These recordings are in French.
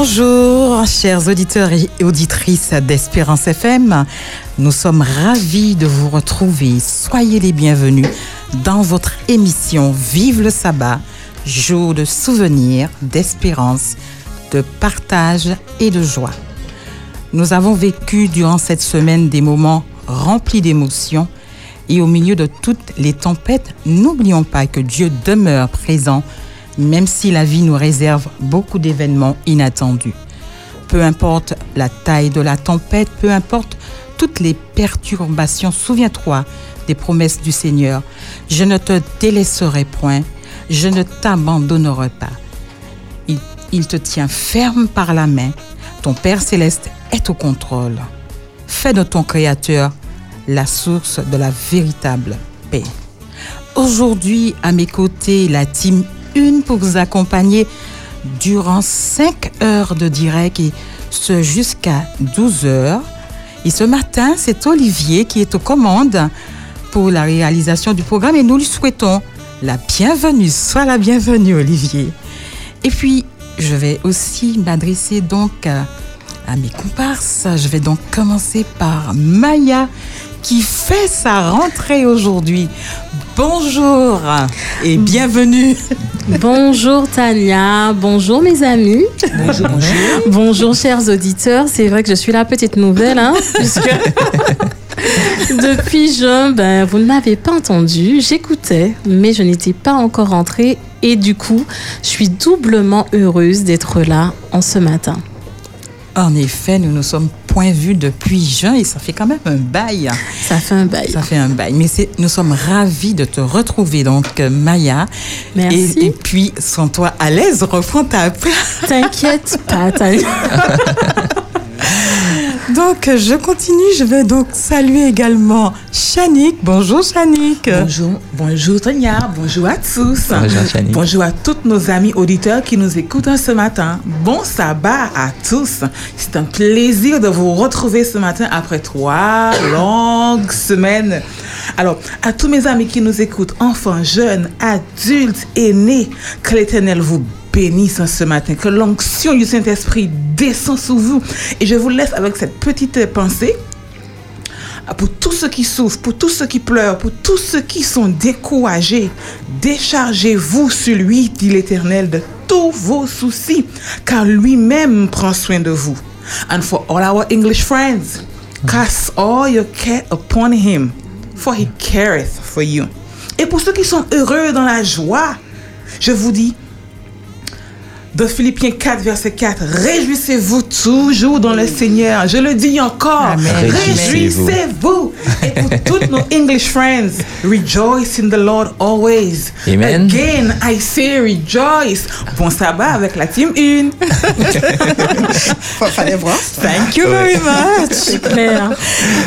Bonjour, chers auditeurs et auditrices d'Espérance FM. Nous sommes ravis de vous retrouver. Soyez les bienvenus dans votre émission Vive le sabbat, jour de souvenirs, d'espérance, de partage et de joie. Nous avons vécu durant cette semaine des moments remplis d'émotions et au milieu de toutes les tempêtes, n'oublions pas que Dieu demeure présent même si la vie nous réserve beaucoup d'événements inattendus. Peu importe la taille de la tempête, peu importe toutes les perturbations, souviens-toi des promesses du Seigneur. Je ne te délaisserai point, je ne t'abandonnerai pas. Il, te tient ferme par la main. Ton Père céleste est au contrôle. Fais de ton Créateur la source de la véritable paix. Aujourd'hui, à mes côtés, la team une pour vous accompagner durant 5 heures de direct et ce jusqu'à 12 heures. Et ce matin, c'est Olivier qui est aux commandes pour la réalisation du programme et nous lui souhaitons la bienvenue. Sois la bienvenue, Olivier. Et puis, je vais aussi m'adresser donc à, à mes comparses. Je vais donc commencer par Maya qui fait sa rentrée aujourd'hui. Bonjour et bienvenue. Bonjour Tania, bonjour mes amis. Bonjour, bonjour. bonjour chers auditeurs. C'est vrai que je suis la petite nouvelle, hein, puisque depuis juin, ben, vous ne m'avez pas entendu. J'écoutais, mais je n'étais pas encore rentrée. Et du coup, je suis doublement heureuse d'être là en ce matin. En effet, nous nous sommes point vus depuis juin et ça fait quand même un bail. Ça fait un bail. Ça fait un bail. Mais nous sommes ravis de te retrouver, donc Maya. Merci. Et, et puis, sens-toi à l'aise, reprends ta place. T'inquiète pas, Tania. Donc, je continue. Je vais donc saluer également Chanik. Bonjour, Chanik. Bonjour, bonjour, Tania. Bonjour à tous. Bonjour, Chanik. Bonjour à tous nos amis auditeurs qui nous écoutent ce matin. Bon sabbat à tous. C'est un plaisir de vous retrouver ce matin après trois longues semaines. Alors, à tous mes amis qui nous écoutent, enfants, jeunes, adultes, aînés, que l'Éternel vous bénisse ce matin, que l'onction du Saint-Esprit descend sur vous. Et je vous laisse avec cette petite pensée pour tous ceux qui souffrent, pour tous ceux qui pleurent, pour tous ceux qui sont découragés. Déchargez-vous sur lui, dit l'Éternel, de tous vos soucis, car lui-même prend soin de vous. And for all our English friends, cast all your care upon him, for he careth for you. Et pour ceux qui sont heureux dans la joie, je vous dis, de Philippiens 4, verset 4. Réjouissez-vous toujours dans le Seigneur. Je le dis encore. Réjouissez-vous. Et pour tous nos English friends, rejoice in the Lord always. Amen. Again, I say rejoice. Bon sabbat avec la team 1. Fallait voir. Thank you very much. C'est clair.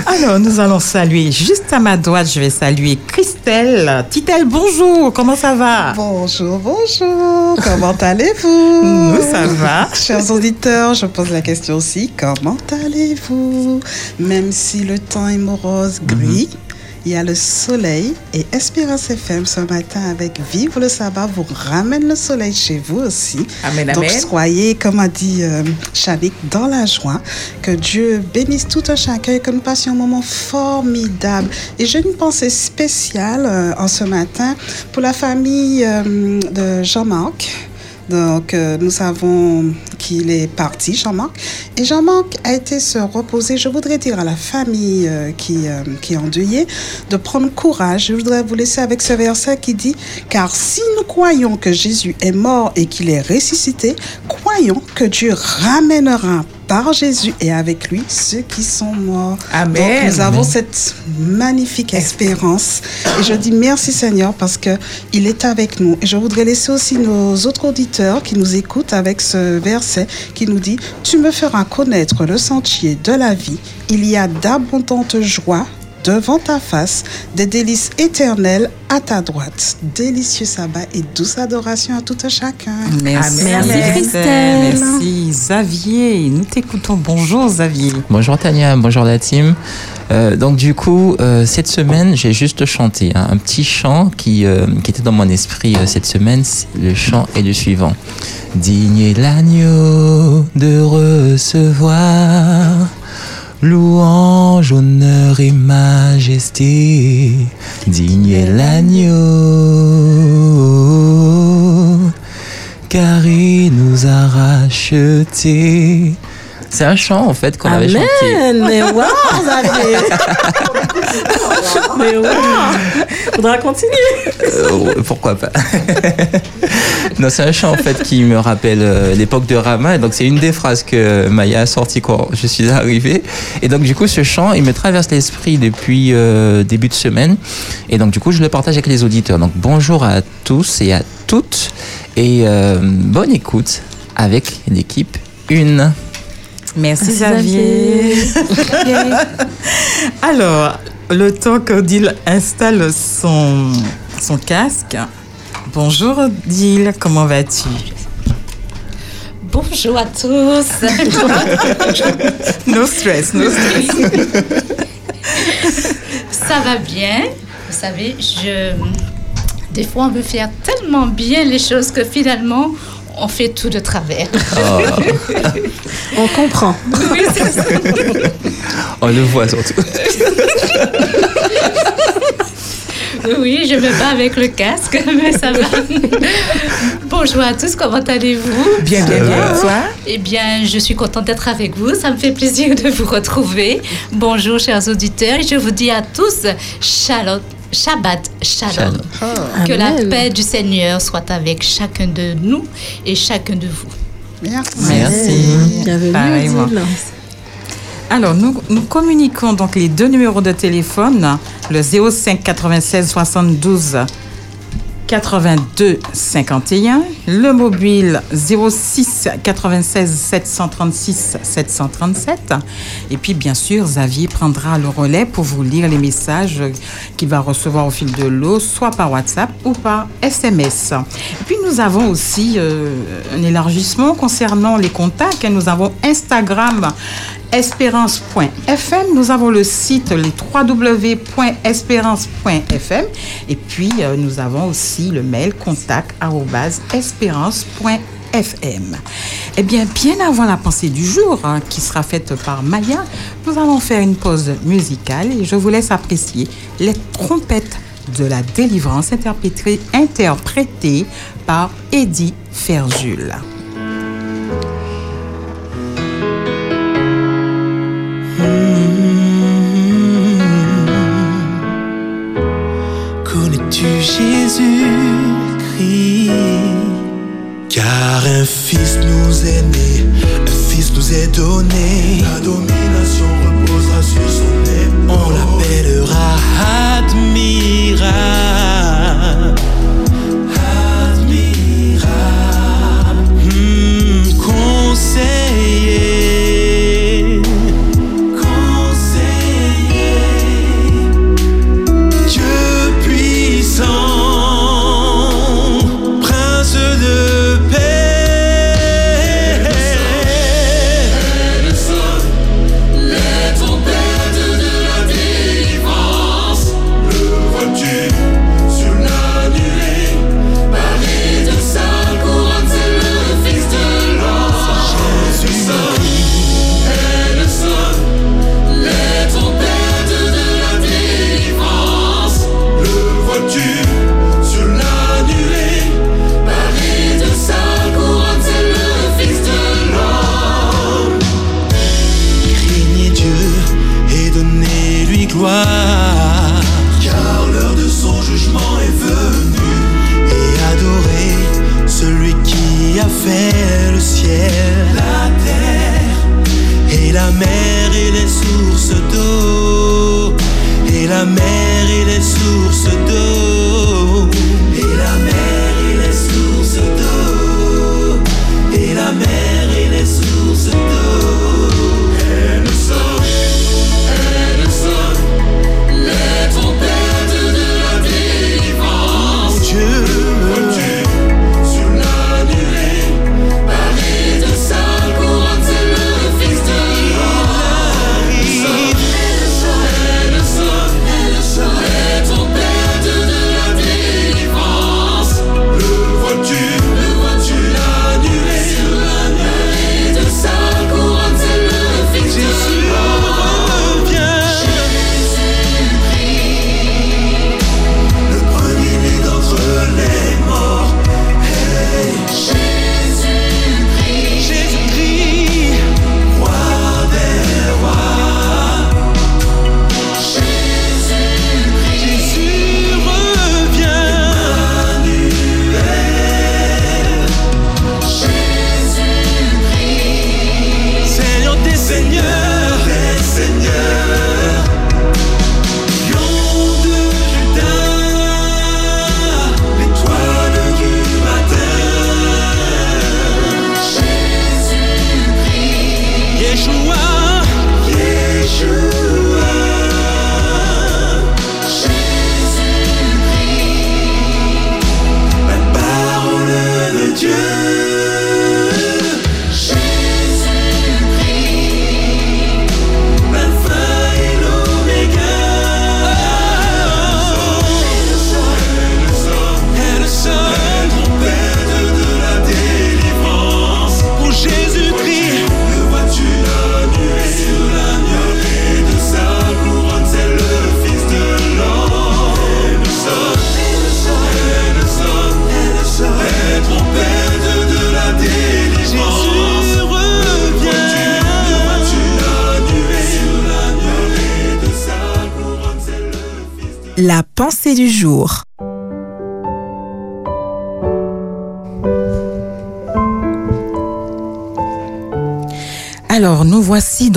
Alors, nous allons saluer, juste à ma droite, je vais saluer Christelle. Titelle, bonjour. Comment ça va? Bonjour, bonjour. Comment allez-vous? Nous, ça va? Chers auditeurs, je pose la question aussi. Comment allez-vous? Même si le temps est morose, gris, mm -hmm. il y a le soleil et Espérance FM ce matin avec Vivre le sabbat vous ramène le soleil chez vous aussi. Amen, Donc amen. soyez, comme a dit euh, Chanik, dans la joie. Que Dieu bénisse tout un chacun et que nous passions un moment formidable. Et j'ai une pensée spéciale euh, en ce matin pour la famille euh, de Jean-Marc. Donc, euh, nous savons qu'il est parti, Jean-Marc. Et Jean-Marc a été se reposer. Je voudrais dire à la famille euh, qui, euh, qui est endeuillée de prendre courage. Je voudrais vous laisser avec ce verset qui dit Car si nous croyons que Jésus est mort et qu'il est ressuscité, croyons que Dieu ramènera par Jésus et avec lui ceux qui sont morts. Amen. Donc, nous avons cette magnifique espérance. Et je dis merci Seigneur parce que il est avec nous. Et je voudrais laisser aussi nos autres auditeurs qui nous écoutent avec ce verset qui nous dit Tu me feras connaître le sentier de la vie. Il y a d'abondantes joies devant ta face, des délices éternelles à ta droite. Délicieux sabbat et douce adoration à tout un chacun. Merci, Merci, Christelle. Merci Xavier. Nous t'écoutons. Bonjour Xavier. Bonjour Tania, bonjour la team. Euh, donc du coup, euh, cette semaine, j'ai juste chanté hein, un petit chant qui, euh, qui était dans mon esprit cette semaine. Le chant est le suivant. Digne l'agneau de recevoir louange, honneur et majesté, digne l'agneau, car il nous a rachetés. C'est un chant en fait qu'on avait chanté. Amen. Mais wow, Xavier. Mais wow. Faudra continuer. Euh, pourquoi pas Non, c'est un chant en fait qui me rappelle euh, l'époque de Rama. Et donc c'est une des phrases que Maya a sorti quand je suis arrivé. Et donc du coup, ce chant, il me traverse l'esprit depuis euh, début de semaine. Et donc du coup, je le partage avec les auditeurs. Donc bonjour à tous et à toutes et bonne écoute avec l'équipe Une. Merci, Merci, Xavier. Alors, le temps qu'Odile installe son, son casque. Bonjour Odile, comment vas-tu? Bonjour à tous. No stress, no stress. Ça va bien. Vous savez, je. Des fois, on veut faire tellement bien les choses que finalement, on fait tout de travers. On comprend. Oui, c'est ça. On le voit surtout. Oui, je me bats avec le casque, mais ça va. Bonjour à tous, comment allez-vous? Bien, bien, bien. Toi? Eh bien, je suis contente d'être avec vous. Ça me fait plaisir de vous retrouver. Bonjour, chers auditeurs. Et je vous dis à tous, shalom. Shabbat Shalom. Que la paix du Seigneur soit avec chacun de nous et chacun de vous. Merci. Merci. Bienvenue. Alors, nous, nous communiquons donc les deux numéros de téléphone, le 05 96 72 82 51, le mobile 06 96 736 737. Et puis, bien sûr, Xavier prendra le relais pour vous lire les messages qu'il va recevoir au fil de l'eau, soit par WhatsApp ou par SMS. Et puis, nous avons aussi euh, un élargissement concernant les contacts. Nous avons Instagram espérance.fm. Nous avons le site les www.espérance.fm et puis euh, nous avons aussi le mail contact arobase espérance.fm. Eh bien, bien avant la pensée du jour hein, qui sera faite par Maya, nous allons faire une pause musicale et je vous laisse apprécier les trompettes de la délivrance interprétées par Eddie Ferjul. Jésus-Christ Car un fils nous est né, un fils nous est donné. La domination reposera sur son épaule. On l'appellera admirable.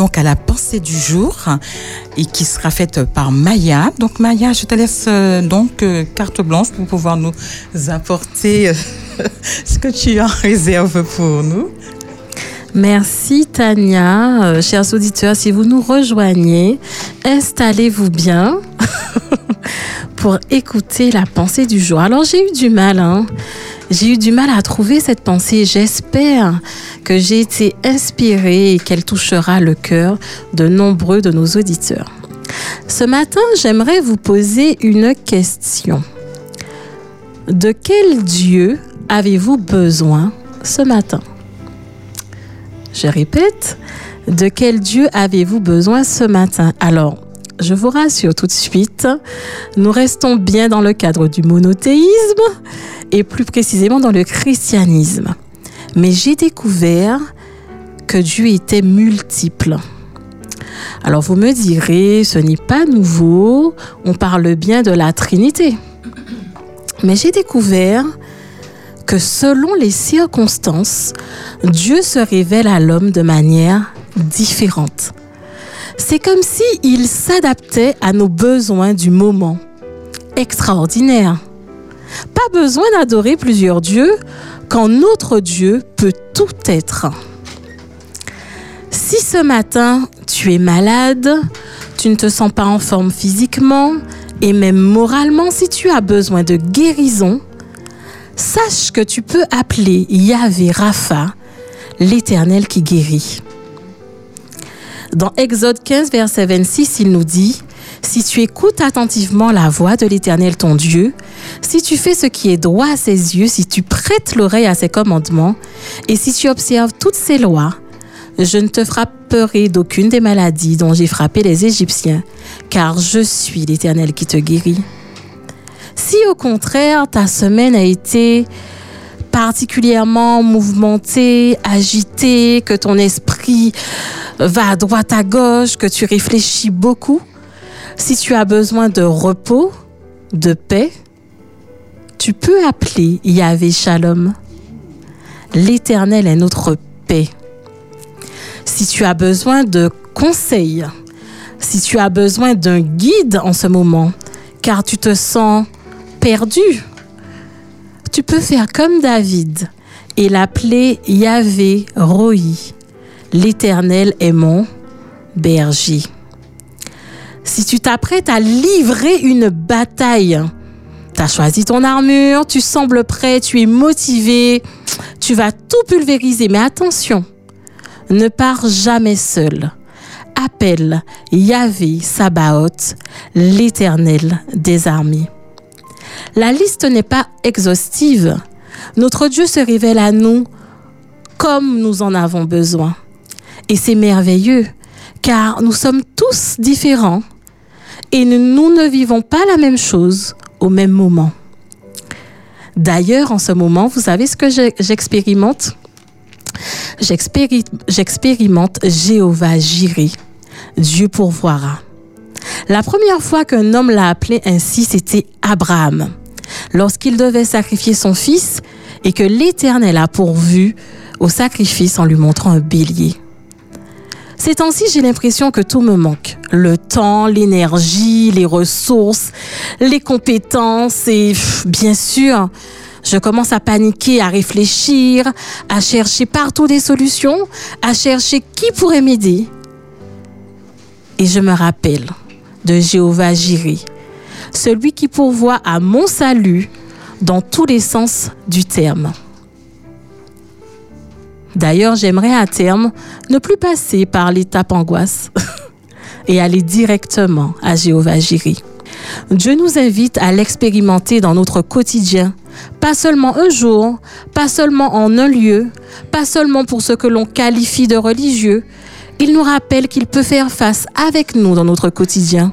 Donc à la pensée du jour et qui sera faite par Maya. Donc, Maya, je te laisse euh, donc euh, carte blanche pour pouvoir nous apporter euh, ce que tu as en réserve pour nous. Merci Tania. Chers auditeurs, si vous nous rejoignez, installez-vous bien pour écouter la pensée du jour. Alors j'ai eu du mal, hein. J'ai eu du mal à trouver cette pensée. J'espère que j'ai été inspirée et qu'elle touchera le cœur de nombreux de nos auditeurs. Ce matin, j'aimerais vous poser une question. De quel Dieu avez-vous besoin ce matin? Je répète, de quel Dieu avez-vous besoin ce matin? Alors, je vous rassure tout de suite, nous restons bien dans le cadre du monothéisme et plus précisément dans le christianisme. Mais j'ai découvert que Dieu était multiple. Alors vous me direz, ce n'est pas nouveau, on parle bien de la Trinité. Mais j'ai découvert que selon les circonstances, Dieu se révèle à l'homme de manière différente. C'est comme si il s'adaptait à nos besoins du moment. Extraordinaire. Pas besoin d'adorer plusieurs dieux quand notre Dieu peut tout être. Si ce matin tu es malade, tu ne te sens pas en forme physiquement et même moralement, si tu as besoin de guérison, sache que tu peux appeler Yahvé Rapha, l'Éternel qui guérit. Dans Exode 15, verset 26, il nous dit, Si tu écoutes attentivement la voix de l'Éternel ton Dieu, si tu fais ce qui est droit à ses yeux, si tu prêtes l'oreille à ses commandements, et si tu observes toutes ses lois, je ne te frapperai d'aucune des maladies dont j'ai frappé les Égyptiens, car je suis l'Éternel qui te guérit. Si au contraire ta semaine a été particulièrement mouvementée, agitée, que ton esprit va à droite à gauche, que tu réfléchis beaucoup, si tu as besoin de repos, de paix, tu peux appeler Yahvé Shalom. L'Éternel est notre paix. Si tu as besoin de conseils, si tu as besoin d'un guide en ce moment, car tu te sens perdu, tu peux faire comme David et l'appeler Yahvé Roi. L'Éternel est mon berger. Si tu t'apprêtes à livrer une bataille, tu as choisi ton armure, tu sembles prêt, tu es motivé, tu vas tout pulvériser. Mais attention, ne pars jamais seul. Appelle Yahvé Sabaoth, l'Éternel des armées. La liste n'est pas exhaustive. Notre Dieu se révèle à nous comme nous en avons besoin. Et c'est merveilleux, car nous sommes tous différents et nous ne vivons pas la même chose au même moment. D'ailleurs, en ce moment, vous savez ce que j'expérimente? J'expérimente Jéhovah Jiré, Dieu pourvoira. La première fois qu'un homme l'a appelé ainsi, c'était Abraham, lorsqu'il devait sacrifier son fils et que l'Éternel a pourvu au sacrifice en lui montrant un bélier. Ces temps-ci, j'ai l'impression que tout me manque. Le temps, l'énergie, les ressources, les compétences et bien sûr, je commence à paniquer, à réfléchir, à chercher partout des solutions, à chercher qui pourrait m'aider. Et je me rappelle de Jéhovah Jiré, celui qui pourvoit à mon salut dans tous les sens du terme. D'ailleurs, j'aimerais à terme ne plus passer par l'étape angoisse et aller directement à Jéhovah Jiré. Dieu nous invite à l'expérimenter dans notre quotidien, pas seulement un jour, pas seulement en un lieu, pas seulement pour ce que l'on qualifie de religieux. Il nous rappelle qu'il peut faire face avec nous dans notre quotidien.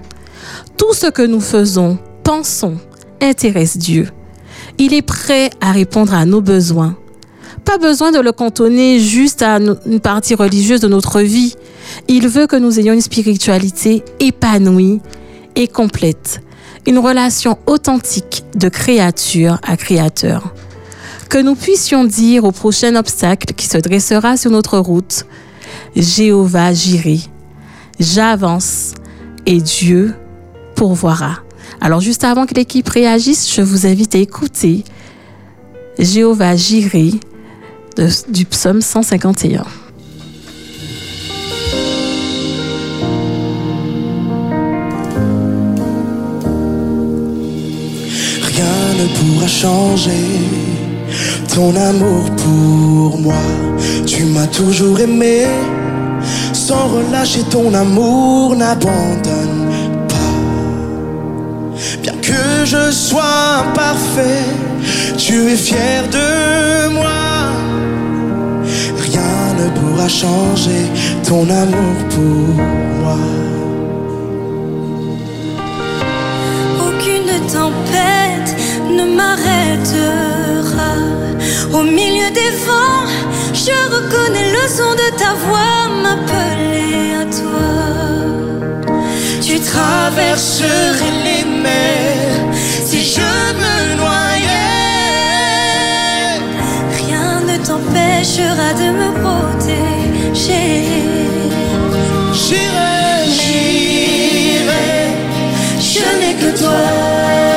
Tout ce que nous faisons, pensons, intéresse Dieu. Il est prêt à répondre à nos besoins. Pas besoin de le cantonner juste à une partie religieuse de notre vie. Il veut que nous ayons une spiritualité épanouie et complète. une relation authentique de créature à créateur. Que nous puissions dire au prochain obstacle qui se dressera sur notre route, Jéhovah j'irai, j'avance et Dieu pourvoira. Alors juste avant que l'équipe réagisse, je vous invite à écouter Jéhovah j'irai du psaume 151. Rien ne pourra changer ton amour pour moi. Tu m'as toujours aimé, sans relâcher ton amour n'abandonne pas. Bien que je sois imparfait, tu es fier de moi. Ne pourra changer ton amour pour moi. Aucune tempête ne m'arrêtera. Au milieu des vents, je reconnais le son de ta voix m'appeler à toi. Tu traverserais les mers t'empêchera de me protéger. J'irai, j'irai, je n'ai que toi.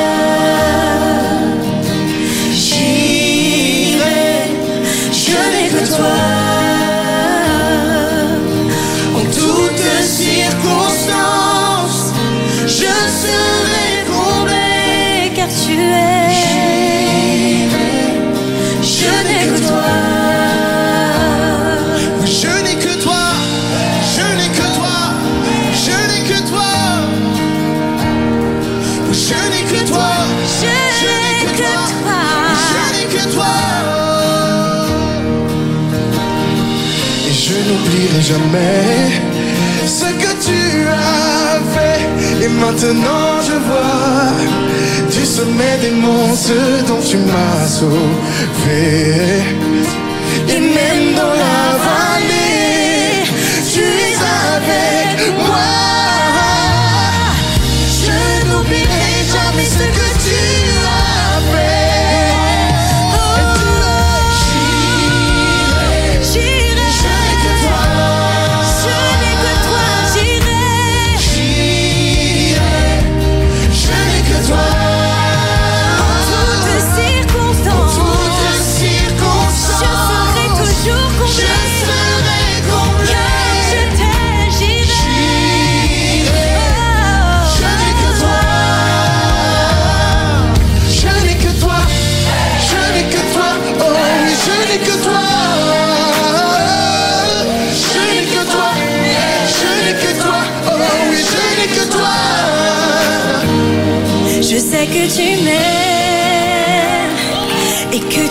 Jamais ce que tu as fait. Et maintenant je vois du sommet des monts ce dont tu m'as sauvé. Et même dans la vallée, tu es avec moi. Je n'oublierai jamais ce que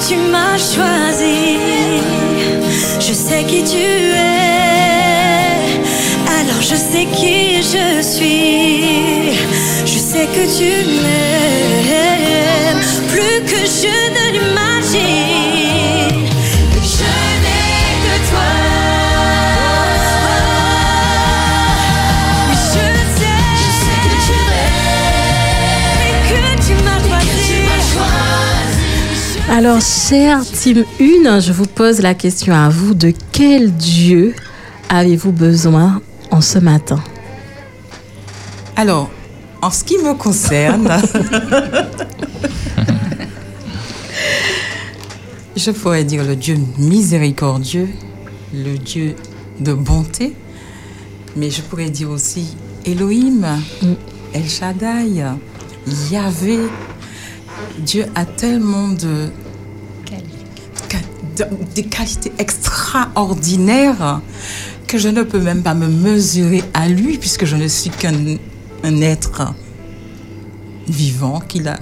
tu m'as choisi. Je sais qui tu es, alors je sais qui je suis. Je sais que tu m'aimes plus que je ne l'imagine. Alors, chère Team 1, je vous pose la question à vous. De quel Dieu avez-vous besoin en ce matin? Alors, en ce qui me concerne, je pourrais dire le Dieu miséricordieux, le Dieu de bonté, mais je pourrais dire aussi Elohim, El Shaddai, Yahvé. Dieu a tellement de- des qualités extraordinaires que je ne peux même pas me mesurer à lui puisque je ne suis qu'un un être vivant qu'il a,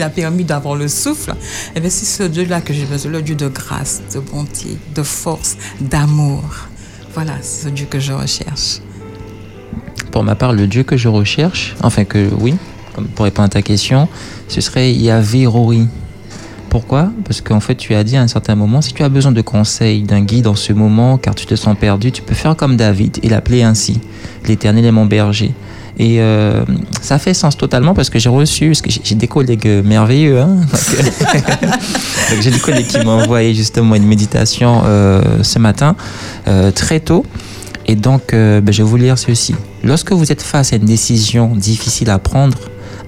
a permis d'avoir le souffle. Et bien c'est ce Dieu-là que j'ai besoin, le Dieu de grâce, de bonté, de force, d'amour. Voilà, c'est ce Dieu que je recherche. Pour ma part, le Dieu que je recherche, enfin que oui, pour répondre à ta question, ce serait Yahvé Rori. Pourquoi? Parce qu'en fait, tu as dit à un certain moment, si tu as besoin de conseils, d'un guide en ce moment, car tu te sens perdu, tu peux faire comme David et l'appeler ainsi. L'Éternel est mon berger. Et euh, ça fait sens totalement parce que j'ai reçu, parce que j'ai des collègues merveilleux. Hein, euh, j'ai des collègues qui m'ont envoyé justement une méditation euh, ce matin, très tôt. Et donc, ben, je vais vous lire ceci. Lorsque vous êtes face à une décision difficile à prendre,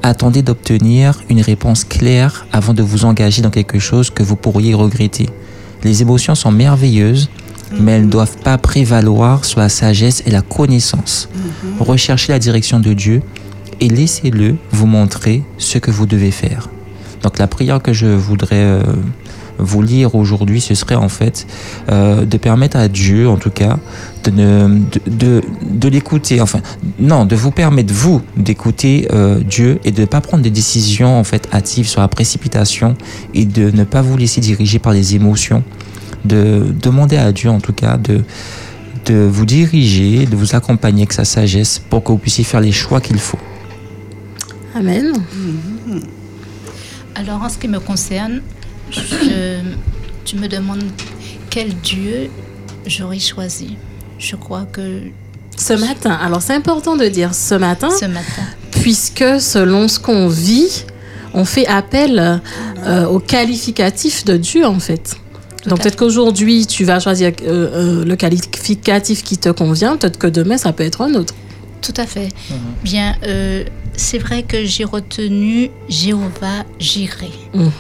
attendez d'obtenir une réponse claire avant de vous engager dans quelque chose que vous pourriez regretter. Les émotions sont merveilleuses, mais elles ne doivent pas prévaloir sur la sagesse et la connaissance. Recherchez la direction de Dieu et laissez-le vous montrer ce que vous devez faire. Donc la prière que je voudrais euh, vous lire aujourd'hui, ce serait en fait euh, de permettre à Dieu, en tout cas, de, ne- de, de, de l'écouter. Enfin, non, de vous permettre, vous, d'écouter euh, Dieu et de ne pas prendre des décisions en fait hâtives sur la précipitation et de ne pas vous laisser diriger par les émotions. De demander à Dieu, en tout cas, de, de vous diriger, de vous accompagner avec sa sagesse pour que vous puissiez faire les choix qu'il faut. Amen. Alors, en ce qui me concerne, je- tu me demandes quel Dieu j'aurais choisi. Je crois que Ce matin, alors c'est important de dire ce matin, ce matin, puisque selon ce qu'on vit, on fait appel euh, au qualificatif de Dieu en fait. Tout Donc peut-être qu'aujourd'hui tu vas choisir euh, euh, le qualificatif qui te convient, peut-être que demain ça peut être un autre. tout à fait. Bien, euh, c'est vrai que j'ai retenu Jéhovah Jireh. Mhm.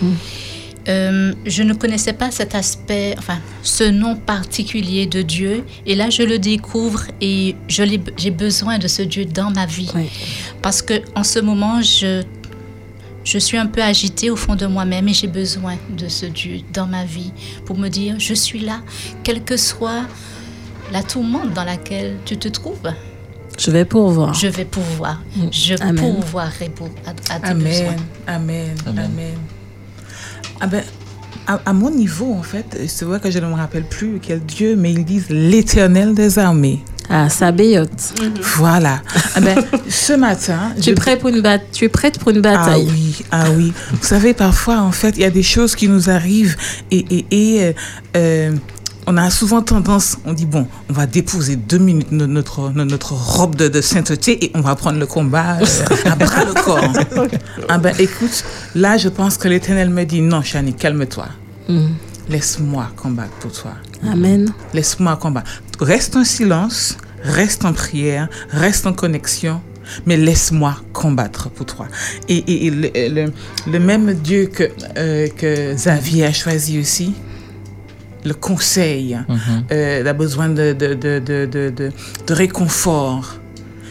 Euh, je ne connaissais pas cet aspect, enfin, ce nom particulier de Dieu. Et là, je le découvre et j'ai besoin de ce Dieu dans ma vie. Oui. Parce que en ce moment, je, je suis un peu agitée au fond de moi-même et j'ai besoin de ce Dieu dans ma vie pour me dire, je suis là, quelle que soit la tourmente dans laquelle tu te trouves. Je vais pourvoir. Je vais pouvoir, je Amen. pourvoirai pour- à, à tes besoins. Amen, amen, Amen. Ah ben, à, à mon niveau, en fait, c'est vrai que je ne me rappelle plus quel Dieu, mais ils disent l'éternel des armées. Ah, Sabéote. Voilà. Ah ben, ce matin, Tu es, prêt pour une bat- tu es prête pour une Ah bataille? oui, ah oui. Vous savez, parfois, en fait, il y a des choses qui nous arrivent et, et, et, euh, euh, on a souvent tendance, on dit, bon, on va déposer deux minutes no- notre, no- notre robe de, de sainteté et on va prendre le combat euh, à bras le corps. Ah ben, écoute, là, je pense que l'Éternel me dit, non, Chani, calme-toi. Mhm. Laisse-moi combattre pour toi. Amen. Laisse-moi combattre. Reste en silence, reste en prière, reste en connexion, mais laisse-moi combattre pour toi. Et, et- et le, le- le même Dieu que, euh, que Xavier a choisi aussi, le conseil, euh, il a besoin de, de, de, de, de, de- de réconfort.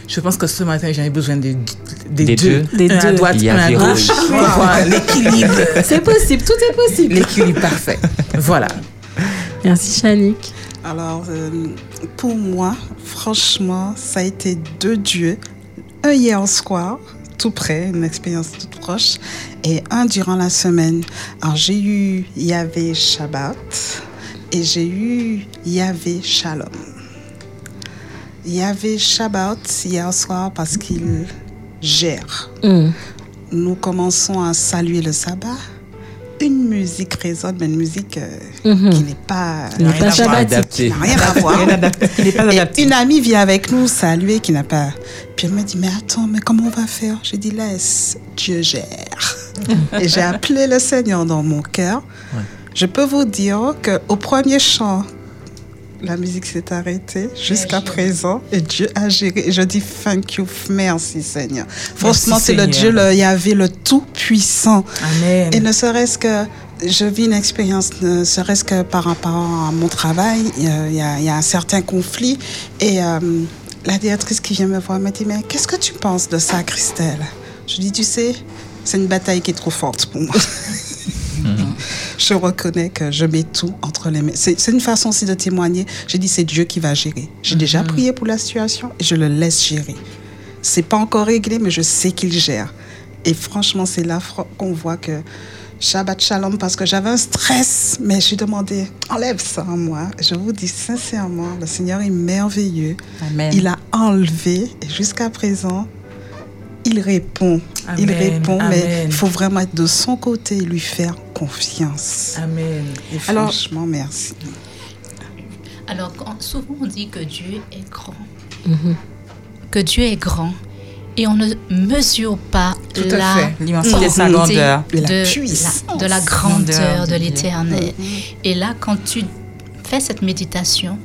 Je pense que ce matin, j'en ai besoin des, des, Des deux. deux. Des un à deux. droite, Il y a un à gauche. L'équilibre. C'est possible, tout est possible. L'équilibre parfait. Voilà. Merci Chanik. Alors, euh, pour moi, franchement, ça a été deux dieux. Un hier soir, tout près, une expérience toute proche, et un durant la semaine. Alors, j'ai eu Yahvé Shabbat et j'ai eu Yahvé Shalom. Yahvé Shabbat hier soir parce qu'il gère. Mhm. Nous commençons à saluer le sabbat. Une musique résonne, mais une musique euh, Mhm. qui n'est pas, Qui n'est rien pas à voir. shabbatique. Adapté. N'a rien à voir. Il n'est pas Et une amie vient avec nous saluer qui n'a pas. Puis elle me dit Mais attends, mais comment on va faire? J'ai dit Laisse, Dieu gère. Et j'ai appelé le Seigneur dans mon cœur. Je peux vous dire qu'au premier chant, la musique s'est arrêtée jusqu'à présent et Dieu a géré. Et je dis thank you, merci Seigneur. Franchement, c'est le. Dieu, le Yahvé, le Tout-Puissant. Amen. Et ne serait-ce que, je vis une expérience, ne serait-ce que par rapport à mon travail, y il y a un certain conflit. Et euh, la directrice qui vient me voir me dit, mais qu'est-ce que tu penses de ça, Christelle? Je dis, tu sais, c'est une bataille qui est trop forte pour moi. Je reconnais que je mets tout entre les mains. C'est une façon aussi de témoigner. J'ai dit, c'est Dieu qui va gérer. J'ai déjà prié pour la situation et je le laisse gérer. C'est pas encore réglé, mais je sais qu'il gère. Et franchement, c'est là qu'on voit que Shabbat Shalom, parce que j'avais un stress, mais je suis demandé, enlève ça en moi. Je vous dis sincèrement, le Seigneur est merveilleux. Amen. Il a enlevé et jusqu'à présent, il répond. il Amen, répond, mais il faut vraiment être de son côté et lui faire confiance. Amen. Et Alors, franchement, merci. Alors, quand- souvent on dit que Dieu est grand. Que Dieu est grand. et on ne mesure pas Tout la. L'immensité de sa grandeur. Et la de, puissance. la, de la Grandeur de de l'éternel. Et là, quand tu fais cette méditation,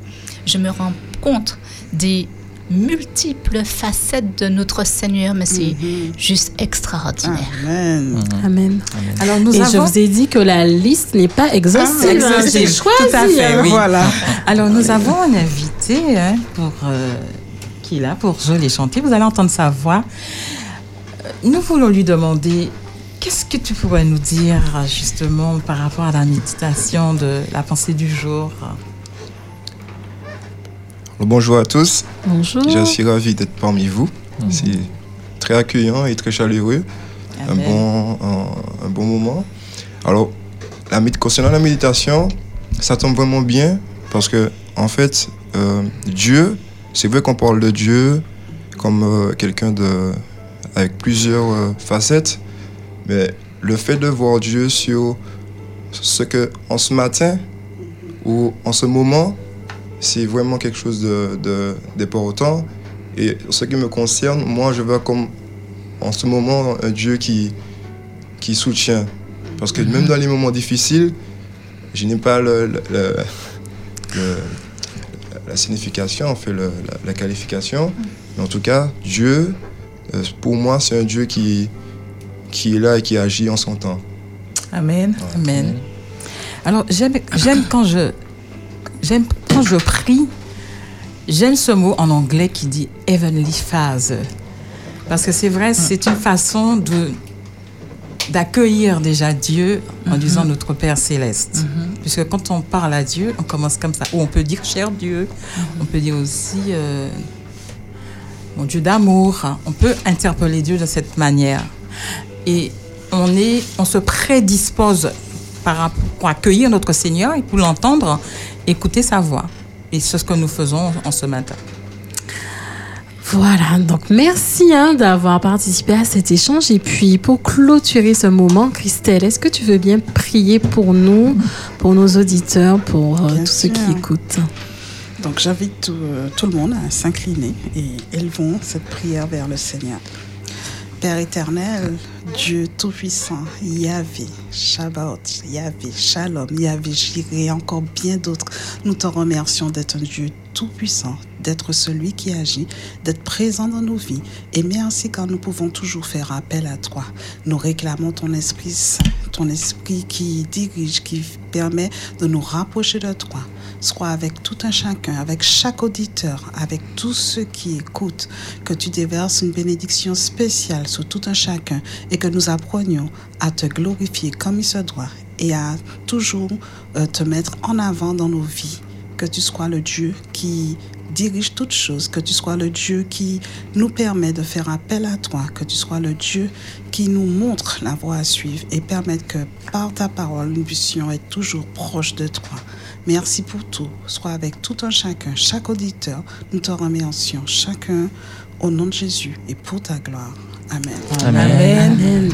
je me rends compte des multiples facettes de notre Seigneur, mais c'est juste extraordinaire. Amen. Amen. Alors nous Et je vous ai dit que la liste n'est pas exhaustive. Ah, hein. exhaustive. J'ai choisi. Tout à fait, hein. oui. Voilà. Alors, nous avons un invité hein, pour, euh, qui est là pour jouer et chanter. Vous allez entendre sa voix. Euh, Nous voulons lui demander qu'est-ce que tu pourrais nous dire justement par rapport à la méditation de la pensée du jour? Bonjour à tous, Bonjour. je suis ravi d'être parmi vous. C'est très accueillant et très chaleureux. Un bon, un, un bon moment. Alors, la, concernant la méditation, ça tombe vraiment bien parce que, en fait, euh, Dieu, c'est vrai qu'on parle de Dieu comme euh, quelqu'un de, avec plusieurs euh, facettes, mais le fait de voir Dieu sur ce que, en ce matin ou en ce moment, c'est vraiment quelque chose de, de, d'important. Et ce qui me concerne, moi, je vois comme en ce moment un Dieu qui, qui soutient. Parce que même dans les moments difficiles, je n'ai pas le, le- le- le- la signification, en fait, la, la qualification. Mais en tout cas, Dieu, euh, pour moi, c'est un Dieu qui, qui est là et qui agit en son temps. Amen. Amen. Alors, j'aime quand je j'aime quand je prie, j'aime ce mot en anglais qui dit heavenly phase. Parce que c'est vrai, c'est une façon de d'accueillir déjà Dieu en disant notre Père céleste. Puisque quand on parle à Dieu, on commence comme ça. Ou on peut dire cher Dieu, on peut dire aussi euh, mon Dieu d'amour. On peut interpeller Dieu de cette manière. Et on, est, on se prédispose par, pour accueillir notre Seigneur et pour l'entendre, écouter sa voix. Et c'est ce que nous faisons en ce matin. Voilà, donc merci hein, d'avoir participé à cet échange. Et puis pour clôturer ce moment, Christelle, est-ce que tu veux bien prier pour nous, pour nos auditeurs, pour euh, tous ceux qui écoutent? Donc j'invite tout, euh, tout le monde à s'incliner et élevons cette prière vers le Seigneur. Père éternel, Dieu Tout-Puissant, Yahvé, Shabbat, Yahvé, Shalom, Yahvé, Jiré encore bien d'autres, nous te remercions d'être un Dieu Tout-Puissant, d'être celui qui agit, d'être présent dans nos vies. Et merci car nous pouvons toujours faire appel à toi. Nous réclamons ton Esprit ton Esprit qui dirige, qui permet de nous rapprocher de toi. Sois avec tout un chacun, avec chaque auditeur, avec tous ceux qui écoutent, que tu déverses une bénédiction spéciale sur tout un chacun et que nous apprenions à te glorifier comme il se doit et à toujours euh, te mettre en avant dans nos vies. Que tu sois le Dieu qui dirige toutes choses, que tu sois le Dieu qui nous permet de faire appel à toi, que tu sois le Dieu qui nous montre la voie à suivre et permettre que par ta parole, nous puissions être toujours proches de toi. Merci pour tout. Sois avec tout un chacun, chaque auditeur. Nous te remercions chacun au nom de Jésus et pour ta gloire. Amen. Amen.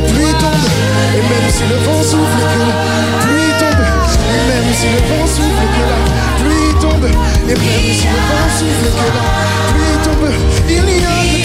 La pluie tombe, et même si le vent souffle que la pluie tombe, et même si le vent souffle que la pluie tombe, et même si le vent souffle que la pluie tombe, il n'y a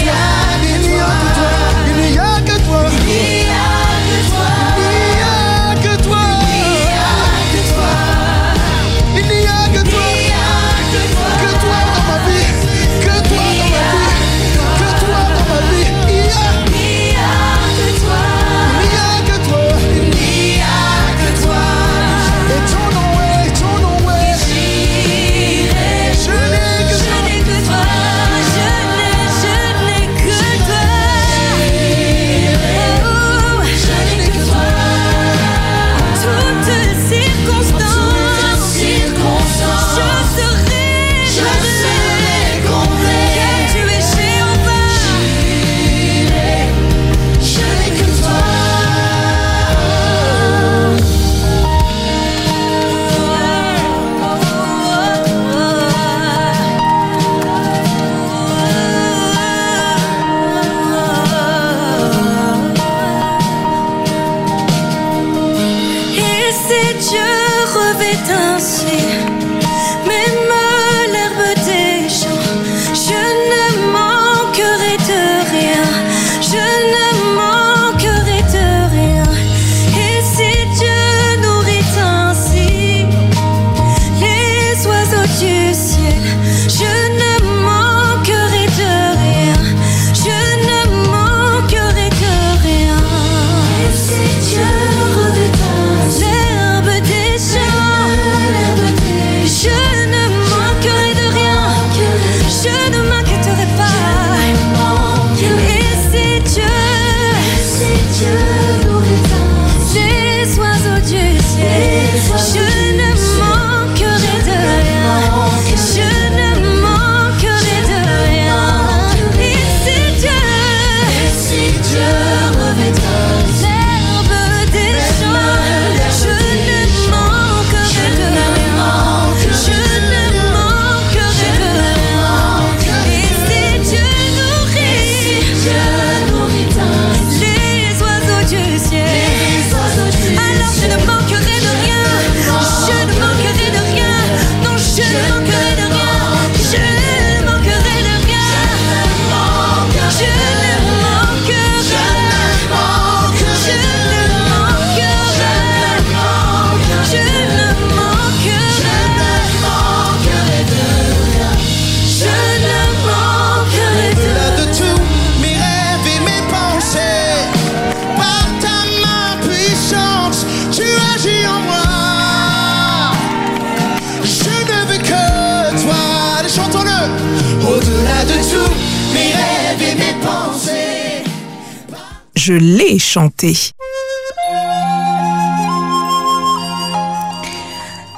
Je l'ai chanté.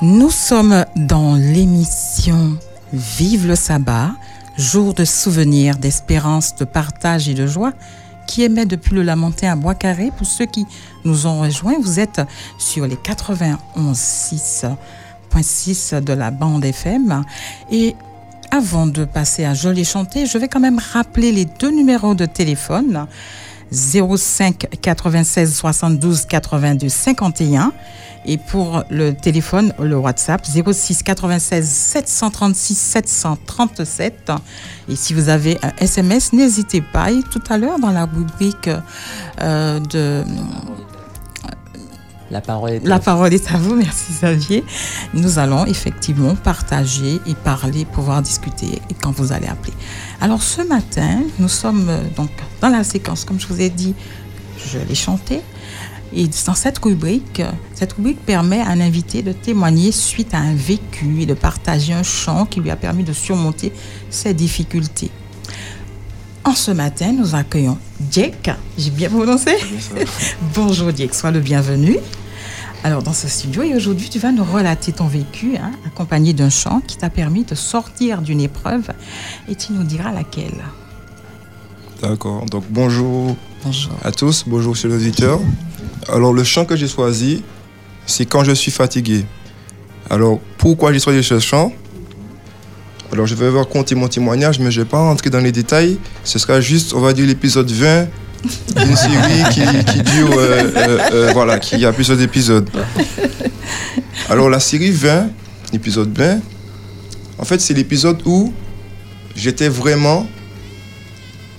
Nous sommes dans l'émission Vive le sabbat, jour de souvenir, d'espérance, de partage et de joie qui émet depuis le Lamentin à Bois-Carré. Pour ceux qui nous ont rejoints, vous êtes sur les 91.6.6 de la bande FM. Et avant de passer à Je l'ai chanté, je vais quand même rappeler les deux numéros de téléphone. 05 96 72 82 51 et pour le téléphone, le WhatsApp 06 96 736 737 et si vous avez un SMS, n'hésitez pas. Et tout à l'heure dans la rubrique euh, de La parole est la parole est à vous, merci Xavier. Nous allons effectivement partager et parler, pouvoir discuter et quand vous allez appeler. Alors ce matin, nous sommes euh, donc dans la séquence, comme je vous ai dit, je l'ai chanté. Et dans cette rubrique, cette rubrique permet à un invité de témoigner suite à un vécu et de partager un chant qui lui a permis de surmonter ses difficultés. En ce matin, nous accueillons Diek. J'ai bien prononcé Bonjour Diek, sois le bienvenu. Alors dans ce studio et aujourd'hui tu vas nous relater ton vécu hein, accompagné d'un chant qui t'a permis de sortir d'une épreuve et tu nous diras laquelle. D'accord. Donc bonjour Bonjour. à tous, bonjour sur l'auditeur. Alors le chant que j'ai choisi, c'est quand je suis fatigué. Alors pourquoi j'ai choisi ce chant? Alors je vais raconter mon témoignage, mais je ne vais pas rentrer dans les détails. Ce sera juste, on va dire, l'épisode 20 d'une série qui, qui dure, euh, euh, euh, voilà, qui a plusieurs épisodes. Alors la série 20, l'épisode 20, en fait c'est l'épisode où j'étais vraiment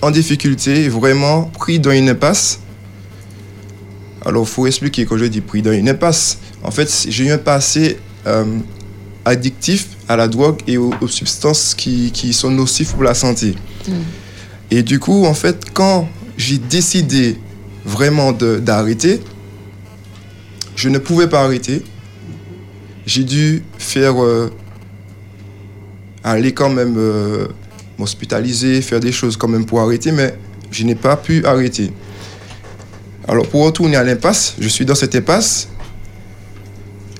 en difficulté, vraiment pris dans une impasse. Alors, il faut expliquer quand je dis pris dans une impasse. En fait, j'ai eu un passé addictif à la drogue et aux, aux substances qui, qui sont nocives pour la santé. Et du coup, en fait, quand j'ai décidé vraiment d'arrêter, je ne pouvais pas arrêter. J'ai dû faire euh, aller quand même euh, m'hospitaliser, faire des choses quand même pour arrêter, mais je n'ai pas pu arrêter. Alors pour retourner à l'impasse, je suis dans cette impasse.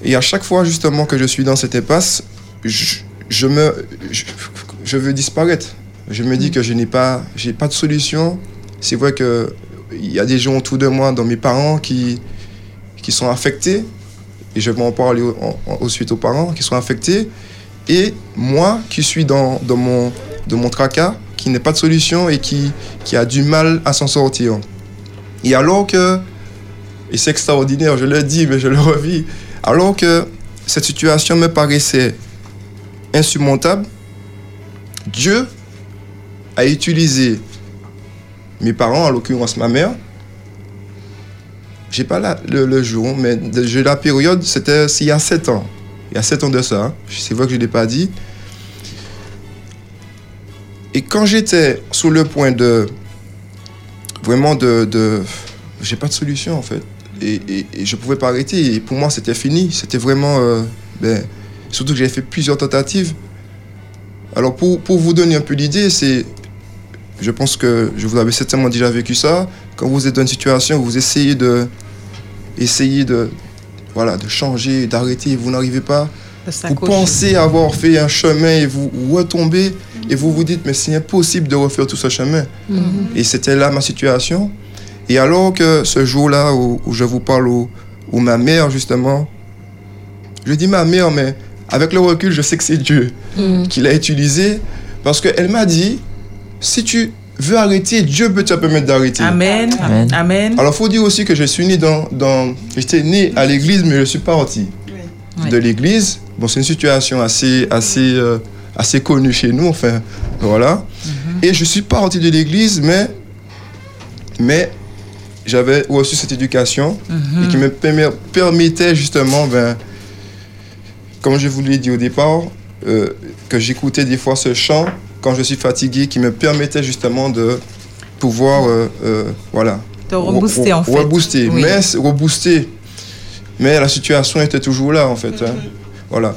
Et à chaque fois justement que je suis dans cette impasse, je, je me, je, je veux disparaître. Je me dis que je n'ai pas, j'ai pas de solution. C'est vrai que il y a des gens autour de moi, dans mes parents, qui, qui sont affectés. Et je vais en parler ensuite aux parents qui sont affectés. Et moi qui suis dans, dans, mon, de mon tracas, qui n'a pas de solution et qui, qui a du mal à s'en sortir. Et alors que, et c'est extraordinaire, je le dis, mais je le revis, alors que cette situation me paraissait insurmontable, Dieu a utilisé mes parents, en l'occurrence ma mère. J'ai pas le, jour, mais j'ai la période, c'était il y a 7 ans. Il y a 7 ans de ça. hein. C'est vrai que je ne l'ai pas dit. Et quand j'étais sur le point de. Vraiment de. de j'ai pas de solution en fait. Et, et, et je pouvais pas arrêter. Et pour moi, c'était fini. C'était vraiment. euh, ben, surtout que j'avais fait plusieurs tentatives. Alors, pour, pour vous donner un peu l'idée, c'est. Je pense que je vous avais certainement déjà vécu ça. Quand vous êtes dans une situation où vous essayez de. Essayez de. Voilà, de changer, d'arrêter, et vous n'arrivez pas. Vous pensez avoir fait un chemin et vous retombez et vous vous dites mais c'est impossible de refaire tout ce chemin. Et c'était là ma situation. Et alors que ce jour-là où, où je vous parle, où, où ma mère justement, je dis ma mère mais avec le recul je sais que c'est Dieu qui l'a utilisé parce qu'elle m'a dit si tu veux arrêter, Dieu peut te permettre d'arrêter. Amen. Amen. Amen. Alors, faut dire aussi que je suis né dans. dans j'étais né à l'église, mais je suis parti Oui. de l'église. Bon, c'est une situation assez, assez, euh, assez connue chez nous, enfin, voilà. Et je suis parti de l'église, mais. Mais j'avais reçu cette éducation et qui me permet- permettait justement, ben, comme je vous l'ai dit au départ, euh, que j'écoutais des fois ce chant quand je suis fatigué, qui me permettait justement de pouvoir, euh, euh, voilà, Te rebooster, en fait. Rebooster, Oui. mais rebooster. Mais la situation était toujours là, en fait. hein. Voilà.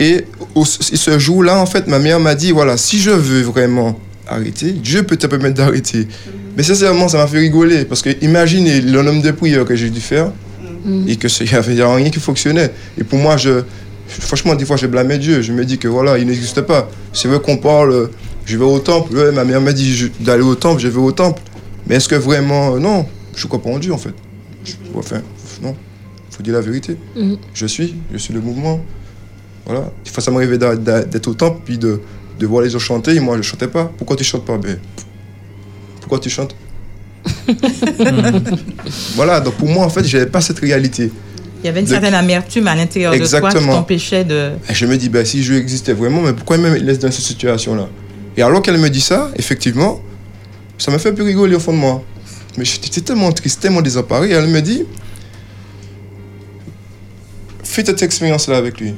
Et au- ce jour-là, en fait, ma mère m'a dit, voilà, si je veux vraiment arrêter, Dieu peut te permettre d'arrêter. Mais sincèrement, ça m'a fait rigoler, parce que imaginez le nombre de prières que j'ai dû faire, et que il n'y avait rien qui fonctionnait. Et pour moi, je, franchement, des fois, je blâmais Dieu. Je me dis que voilà, il n'existe pas. C'est vrai qu'on parle, je vais au temple. Ouais, ma mère m'a dit d'aller au temple, je vais au temple. Mais est-ce que vraiment, euh, non, je crois pas en Dieu en fait. Je- enfin, non, faut dire la vérité. Mhm. Je suis, je suis le mouvement. Voilà. Des fois, ça m'arrivait d'être au temple, puis de, de voir les autres chanter, et moi, je chantais pas. Pourquoi tu chantes pas? Ben, Pourquoi tu chantes? Voilà, donc pour moi, en fait, j'avais pas cette réalité. Il y avait une De- certaine amertume à l'intérieur de toi qui t'empêchait de. Et je me dis, ben, si Dieu existait vraiment, mais pourquoi il me laisse dans cette situation-là? Et alors qu'elle me dit ça, effectivement, ça m'a fait un peu rigoler au fond de moi. Mais j'étais tellement triste, tellement désemparé. Et elle me dit, fais cette expérience-là avec lui.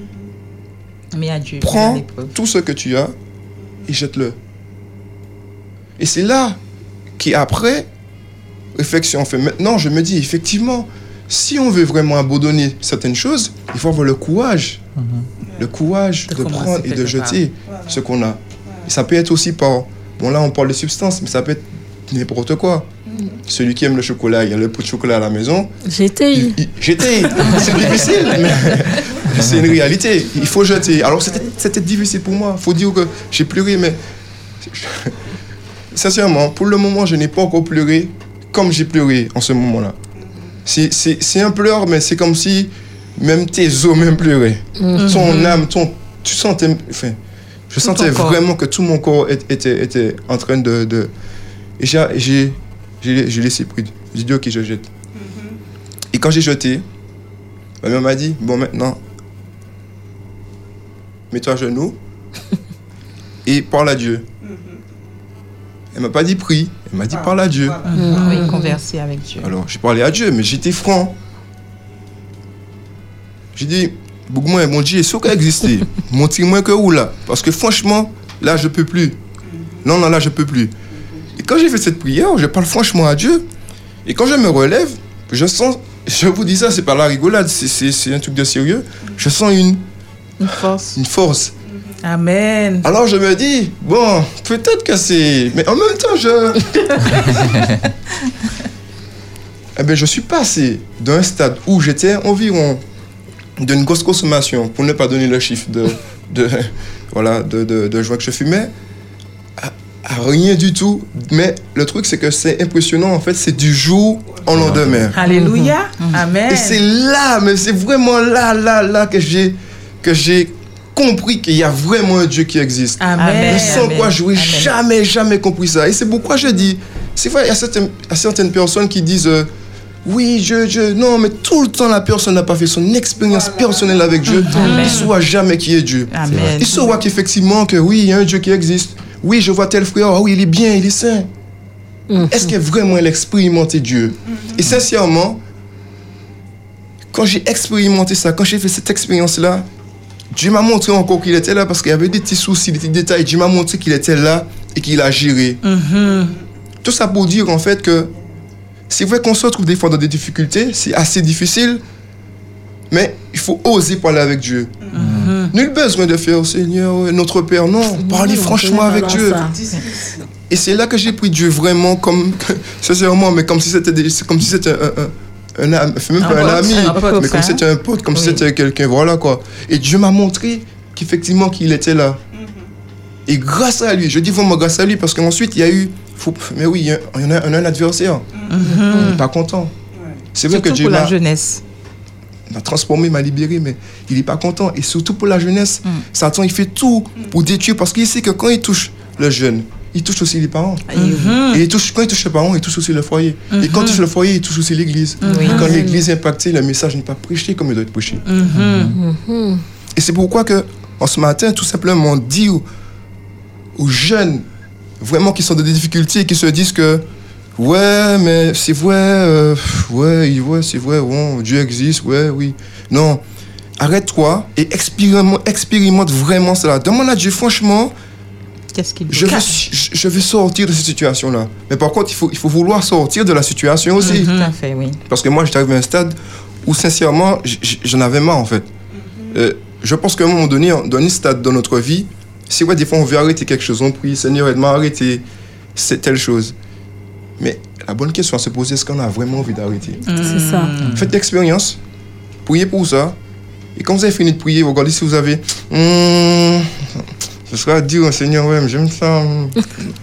Mais à Dieu. à Prends tout ce que tu as et jette-le. Et c'est là qu'après, réflexion fait. Maintenant, je me dis, effectivement, si on veut vraiment abandonner certaines choses, il faut avoir le courage. Le courage De prendre et de jeter ce qu'on a. Et ça peut être aussi par... Bon, là, on parle de substances, mais ça peut être n'importe quoi. Celui qui aime le chocolat, il y a le pot de chocolat à la maison. J'étais. J'étais. C'est difficile, mais c'est une réalité. Il faut jeter. Alors c'était c'était difficile pour moi. faut dire que j'ai pleuré, mais sincèrement, pour le moment, je n'ai pas encore pleuré comme j'ai pleuré en ce moment-là. C'est- un pleur, mais c'est comme si même tes os même pleuraient. Ton âme, ton, tu sentais, enfin, je sentais corps. vraiment que tout mon corps était, était en train de, de et j'ai, laissé prise. J'ai dit ok, je jette. Et quand j'ai jeté, ma mère m'a dit bon maintenant, mets-toi à genoux et parle à Dieu. Elle m'a pas dit prie, elle m'a dit parle à Dieu. Oui, converser avec Dieu. Alors, j'ai parlé à Dieu, mais j'étais franc. J'ai dit, moi, mon Dieu, est sûr qu'elle existait. Montre-moi que où là? Parce que franchement, là, je peux plus. Non, non, là, je peux plus. Et quand j'ai fait cette prière, je parle franchement à Dieu. Et quand je me relève, je sens, je vous dis ça, c'est pas la rigolade, c'est- c'est c'est un truc de sérieux. Je sens une, Une force. une force. Amen. Alors je me dis, bon, peut-être que c'est... Mais en même temps, je... eh bien, je suis passé d'un stade où j'étais environ d'une grosse consommation, pour ne pas donner le chiffre de, de, voilà, de, de, de joint que je fumais, à, à rien du tout. Mais le truc, c'est que c'est impressionnant, en fait, c'est du jour au lendemain. Alléluia. Amen. Et c'est là, mais c'est vraiment là, là, là que j'ai, que j'ai compris qu'il y a vraiment un Dieu qui existe. Amen. Mais sans Amen. quoi je n'aurais jamais, jamais compris ça. Et c'est pourquoi je dis, c'est vrai, il y a certaines, il y a certaines personnes qui disent, euh, oui, je, je, non, mais tout le temps, la personne n'a pas fait son expérience personnelle avec Dieu. Amen. Il ne saura jamais qui est Dieu. Amen. Il saura qu'effectivement, que oui, il y a un Dieu qui existe. Oui, je vois tel frère, ah oui, il est bien, il est saint. Est-ce que vraiment elle a expérimenté Dieu Et sincèrement, quand j'ai expérimenté ça, quand j'ai fait cette expérience-là, Dieu m'a montré encore qu'il était là parce qu'il y avait des petits soucis, des petits détails. Dieu m'a montré qu'il était là et qu'il a géré. Tout ça pour dire en fait que c'est vrai qu'on se retrouve des fois dans des difficultés, c'est assez difficile, mais il faut oser parler avec Dieu. Nul besoin de faire Seigneur, notre Père, non. Parlez franchement avec Dieu. Et c'est là que j'ai pris Dieu vraiment comme, sincèrement, mais comme si c'était des- comme si c'était un, un, un, am- même Un pas un ami, un pote, mais comme si c'était un pote, comme si Oui. c'était quelqu'un, voilà quoi. Et Dieu m'a montré qu'effectivement qu'il était là. Et grâce à lui, je dis vraiment grâce à lui, parce qu'ensuite il y a eu, faut- mais oui, il y en a, on a un adversaire. Il n'est pas content. C'est vrai que Dieu pour la jeunesse. m'a transformé, m'a libéré, mais il n'est pas content. Et surtout pour la jeunesse, Mm. Satan, il fait tout pour détruire, parce qu'il sait que quand il touche le jeune, il touche aussi les parents. Mhm. Et il touche, quand il touche les parents, il touche aussi le foyer. Et quand il touche le foyer, il touche aussi l'église. Et quand Amen. l'église est impactée, le message n'est pas prêché comme il doit être prêché. Mhm. Et c'est pourquoi que, en ce matin, tout simplement, dire aux, aux jeunes, vraiment qui sont dans des difficultés, qui se disent que, ouais, mais c'est vrai, euh, ouais, il- ouais, c'est vrai, bon, Dieu existe, ouais, oui. Non, arrête-toi et expérimente, expérimente vraiment cela. Demande à Dieu, franchement, Qu'est-ce qu'il je veux, je, je veux sortir de cette situation-là. Mais par contre, il faut, il faut vouloir sortir de la situation aussi. Tout à fait, oui. Parce que moi, j'étais arrivé à un stade où, sincèrement, j'en avais marre, en fait. Euh, je pense qu'à un moment donné, dans un stade dans notre vie, c'est vrai, des fois, on veut arrêter quelque chose. On prie, Seigneur, aide-moi à arrêter cette telle chose. Mais la bonne question à se poser, est-ce qu'on a vraiment envie d'arrêter? C'est ça. Faites l'expérience, priez pour ça. Et quand vous avez fini de prier, vous regardez si vous avez. Hmm, ce sera dire au Seigneur, ouais, mais j'aime ça. hmm.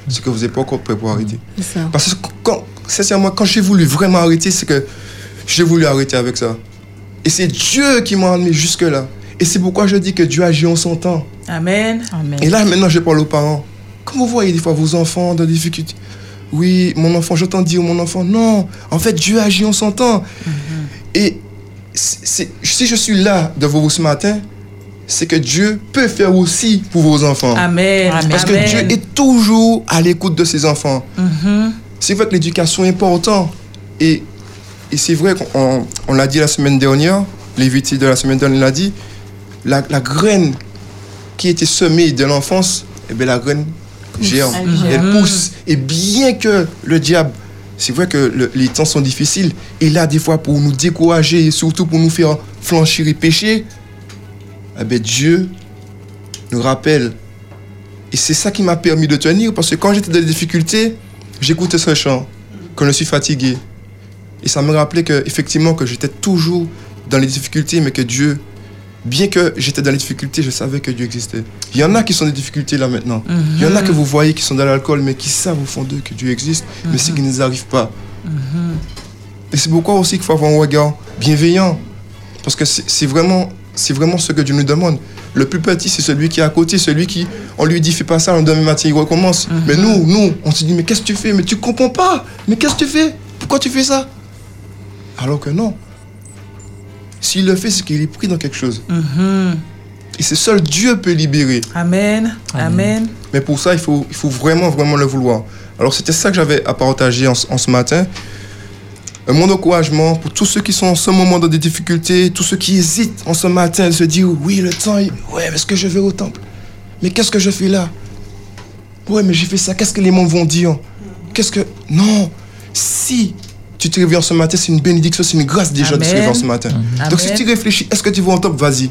C'est que vous n'êtes pas encore prêt pour arrêter. Ça. Parce que quand, sincèrement, quand j'ai voulu vraiment arrêter, c'est que j'ai voulu arrêter avec ça. Et c'est Dieu qui m'a amené jusque-là. Et c'est pourquoi je dis que Dieu agit en son temps. Amen. Amen. Et là, maintenant, je parle aux parents. Quand vous voyez des fois vos enfants dans des difficultés, oui, mon enfant, j'entends dire mon enfant, non, en fait, Dieu agit en son temps. Et c'est- c'est- si je suis là devant vous ce matin, c'est que Dieu peut faire aussi pour vos enfants. Amen. Amen. Parce que Amen. Dieu est toujours à l'écoute de ses enfants. Mhm. C'est vrai que l'éducation est importante. Et, et c'est vrai qu'on on- l'a dit la semaine dernière, l'invité de la semaine dernière l'a dit, la, la graine qui était semée de l'enfance, eh bien, la graine germe, Elle germe. elle pousse. Et bien que le diable, c'est vrai que le- les temps sont difficiles, et là, des fois, pour nous décourager et surtout pour nous faire flanchir et pécher, eh bien, Dieu nous rappelle. Et c'est ça qui m'a permis de tenir, parce que quand j'étais dans des difficultés, j'écoutais ce chant, quand je suis fatigué. Et ça me rappelait que, effectivement, que j'étais toujours dans les difficultés, mais que Dieu, bien que j'étais dans les difficultés, je savais que Dieu existait. Il y en a qui sont dans des difficultés là maintenant. Il y en a que vous voyez qui sont dans l'alcool, mais qui savent au fond d'eux que Dieu existe, mais c'est qu'ils n'y arrivent pas. Et c'est pourquoi aussi qu'il faut avoir un regard bienveillant. Parce que c'est vraiment, c'est vraiment ce que Dieu nous demande. Le plus petit, c'est celui qui est à côté, celui qui, on lui dit, fais pas ça, le demain matin, il recommence. Mais nous, nous, on se dit, mais qu'est-ce que tu fais? Mais tu comprends pas. Mais qu'est-ce que tu fais? Pourquoi tu fais ça? Alors que non. S'il le fait, c'est qu'il est pris dans quelque chose. Mhm. Et c'est seul Dieu peut libérer. Amen. Amen. Mais pour ça, il faut, il faut vraiment, vraiment le vouloir. Alors, c'était ça que j'avais à partager en ce matin. Un mon encouragement pour tous ceux qui sont en ce moment dans des difficultés, tous ceux qui hésitent en ce matin, de se dire oui, le temps, ouais, mais est-ce que je vais au temple? Mais qu'est-ce que je fais là? Ouais, mais j'ai fait ça, qu'est-ce que les gens vont dire? Qu'est-ce que. Non Si tu te réveilles en ce matin, c'est une bénédiction, c'est une grâce déjà de se réveiller en ce matin. Donc, si tu réfléchis, est-ce que tu vas au temple? Vas-y.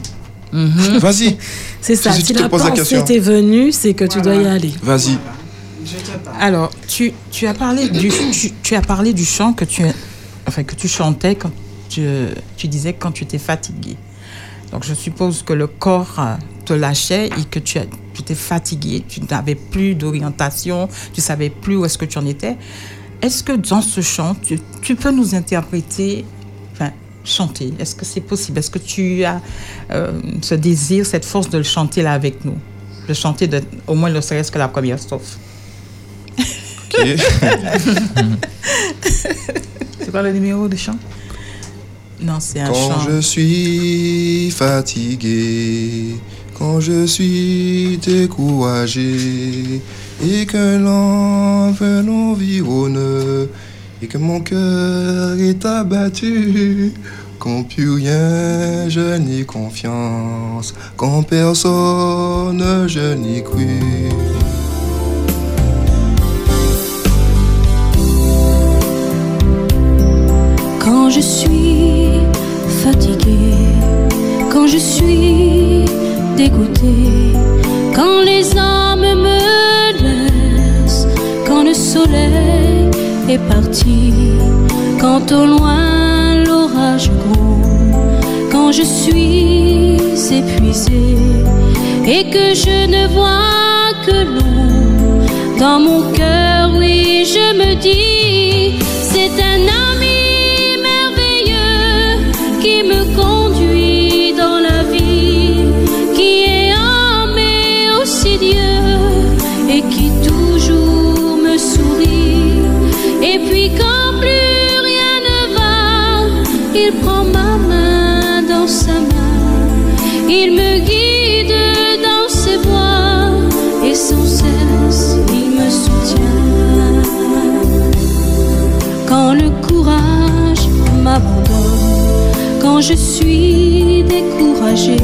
Vas-y, C'est ça. Si Si tu te la poses la pensée question. t'est venue, c'est que tu dois y aller. vas-y. Alors, tu, tu as parlé du tu, tu as parlé du chant que tu enfin que tu chantais quand tu, tu disais quand tu étais fatigué. Donc je suppose que le corps euh, te lâchait et que tu étais fatigué, tu n'avais plus d'orientation, tu savais plus où est-ce que tu en étais. Est-ce que dans ce chant, tu, tu peux nous interpréter, enfin chanter? Est-ce que c'est possible? Est-ce que tu as euh, ce désir, cette force de le chanter là avec nous? Le chanter de, au moins ne serait-ce que la première strophe. Ok. C'est quoi le numéro de chant Non, c'est un Quand chant. je suis fatigué, quand je suis découragé, et que l'envers l'environne, et que mon cœur est abattu, quand plus rien je n'ai confiance, quand personne je n'y cru. Quand je suis fatigué, quand je suis dégoûté, quand les âmes me laissent, quand le soleil est parti, quand au loin l'orage gronde, quand je suis épuisé et que je ne vois que l'ombre dans mon cœur, oui, je me dis, je suis découragé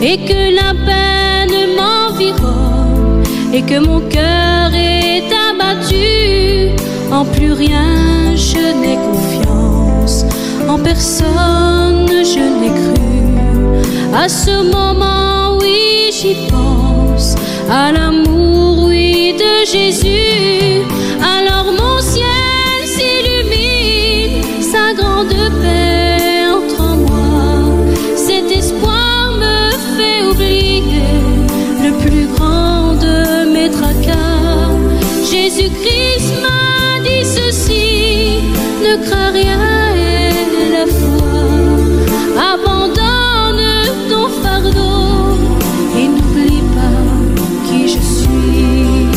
et que la peine m'environne et que mon cœur est abattu, en plus rien je n'ai confiance, en personne je n'ai cru. À ce moment, oui, j'y pense, à l'amour, oui, de Jésus. Alors mon ciel s'illumine, sa grande paix ne crains rien et la foi. Abandonne ton fardeau et n'oublie pas qui je suis.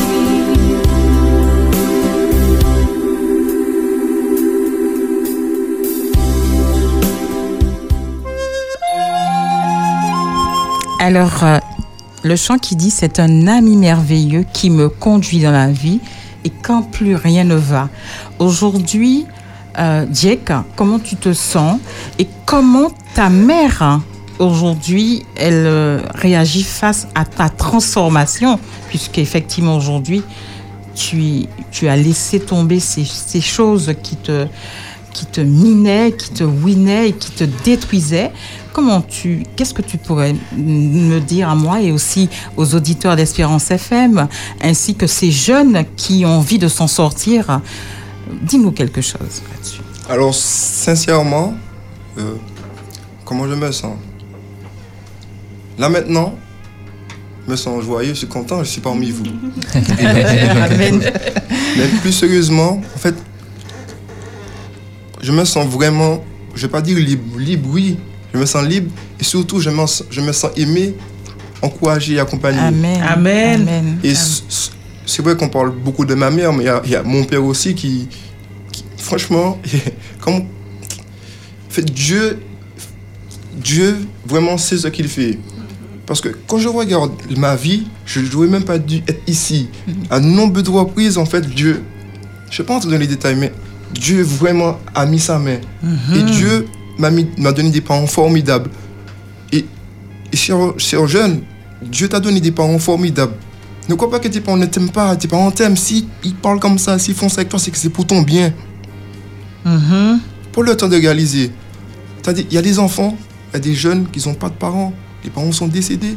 Alors, euh, le chant qui dit c'est un ami merveilleux qui me conduit dans la vie et quand plus rien ne va. Aujourd'hui, euh, comment tu te sens et comment ta mère aujourd'hui elle euh, réagit face à ta transformation? Puisqu'effectivement aujourd'hui tu, tu as laissé tomber ces, ces choses qui te qui te minaient, qui te winaient qui te détruisaient. Comment tu, qu'est-ce que tu pourrais me dire à moi et aussi aux auditeurs d'Espérance FM, ainsi que ces jeunes qui ont envie de s'en sortir Dis-nous quelque chose là-dessus. Alors, sincèrement, euh, comment je me sens? Là maintenant, je me sens joyeux, je suis content, je suis parmi vous. Amen. Mais plus sérieusement, en fait, je me sens vraiment, je vais pas dire libre, libre oui, je me sens libre et surtout je me, sens- je me sens aimé, encouragé et accompagné. Amen. Amen. Et c'est vrai qu'on parle beaucoup de ma mère, mais il y a- il y, a mon père aussi qui, qui- franchement, comme, en fait, Dieu, Dieu vraiment sait ce qu'il fait. Parce que quand je regarde ma vie, je n'aurais même pas dû être ici. À nombre de reprises, en fait, Dieu, je ne vais pas entrer dans les détails, mais Dieu vraiment a mis sa main. Et Dieu m'a mis- m'a donné des parents formidables. Et, et cher, cher jeune, Dieu t'a donné des parents formidables. Ne crois pas que tes parents ne t'aiment pas. Tes parents t'aiment. Si ils parlent comme ça, s'ils font ça avec toi, c'est que c'est pour ton bien. Mhm. Pour le temps de réaliser. Il y a des enfants, il y a des jeunes qui n'ont pas de parents. Les parents sont décédés.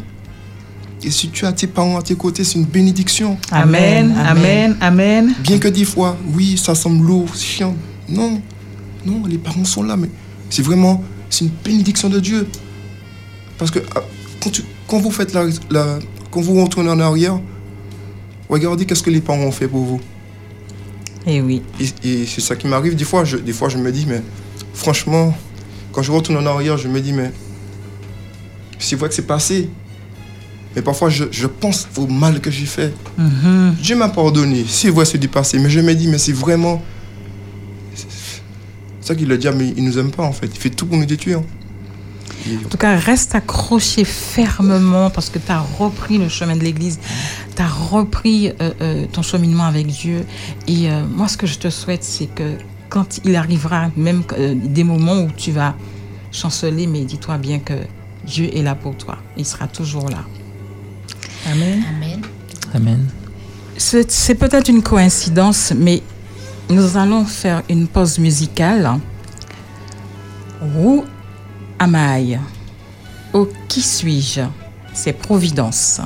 Et si tu as tes parents à tes côtés, c'est une bénédiction. Amen. Amen. Amen. Bien que des fois, oui, ça semble lourd, c'est chiant. Non, non, les parents sont là, mais c'est vraiment, c'est une bénédiction de Dieu. Parce que ah, quand, tu- quand vous faites la, la- quand vous retournez en arrière, regardez qu'est-ce que les parents ont fait pour vous. Et oui. Et, et c'est ça qui m'arrive. Des fois, je, des fois, je me dis, mais franchement, quand je retourne en arrière, je me dis, mais c'est vrai que c'est passé. Mais parfois, je, je pense au mal que j'ai fait. Mhm. Dieu m'a pardonné. C'est vrai, c'est du passé. Mais je me dis, mais c'est vraiment. C'est ça qu'il le dit, mais il nous aime pas en fait. Il fait tout pour nous détruire. En tout cas, reste accroché fermement parce que tu as repris le chemin de l'Église, tu as repris euh, euh, ton cheminement avec Dieu. Et euh, moi, ce que je te souhaite, c'est que quand il arrivera même euh, des moments où tu vas chanceler, mais dis-toi bien que Dieu est là pour toi. Il sera toujours là. Amen. Amen. Amen. C'est c'est peut-être une coïncidence, mais nous allons faire une pause musicale. Où Amaï. Oh, qui suis-je? C'est Providence.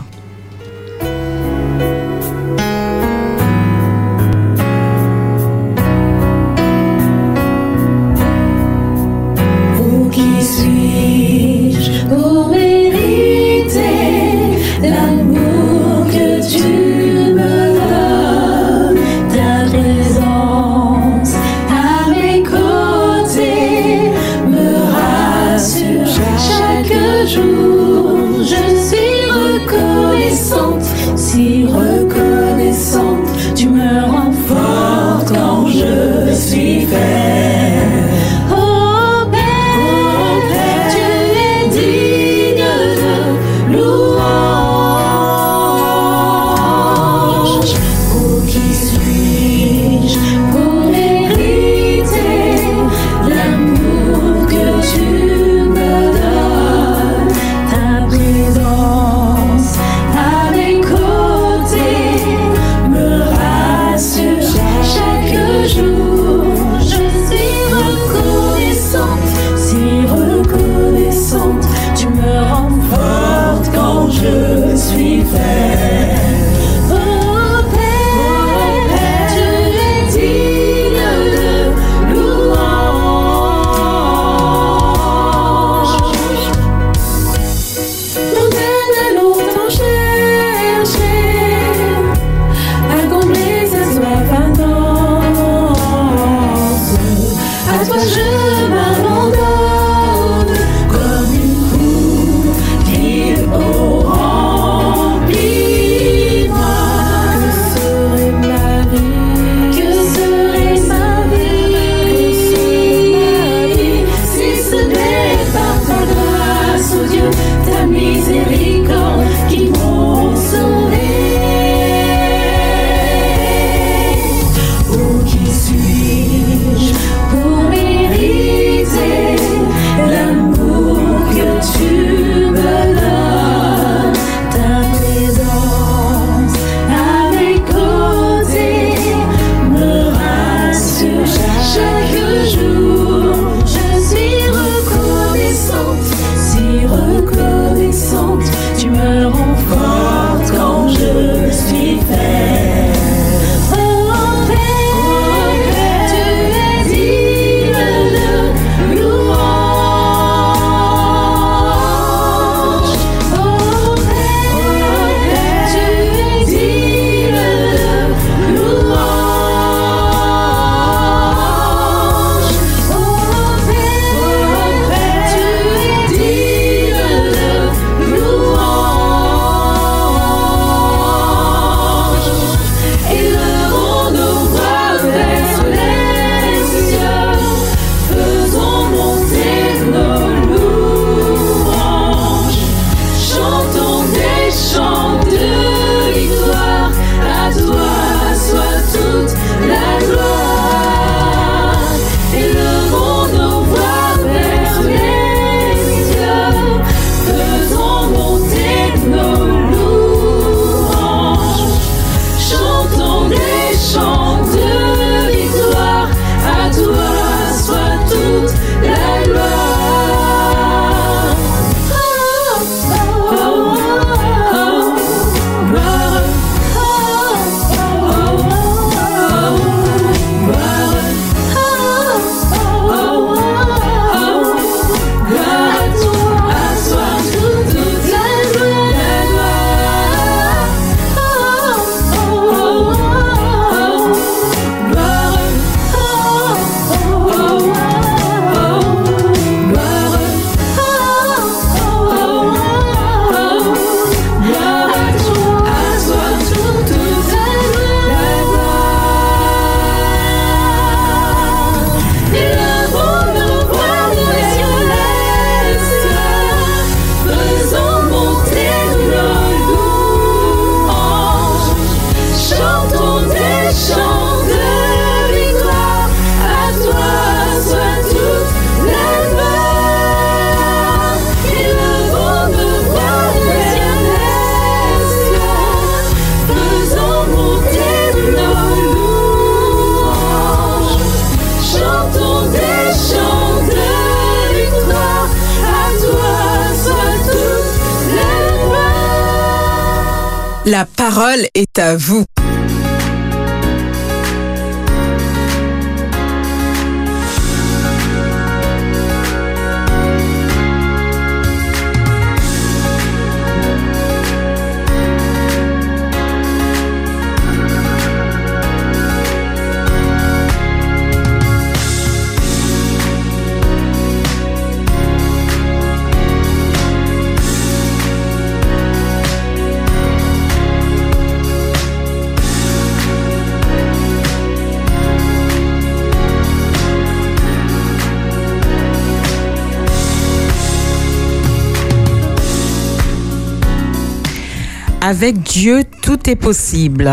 Avec Dieu, tout est possible.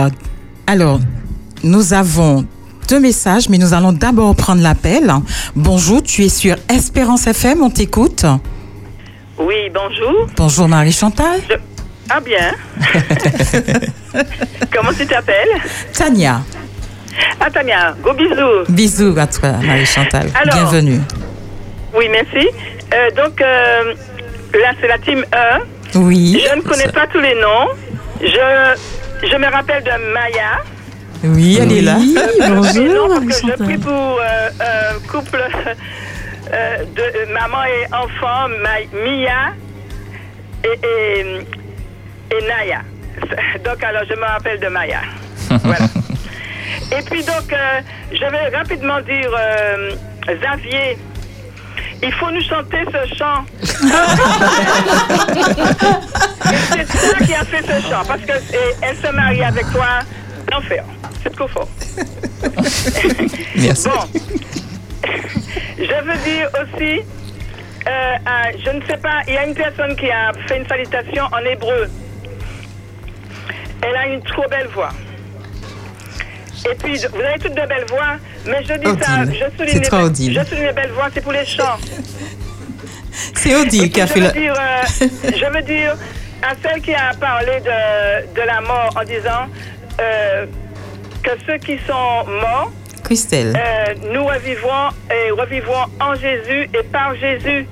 Alors, nous avons deux messages, mais nous allons d'abord prendre l'appel. Bonjour, tu es sur Espérance FM, on t'écoute. Oui, bonjour. Bonjour Marie-Chantal. Je- Ah bien. Comment tu t'appelles? Tania, Ah Tania, gros bisous. bisous à toi Marie-Chantal. Bienvenue. Oui, merci. Euh, donc euh, là, c'est la team 1. Oui. Je ne connais pas tous les noms. Je, je me rappelle de Maya. Oui, elle est là. Euh, bonjour, non, parce que je prie pour euh, un couple euh, de euh, maman et enfant, Ma- Mia et, et, et Naya. Donc, alors, je me rappelle de Maya. voilà. Et puis, donc, euh, je vais rapidement dire, euh, Xavier, il faut nous chanter ce chant. C'est toi qui a fait ce chant, parce que et, elle se marie avec toi d'enfer. C'est trop fort. Merci. Bon. Je veux dire aussi, euh, à- je ne sais pas, il y a une personne qui a fait une salutation en hébreu. Elle a une trop belle voix. Et puis, vous avez toutes de belles voix, mais je dis ça, je souligne, C'est les Odile. je souligne les belles voix, c'est pour les chants. C'est Odile qui a fait le... dire, euh, je veux dire celle qui a parlé de, de la mort en disant euh, que ceux qui sont morts, Christelle. euh, nous revivons et revivons en Jésus et par Jésus.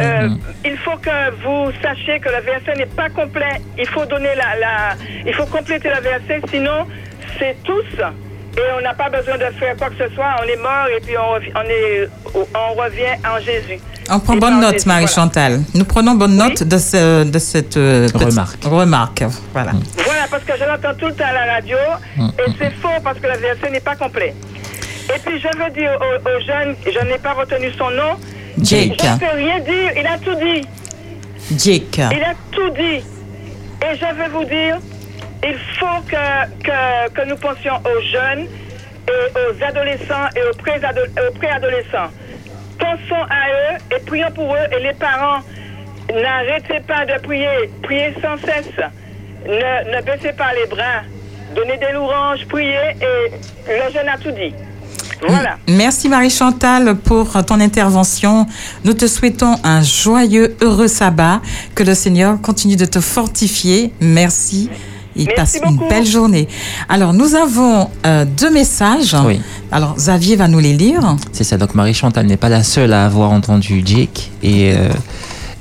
Euh, Il faut que vous sachiez que le verset n'est pas complet. Il faut donner la, la, il faut compléter le verset, sinon c'est tous. Et on n'a pas besoin de faire quoi que ce soit. On est mort et puis on, on, est, on revient en Jésus. On prend bonne note, voilà. Marie-Chantal. Nous prenons bonne note de, ce- de cette euh, petite Remarque. remarque. Voilà. Voilà, parce que je l'entends tout le temps à la radio et c'est faux parce que le verset n'est pas complet. Et puis je veux dire aux, aux jeunes, je n'ai pas retenu son nom, Jake. je ne peux rien dire, il a tout dit. Jake. Il a tout dit. Et je veux vous dire, il faut que, que, que nous pensions aux jeunes et aux adolescents et aux préadolescents. Pensons à eux et prions pour eux et les parents. N'arrêtez pas de prier. Priez sans cesse. Ne, ne baissez pas les bras. Donnez des louanges, priez et le jeune a tout dit. Voilà. Merci Marie-Chantal pour ton intervention. Nous te souhaitons un joyeux, heureux sabbat. Que le Seigneur continue de te fortifier. Merci. Merci passe une belle journée. Alors, nous avons euh, deux messages. Oui. Alors, Xavier va nous les lire. C'est ça. Donc Marie-Chantal n'est pas la seule à avoir entendu Jake et, euh,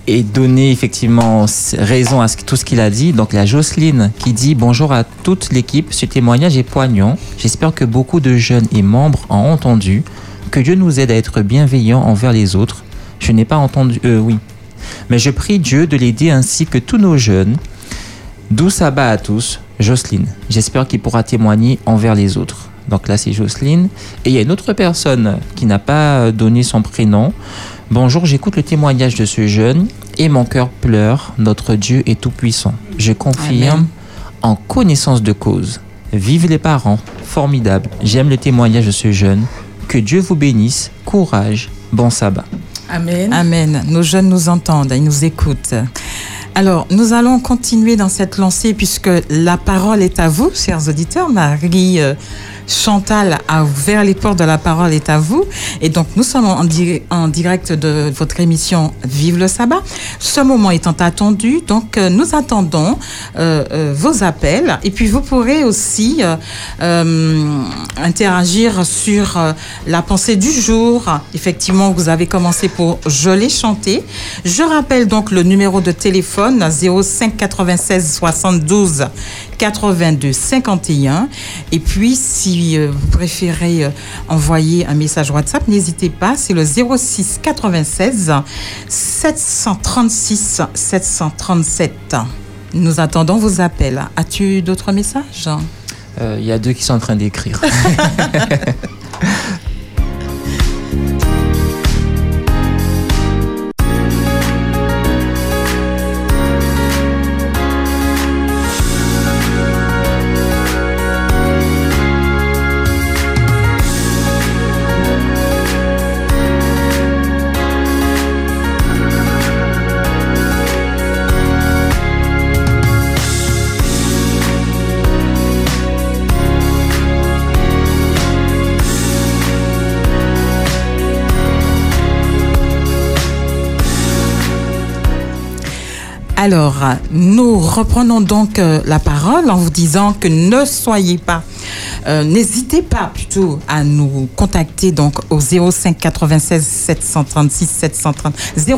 et donner effectivement raison à ce- tout ce qu'il a dit. Donc la Jocelyne qui dit bonjour à toute l'équipe. Ce témoignage est poignant. J'espère que beaucoup de jeunes et membres ont entendu. Que Dieu nous aide à être bienveillants envers les autres. Je n'ai pas entendu. Euh, oui. Mais je prie Dieu de l'aider ainsi que tous nos jeunes. Doux sabbat à tous, Jocelyne. J'espère qu'il pourra témoigner envers les autres. Donc là, c'est Jocelyne. Et il y a une autre personne qui n'a pas donné son prénom. Bonjour, j'écoute le témoignage de ce jeune et mon cœur pleure. Notre Dieu est tout-puissant. Je confirme Amen. en connaissance de cause. Vive les parents, formidable. J'aime le témoignage de ce jeune. Que Dieu vous bénisse. Courage. Bon sabbat. Amen. Amen. Nos jeunes nous entendent, ils nous écoutent. Alors, nous allons continuer dans cette lancée puisque la parole est à vous, chers auditeurs. Marie euh, Chantal a ouvert les portes de la parole est à vous. Et donc, nous sommes en, di- en direct de votre émission Vive le sabbat. Ce moment étant attendu, donc euh, nous attendons euh, euh, vos appels. Et puis, vous pourrez aussi interagir sur la pensée du jour. Effectivement, vous avez commencé pour Je l'ai chanté. Je rappelle donc le numéro de téléphone 05 96 72 82 51. Et puis, si euh, vous préférez euh, envoyer un message WhatsApp, n'hésitez pas, c'est le 06 96 736 737. Nous attendons vos appels. As-tu d'autres messages? Euh, Il y a deux qui sont en train d'écrire. Alors, nous reprenons donc euh, la parole en vous disant que ne soyez pas, euh, n'hésitez pas plutôt à nous contacter donc au 05 96 736 730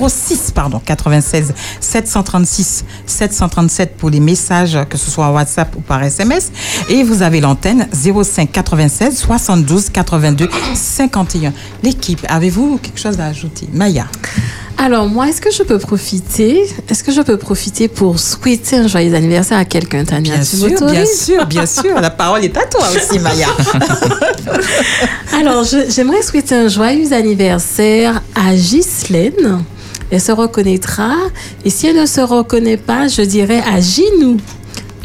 06 pardon 96 736 737 pour les messages que ce soit WhatsApp ou par SMS et vous avez l'antenne 05 96 72 82 51. L'équipe, avez-vous quelque chose à ajouter, Maya? Alors moi, est-ce que je peux profiter Est-ce que je peux profiter pour souhaiter un joyeux anniversaire à quelqu'un, Tania? Bien tu sûr, bien sûr, bien sûr. La parole est à toi aussi, Maya. Alors, j'aimerais souhaiter un joyeux anniversaire à Ghislaine. Elle se reconnaîtra. Et si elle ne se reconnaît pas, je dirais à Ginou.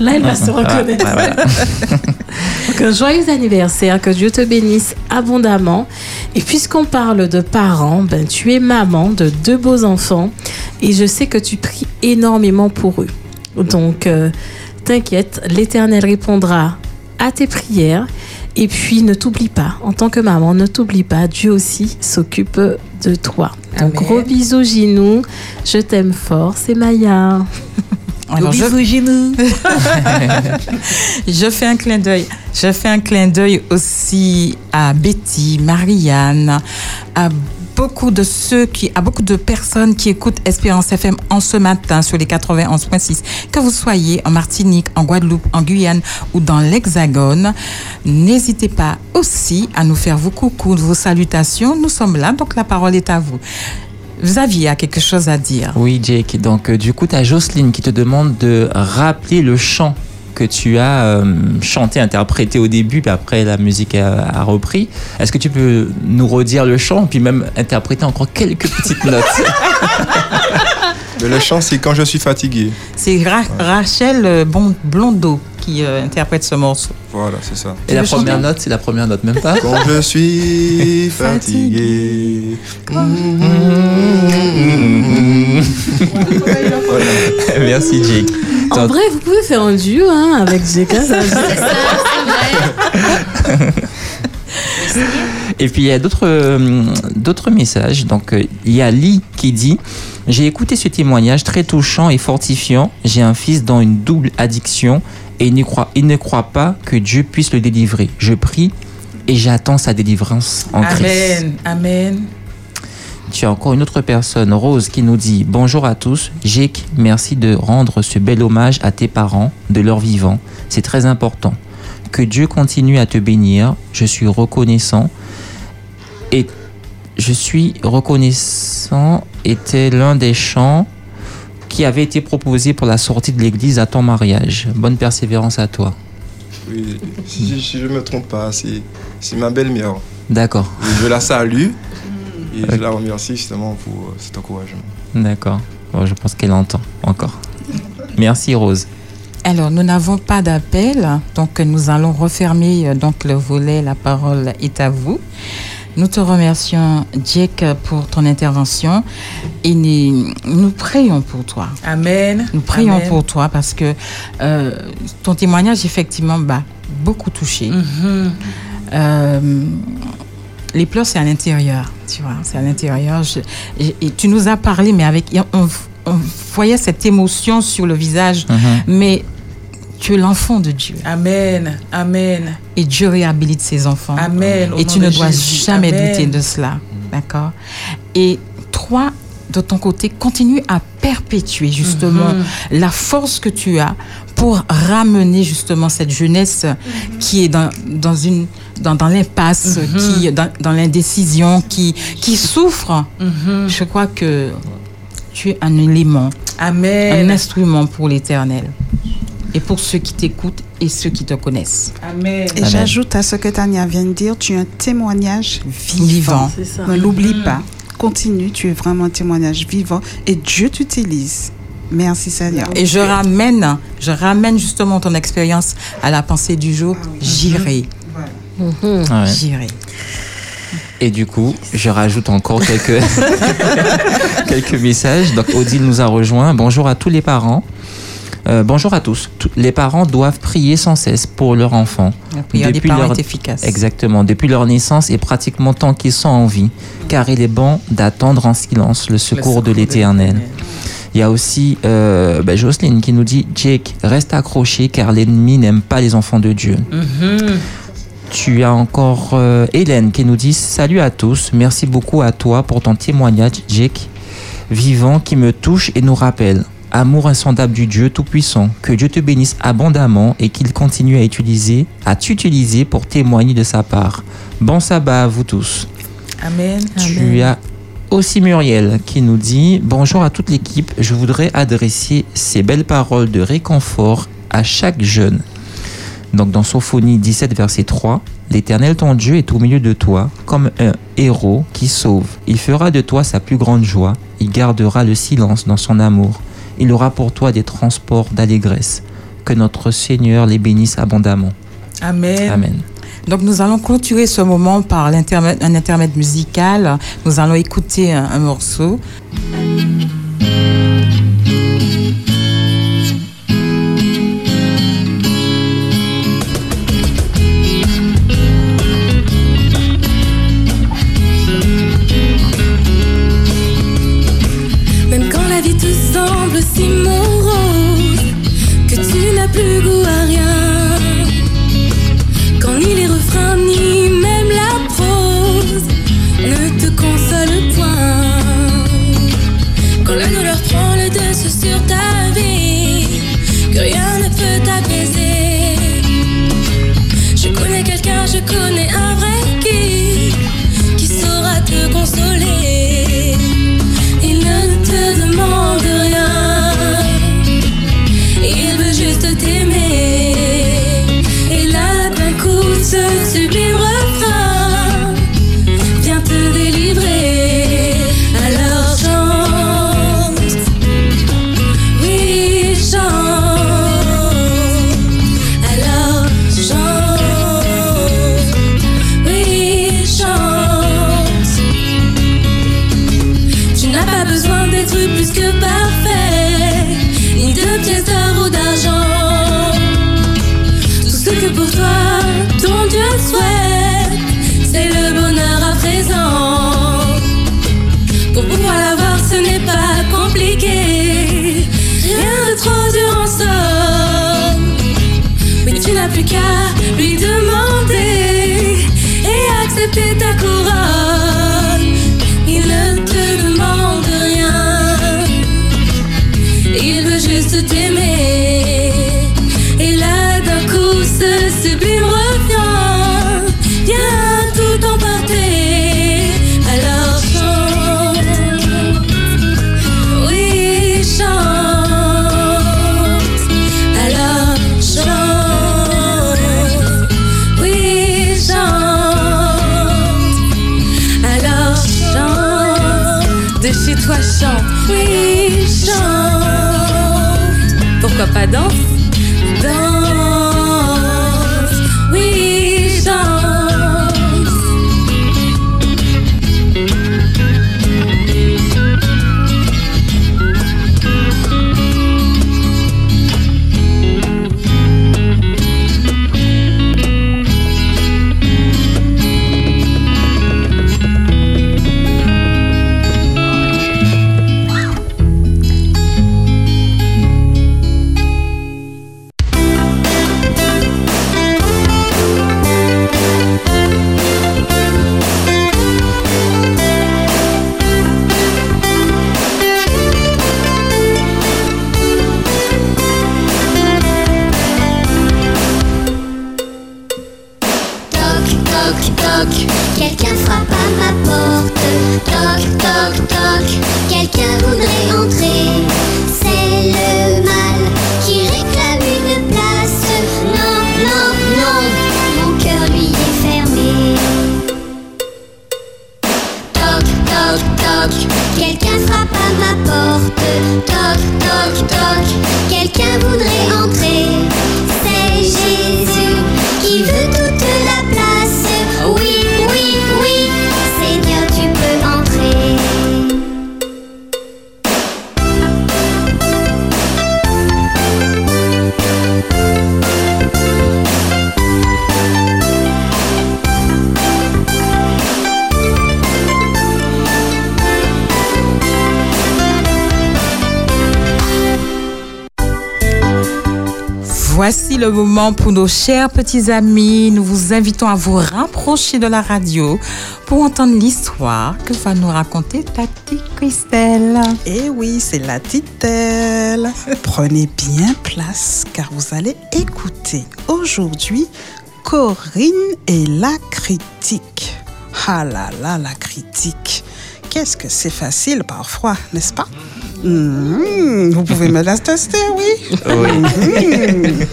Là, elle va se reconnaître. Ah, voilà. Donc, un joyeux anniversaire, que Dieu te bénisse abondamment. Et puisqu'on parle de parents, ben, tu es maman de deux beaux enfants et je sais que tu pries énormément pour eux. Donc, euh, t'inquiète, l'Éternel répondra à tes prières. Et puis, ne t'oublie pas, en tant que maman, ne t'oublie pas, Dieu aussi s'occupe de toi. Donc, Amen. gros bisous, Ginou. Je t'aime fort, c'est Maya. Alors, je- Je fais un clin d'œil. Je fais un clin d'œil aussi à Betty, Marianne, à beaucoup de ceux qui, à beaucoup de personnes qui écoutent Espérance FM en ce matin sur les 91.6. Que vous soyez en Martinique, en Guadeloupe, en Guyane ou dans l'Hexagone, n'hésitez pas aussi à nous faire vos coucous, vos salutations. Nous sommes là, donc la parole est à vous. Xavier a quelque chose à dire. Oui, Jake. Donc, euh, du coup, tu as Jocelyne qui te demande de rappeler le chant que tu as euh, chanté, interprété au début, puis après la musique a, a repris. Est-ce que tu peux nous redire le chant, puis même interpréter encore quelques petites notes? Mais le chant, c'est quand je suis fatigué. C'est Ra- Rachel euh, Bon- Blondeau qui euh, interprète ce morceau. Voilà, c'est ça. Et la première note, c'est la première note, même pas Quand je suis fatigué. Merci, Jake. En Donc, vrai, vous pouvez faire un duo hein, avec Jeka. Et puis il y a d'autres euh, d'autres messages. Donc euh, il y a Lee qui dit J'ai écouté ce témoignage très touchant et fortifiant. J'ai un fils dans une double addiction et il ne croit, il ne croit pas que Dieu puisse le délivrer. Je prie et j'attends sa délivrance en Christ. Amen. Amen. Tu as encore une autre personne, Rose, qui nous dit Bonjour à tous. Jake, merci de rendre ce bel hommage à tes parents de leur vivant. C'est très important. Que Dieu continue à te bénir. Je suis reconnaissant. Et je suis reconnaissant était l'un des chants qui avait été proposé pour la sortie de l'église à ton mariage. Bonne persévérance à toi. Oui, si, si je ne me trompe pas, c'est ma belle-mère. D'accord, Je la salue et je la remercie justement pour euh, cet encouragement. d'accord. Bon, je pense qu'elle entend encore. Merci Rose. Alors, nous n'avons pas d'appel, donc nous allons refermer euh, donc le volet. La parole est à vous. Nous te remercions, Jack, pour ton intervention et nous, nous prions pour toi. Amen. Nous prions Amen. pour toi parce que euh, ton témoignage, effectivement, m'a beaucoup touché. Mhm. Euh, les pleurs, c'est à l'intérieur, tu vois, c'est à l'intérieur. Et, tu nous as parlé, mais avec, on, on voyait cette émotion sur le visage, Mhm. mais tu es l'enfant de Dieu. Amen. Amen. Et Dieu réhabilite ses enfants. Amen. Au Et tu ne dois Jésus. jamais Amen. douter de cela. D'accord? Et toi, de ton côté, continue à perpétuer justement Mhm. la force que tu as pour ramener justement cette jeunesse qui est dans, dans, une, dans, dans l'impasse, Mhm. qui dans, dans l'indécision, qui, qui souffre. Mhm. Je crois que tu es un élément, Amen. un instrument pour l'éternel. Et pour ceux qui t'écoutent et ceux qui te connaissent. Amen. Et j'ajoute à ce que Tania vient de dire, tu es un témoignage vivant. Vivant. C'est ça. Ne l'oublie pas. Continue, tu es vraiment un témoignage vivant et Dieu t'utilise. Merci Seigneur. Et je ramène, je ramène justement ton expérience à la pensée du jour. J'irai, Mhm. Ah ouais. j'irai. Et du coup, je rajoute encore quelques, quelques messages. Donc, Odile nous a rejoint. Bonjour à tous les parents. Euh, bonjour à tous. Les parents doivent prier sans cesse pour leur enfant. La prière des parents leur- est efficace. Exactement, depuis leur naissance et pratiquement tant qu'ils sont en vie, car il est bon d'attendre en silence le secours de l'Éternel. Il y a aussi euh, ben, Jocelyne qui nous dit Jake, reste accroché car l'ennemi n'aime pas les enfants de Dieu. Mhm. Tu as encore euh, Hélène qui nous dit Salut à tous, merci beaucoup à toi pour ton témoignage, Jake, vivant qui me touche et nous rappelle Amour insondable du Dieu Tout-Puissant, que Dieu te bénisse abondamment et qu'il continue à utiliser, à t'utiliser pour témoigner de sa part. Bon sabbat à vous tous. Amen. Tu as aussi Muriel qui nous dit Bonjour à toute l'équipe, je voudrais adresser ces belles paroles de réconfort à chaque jeune. Donc dans Sophonie 17, verset 3, L'Éternel ton Dieu est au milieu de toi comme un héros qui sauve. Il fera de toi sa plus grande joie, il gardera le silence dans son amour. Il aura pour toi des transports d'allégresse. Que notre Seigneur les bénisse abondamment. Amen. Amen. Donc nous allons clôturer ce moment par l'intermède- un intermède musical. Nous allons écouter un, un morceau. Même quand la vie te si morose, que tu n'as plus goût à rien. Voici le moment pour nos chers petits amis. Nous vous invitons à vous rapprocher de la radio pour entendre l'histoire que va nous raconter Tati Christelle. Eh oui, c'est la titelle. Prenez bien place car vous allez écouter aujourd'hui Corinne et la critique. Ah là là, la critique. Qu'est-ce que c'est facile parfois, n'est-ce pas? Mhm, Vous pouvez me la tester, oui. Mhm.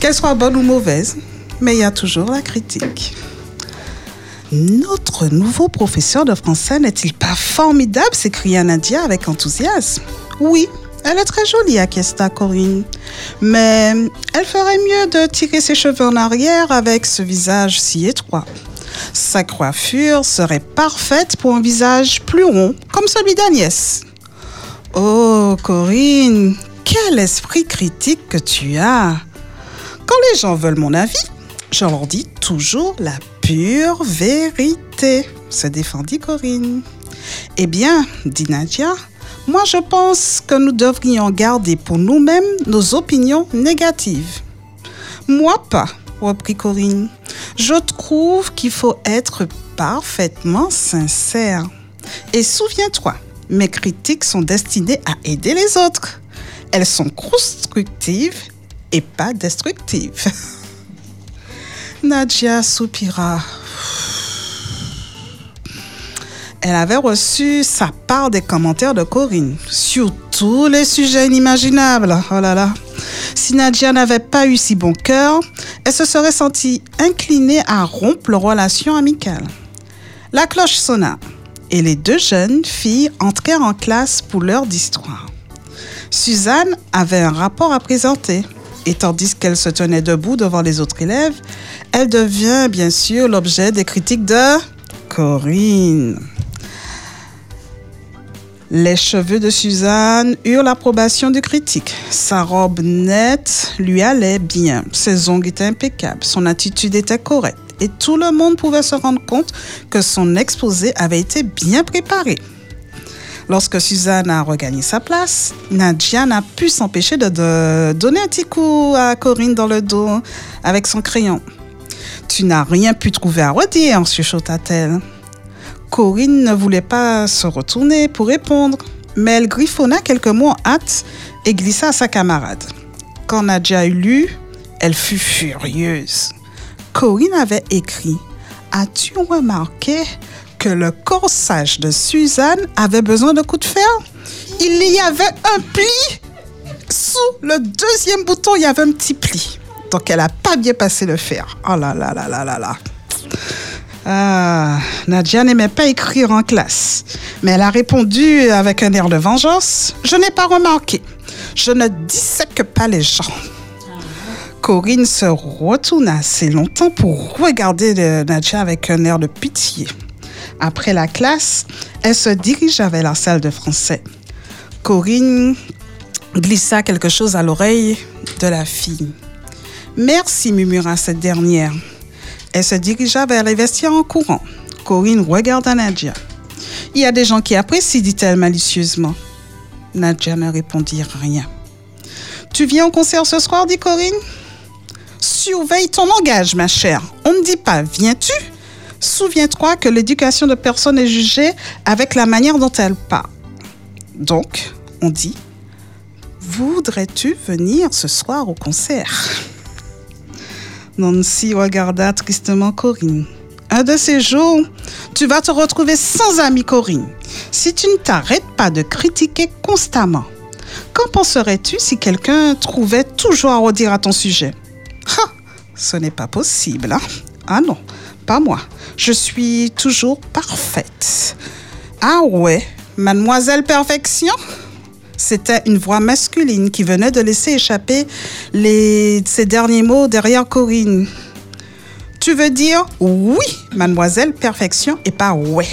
Qu'elle soit bonne ou mauvaise, mais il y a toujours la critique. Notre nouveau professeur de français n'est-il pas formidable s'écria Nadia avec enthousiasme. Oui, elle est très jolie, acquiesça Corinne. Mais elle ferait mieux de tirer ses cheveux en arrière avec ce visage si étroit. Sa coiffure serait parfaite pour un visage plus rond, comme celui d'Agnès. Oh, Corinne, quel esprit critique que tu as. Quand les gens veulent mon avis, je leur dis toujours la pure vérité, se défendit Corinne. Eh bien, dit Nadia, moi je pense que nous devrions garder pour nous-mêmes nos opinions négatives. Moi pas, reprit Corinne. Je trouve qu'il faut être parfaitement sincère. Et souviens-toi, mes critiques sont destinées à aider les autres. Elles sont constructives et pas destructives. Nadia soupira. Elle avait reçu sa part des commentaires de Corinne sur tous les sujets inimaginables. Oh là là. Si Nadia n'avait pas eu si bon cœur, elle se serait sentie inclinée à rompre leur relation amicale. La cloche sonna et les deux jeunes filles entrèrent en classe pour l'heure d'histoire. Suzanne avait un rapport à présenter et tandis qu'elle se tenait debout devant les autres élèves, elle devient bien sûr l'objet des critiques de Corinne. Les cheveux de Suzanne eurent l'approbation du critique. Sa robe nette lui allait bien. Ses ongles étaient impeccables. Son attitude était correcte. Et tout le monde pouvait se rendre compte que son exposé avait été bien préparé. Lorsque Suzanne a regagné sa place, Nadia n'a pu s'empêcher de, donner un petit coup à Corinne dans le dos avec son crayon. Tu n'as rien pu trouver à redire, chuchota-t-elle. Corinne ne voulait pas se retourner pour répondre, mais elle griffonna quelques mots en hâte et glissa à sa camarade. Quand Nadia eut lu, elle fut furieuse. Corinne avait écrit As-tu remarqué que le corsage de Suzanne avait besoin de coups de fer? Il y avait un pli Sous le deuxième bouton, il y avait un petit pli. Donc elle n'a pas bien passé le fer. Oh là là là là là là. Ah, Nadia n'aimait pas écrire en classe, mais elle a répondu avec un air de vengeance. Je n'ai pas remarqué. Je ne dissèque pas les gens. Corinne se retourna assez longtemps pour regarder Nadia avec un air de pitié. Après la classe, elle se dirigea vers la salle de français. Corinne glissa quelque chose à l'oreille de la fille. Merci, murmura cette dernière. Elle se dirigea vers les vestiaires en courant. Corinne regarda Nadia. Il y a des gens qui apprécient, dit-elle malicieusement. Nadia ne répondit rien. Tu viens au concert ce soir, dit Corinne? Surveille ton langage, ma chère. On ne dit pas viens-tu? Souviens-toi que l'éducation de personne est jugée avec la manière dont elle parle. Donc, on dit Voudrais-tu venir ce soir au concert? Nancy regarda tristement Corinne. Un de ces jours, tu vas te retrouver sans amie Corinne si tu ne t'arrêtes pas de critiquer constamment. Qu'en penserais-tu si quelqu'un trouvait toujours à redire à ton sujet? Ah, ce n'est pas possible. hein. Ah non, pas moi. Je suis toujours parfaite. Ah ouais, Mademoiselle Perfection? C'était une voix masculine qui venait de laisser échapper les, ces derniers mots derrière Corinne. Tu veux dire oui, Mademoiselle Perfection, et pas ouais.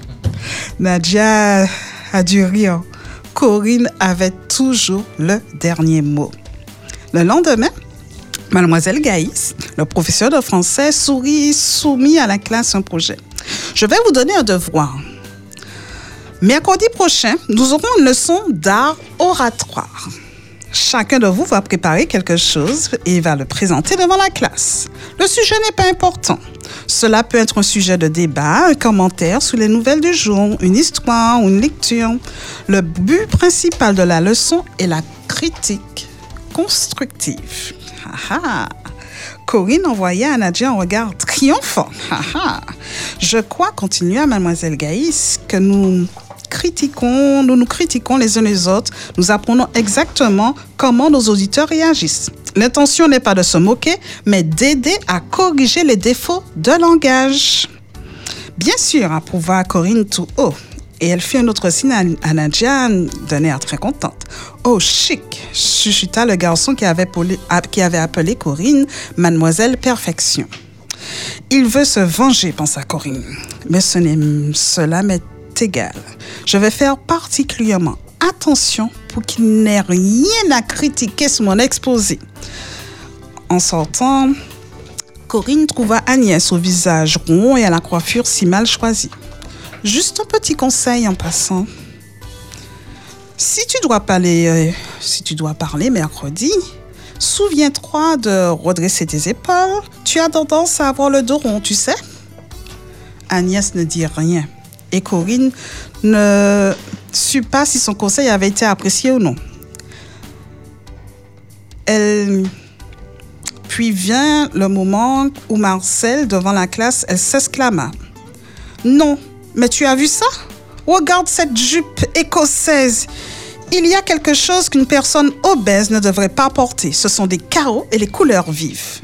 Nadia a dû rire. Corinne avait toujours le dernier mot. Le lendemain, Mademoiselle Gaïs, le professeur de français, sourit, soumis à la classe un projet. Je vais vous donner un devoir. Mercredi prochain, nous aurons une leçon d'art oratoire. Chacun de vous va préparer quelque chose et va le présenter devant la classe. Le sujet n'est pas important. Cela peut être un sujet de débat, un commentaire sur les nouvelles du jour, une histoire ou une lecture. Le but principal de la leçon est la critique constructive. Ah ah. Corinne envoyait à Nadia un regard triomphant. Ah. Je crois, continua Mademoiselle Gaïs, que nous critiquons, nous nous critiquons les uns les autres, nous apprenons exactement comment nos auditeurs réagissent. L'intention n'est pas de se moquer, mais d'aider à corriger les défauts de langage. Bien sûr, approuva Corinne tout haut. Et elle fit un autre signe à, Nadia d'un air très contente. Oh, chic, chuchuta le garçon qui avait, poli- a- qui avait appelé Corinne Mademoiselle Perfection. Il veut se venger, pensa Corinne. Mais cela m'est égal. Je vais faire particulièrement attention pour qu'il n'ait rien à critiquer sur mon exposé. En sortant, Corinne trouva Agnès au visage rond et à la coiffure si mal choisie. Juste un petit conseil en passant. Si tu dois parler, euh, si tu dois parler mercredi, souviens-toi de redresser tes épaules. Tu as tendance à avoir le dos rond, tu sais. Agnès ne dit rien et Corinne ne sut pas si son conseil avait été apprécié ou non. Elle puis vient le moment où Marcel, devant la classe, elle s'exclama. Non, mais tu as vu ça? Regarde cette jupe écossaise. Il y a quelque chose qu'une personne obèse ne devrait pas porter. Ce sont des carreaux et les couleurs vives.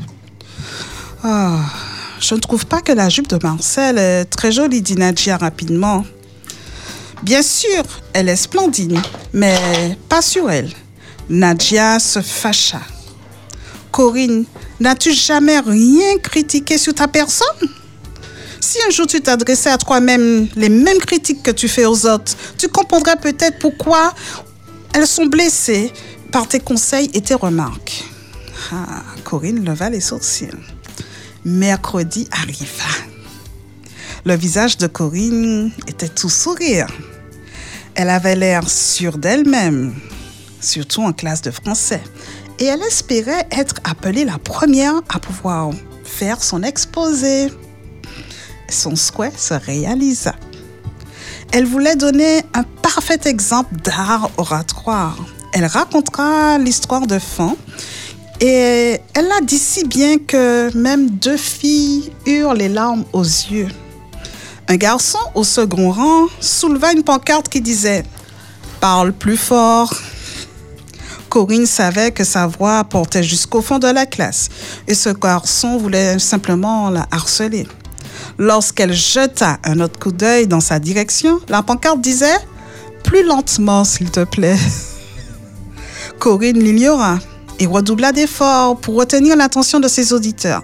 Ah, je ne trouve pas que la jupe de Marcel est très jolie, dit Nadia rapidement. Bien sûr, elle est splendide, mais pas sur elle. Nadia se fâcha. Corinne, n'as-tu jamais rien critiqué sur ta personne? Si un jour tu t'adressais à toi-même les mêmes critiques que tu fais aux autres, tu comprendrais peut-être pourquoi elles sont blessées par tes conseils et tes remarques. Ah, Corinne leva les sourcils. Mercredi arriva. Le visage de Corinne était tout sourire. Elle avait l'air sûre d'elle-même, surtout en classe de français, et elle espérait être appelée la première à pouvoir faire son exposé. Son souhait se réalisa. Elle voulait donner un parfait exemple d'art oratoire. Elle racontera l'histoire de Fan et elle l'a dit si bien que même deux filles eurent les larmes aux yeux. Un garçon au second rang souleva une pancarte qui disait ⁇ Parle plus fort !⁇ Corinne savait que sa voix portait jusqu'au fond de la classe et ce garçon voulait simplement la harceler. Lorsqu'elle jeta un autre coup d'œil dans sa direction, la pancarte disait ⁇ Plus lentement, s'il te plaît ⁇ Corinne l'ignora et redoubla d'efforts pour retenir l'attention de ses auditeurs.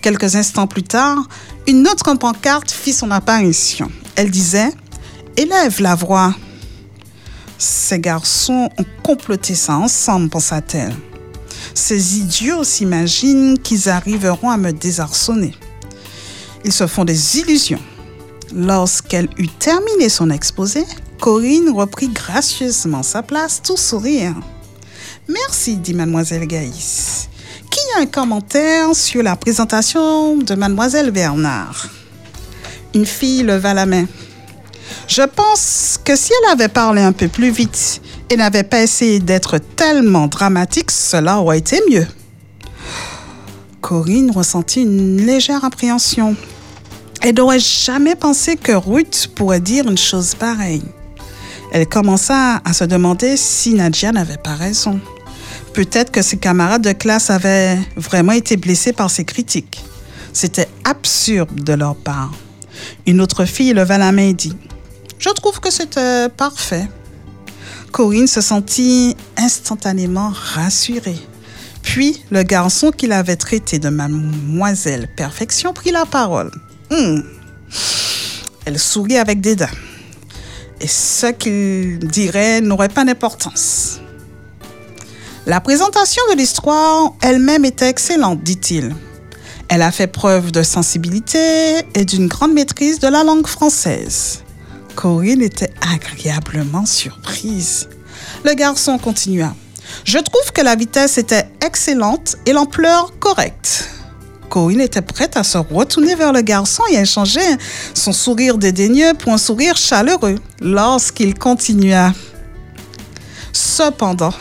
Quelques instants plus tard, une autre pancarte fit son apparition. Elle disait ⁇ Élève la voix !⁇ Ces garçons ont comploté ça ensemble, pensa-t-elle. Ces idiots s'imaginent qu'ils arriveront à me désarçonner. Ils se font des illusions. Lorsqu'elle eut terminé son exposé, Corinne reprit gracieusement sa place, tout sourire. Merci, dit mademoiselle Gaïs. Qui a un commentaire sur la présentation de mademoiselle Bernard? Une fille leva la main. Je pense que si elle avait parlé un peu plus vite et n'avait pas essayé d'être tellement dramatique, cela aurait été mieux. Corinne ressentit une légère appréhension. Elle n'aurait jamais pensé que Ruth pourrait dire une chose pareille. Elle commença à se demander si Nadia n'avait pas raison. Peut-être que ses camarades de classe avaient vraiment été blessés par ses critiques. C'était absurde de leur part. Une autre fille leva la main et dit Je trouve que c'était parfait. Corinne se sentit instantanément rassurée. Puis, le garçon qui l'avait traité de mademoiselle Perfection prit la parole. Hmm. Elle sourit avec dédain. Et ce qu'il dirait n'aurait pas d'importance. La présentation de l'histoire elle-même était excellente, dit-il. Elle a fait preuve de sensibilité et d'une grande maîtrise de la langue française. Corinne était agréablement surprise. Le garçon continua. Je trouve que la vitesse était excellente et l'ampleur correcte. Corinne était prête à se retourner vers le garçon et échanger son sourire dédaigneux pour un sourire chaleureux lorsqu'il continua. Cependant,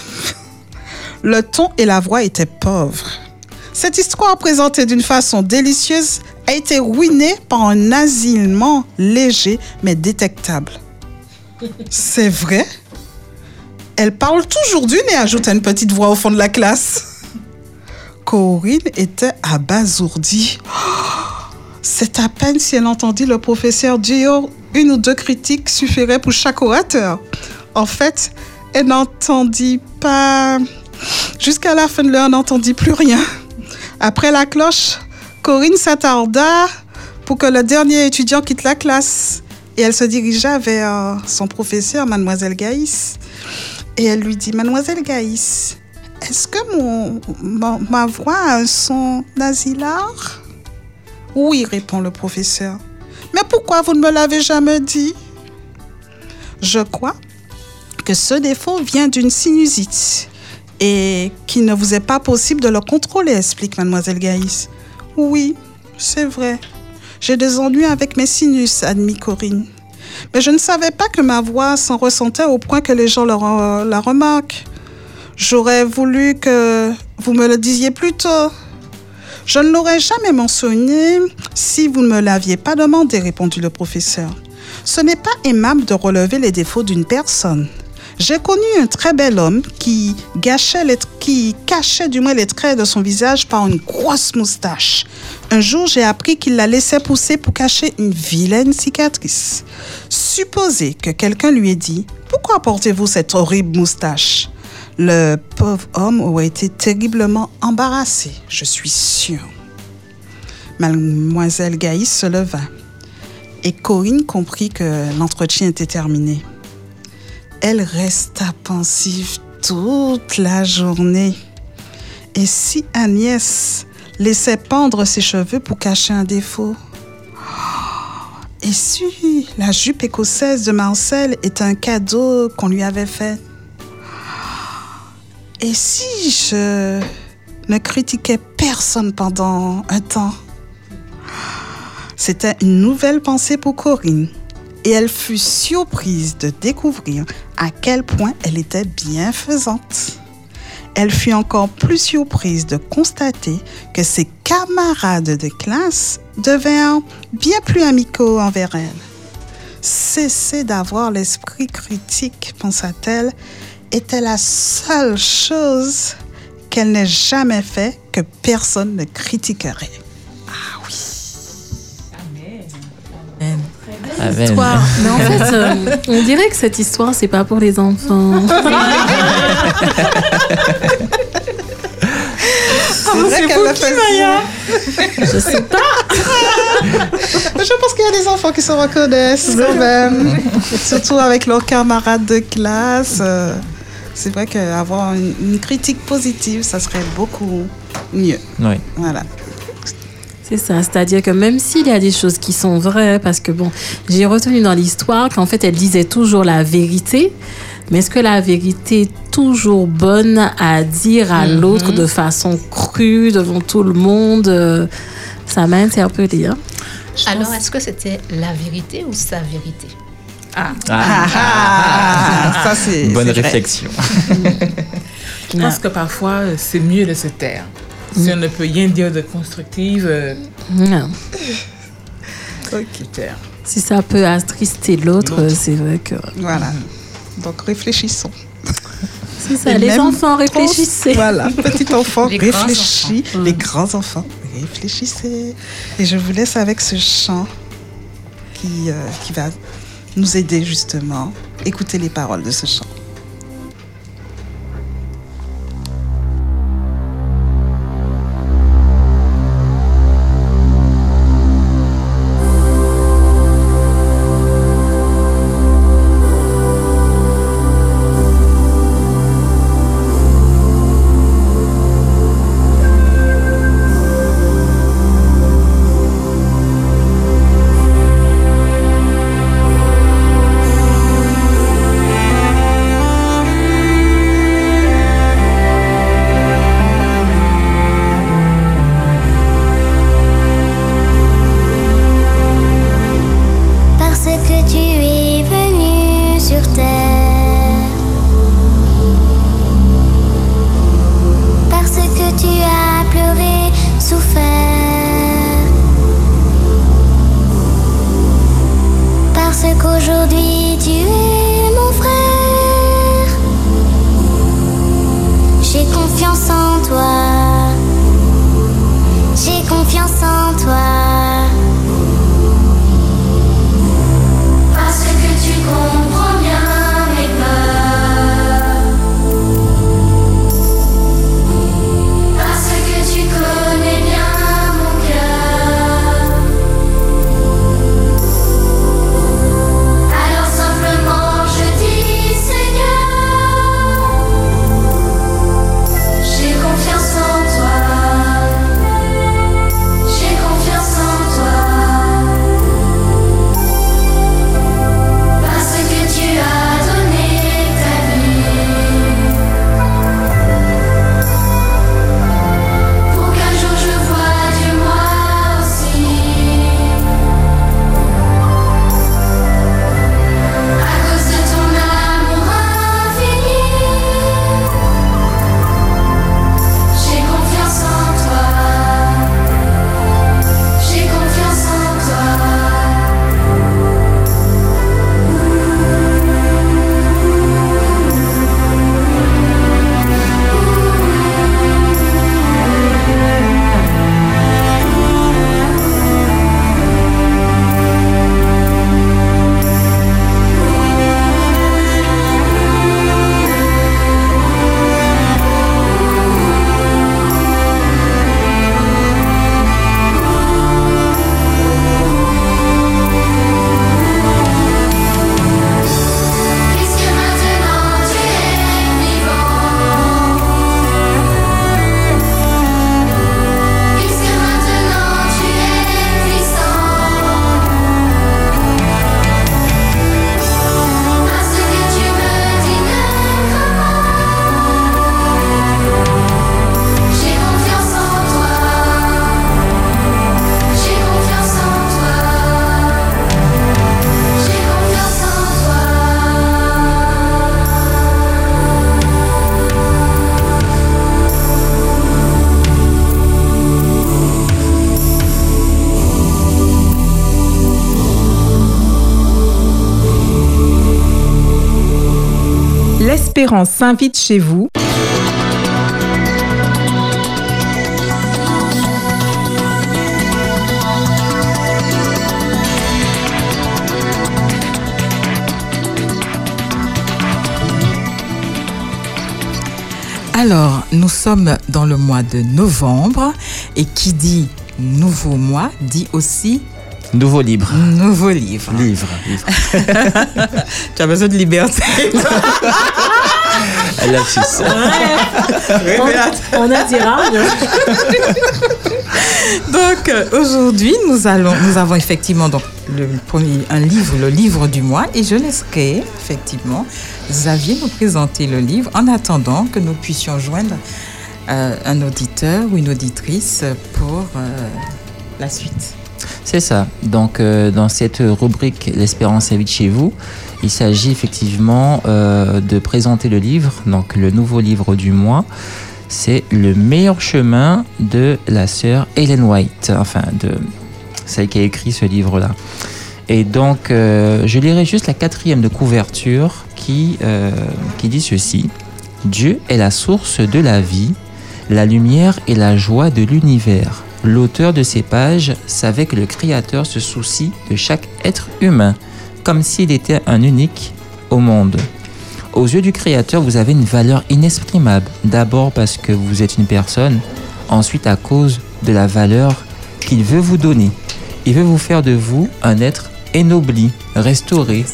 le ton et la voix étaient pauvres. Cette histoire présentée d'une façon délicieuse a été ruinée par un nasillement léger mais détectable. C'est vrai? Elle parle toujours d'une et ajoute une petite voix au fond de la classe. Corinne était abasourdie. C'est à peine si elle entendit le professeur dire une ou deux critiques suffiraient pour chaque orateur. En fait, elle n'entendit pas... Jusqu'à la fin de l'heure, n'entendit plus rien. Après la cloche, Corinne s'attarda pour que le dernier étudiant quitte la classe. Et elle se dirigea vers son professeur, mademoiselle Gaïs. Et elle lui dit, mademoiselle Gaïs, est-ce que ma voix a un son nasilard Oui, répond le professeur. Mais pourquoi vous ne me l'avez jamais dit? Je crois que ce défaut vient d'une sinusite et qu'il ne vous est pas possible de le contrôler, explique mademoiselle Gaïs. Oui, c'est vrai. J'ai des ennuis avec mes sinus, admit Corinne. Mais je ne savais pas que ma voix s'en ressentait au point que les gens la, re- la remarquent. J'aurais voulu que vous me le disiez plus tôt. Je ne l'aurais jamais mentionné si vous ne me l'aviez pas demandé, répondit le professeur. Ce n'est pas aimable de relever les défauts d'une personne. J'ai connu un très bel homme qui, cachait du moins les traits de son visage par une grosse moustache. Un jour, j'ai appris qu'il la laissait pousser pour cacher une vilaine cicatrice. Supposez que quelqu'un lui ait dit Pourquoi portez-vous cette horrible moustache? Le pauvre homme aurait été terriblement embarrassé, je suis sûre. Mademoiselle Gaïs se leva et Corinne comprit que l'entretien était terminé. Elle resta pensive toute la journée. Et si Agnès laissait pendre ses cheveux pour cacher un défaut? Et si la jupe écossaise de Marcel est un cadeau qu'on lui avait fait? Et si je ne critiquais personne pendant un temps? C'était une nouvelle pensée pour Corinne. Et elle fut surprise de découvrir à quel point elle était bienfaisante. Elle fut encore plus surprise de constater que ses camarades de classe devinrent bien plus amicaux envers elle. Cesser d'avoir l'esprit critique, pensa-t-elle, était la seule chose qu'elle n'ait jamais fait que personne ne critiquerait. Amen. Histoire. Mais en fait, euh, on dirait que cette histoire, c'est pas pour les enfants. C'est vrai qu'elle l'a fait Je sais pas. Je pense qu'il y a des enfants qui se reconnaissent quand même. Surtout avec leurs camarades de classe. Euh, C'est vrai qu'avoir une critique positive, ça serait beaucoup mieux. Oui. Voilà. C'est ça, c'est-à-dire que même s'il y a des choses qui sont vraies, parce que bon, j'ai retenu dans l'histoire qu'en fait elle disait toujours la vérité, mais est-ce que la vérité est toujours bonne à dire à l'autre de façon crue devant tout le monde euh, Ça m'a interpellée. Hein? Alors, est-ce que c'était la vérité ou sa vérité? Ah, Ah, Ah, ça c'est. bonne c'est vrai. réflexion. je pense que parfois, euh, c'est mieux de se taire. Si on ne peut rien dire de constructif, euh, Non. taire. Si ça peut attrister l'autre, c'est vrai que. Voilà. Donc réfléchissons. C'est ça, Et les enfants, réfléchissez. Voilà, petit enfant, Les grands réfléchis. Les grands enfants, réfléchissez. Et je vous laisse avec ce chant qui, euh, qui va nous aider justement. Écoutez les paroles de ce chant. L'Espérance s'invite chez vous. Alors, nous sommes dans le mois de novembre et qui dit nouveau mois dit aussi Nouveau libre. nouveau livre. Livre, livre. tu as besoin de liberté. On, on a dit rare. Donc euh, aujourd'hui, nous allons, nous avons effectivement donc le premier un livre, le livre du mois, et je laisserai effectivement Xavier nous présenter le livre en attendant que nous puissions joindre euh, un auditeur ou une auditrice pour euh, la suite. C'est ça. Donc, euh, dans cette rubrique L'espérance habite chez vous, il s'agit effectivement euh, de présenter le livre, donc le nouveau livre du mois. C'est Le meilleur chemin de la sœur Helen White, enfin, de celle qui a écrit ce livre-là. Et donc, euh, je lirai juste la quatrième de couverture qui, euh, qui dit ceci. Dieu est la source de la vie, la lumière et la joie de l'univers. L'auteur de ces pages savait que le Créateur se soucie de chaque être humain. Comme s'il était un unique au monde. Aux yeux du Créateur, vous avez une valeur inexprimable. D'abord parce que vous êtes une personne, ensuite à cause de la valeur qu'il veut vous donner. Il veut vous faire de vous un être énobli, restauré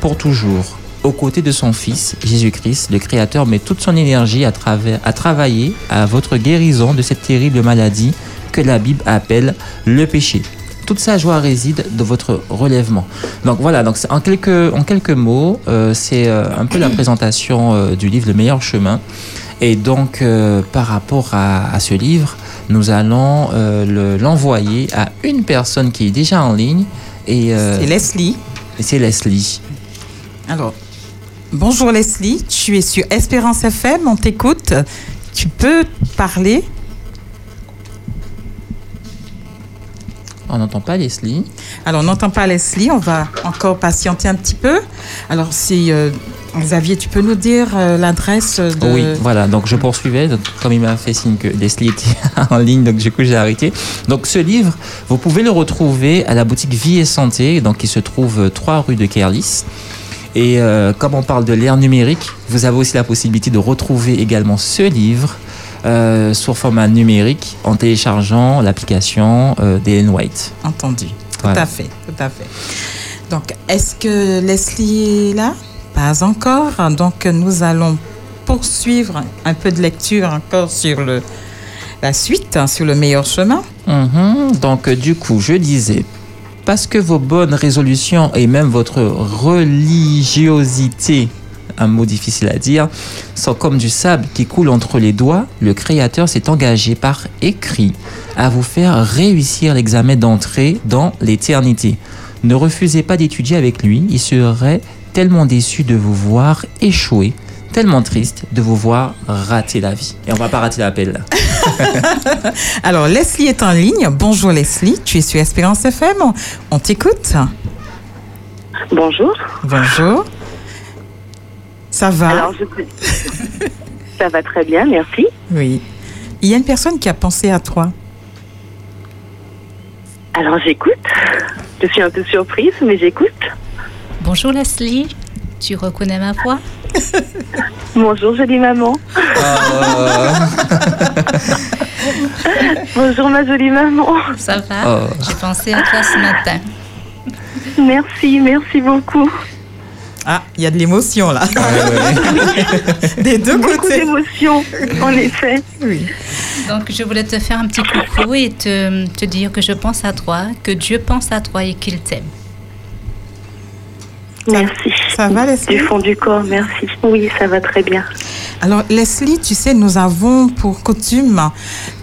pour toujours. Aux côtés de son Fils, Jésus-Christ, le Créateur met toute son énergie à, travers, à travailler à votre guérison de cette terrible maladie que la Bible appelle le péché. Toute sa joie réside de votre relèvement. Donc voilà, donc en quelques, en quelques mots, euh, c'est euh, un peu la présentation euh, du livre Le meilleur chemin. Et donc, euh, par rapport à, à ce livre, nous allons le- l'envoyer à une personne qui est déjà en ligne. Et, C'est Leslie. et c'est Leslie. Alors, bonjour Leslie, tu es sur Espérance FM, on t'écoute. Tu peux parler On n'entend pas Leslie. Alors, on n'entend pas Leslie, on va encore patienter un petit peu. Alors, si euh, Xavier, tu peux nous dire euh, l'adresse de... Oui, voilà, donc je poursuivais, donc, comme il m'a fait signe que Leslie était en ligne, donc du coup j'ai arrêté. Donc ce livre, vous pouvez le retrouver à la boutique Vie et Santé, donc qui se trouve euh, 3 rue de Kerlis. Et euh, comme on parle de l'ère numérique, vous avez aussi la possibilité de retrouver également ce livre euh, sur format numérique en téléchargeant l'application euh, d'Ellen White. Entendu. Tout à fait, tout à fait. Donc, est-ce que Leslie est là? Pas encore. Donc, nous allons poursuivre un peu de lecture encore sur le, la suite, hein, sur le meilleur chemin. Mhm. Donc, du coup, je disais, parce que vos bonnes résolutions et même votre religiosité, un mot difficile à dire, sont comme du sable qui coule entre les doigts, le Créateur s'est engagé par écrit à vous faire réussir l'examen d'entrée dans l'éternité. Ne refusez pas d'étudier avec lui, il serait tellement déçu de vous voir échouer, tellement triste de vous voir rater la vie. Et on va pas rater l'appel. Alors, Leslie est en ligne. Bonjour Leslie, tu es sur Espérance FM. On, on t'écoute. Bonjour. Bonjour. Ça va Alors, je- Ça va très bien, merci. Oui. Il y a une personne qui a pensé à toi. Alors, j'écoute. Je suis un peu surprise, mais j'écoute. Bonjour Leslie, tu reconnais ma voix? Bonjour, jolie maman. Bonjour, ma jolie maman. Ça va? Oh. J'ai pensé à toi ce matin. Merci, merci beaucoup. Ah, il y a de l'émotion là. Des deux Beaucoup côtés. d'émotions, en effet. Oui. Donc je voulais te faire un petit coucou et te, te dire que je pense à toi, que Dieu pense à toi et qu'il t'aime. Merci. Ça va Leslie? Du fond du corps, merci. Oui, ça va très bien. Alors, Leslie, tu sais, nous avons pour coutume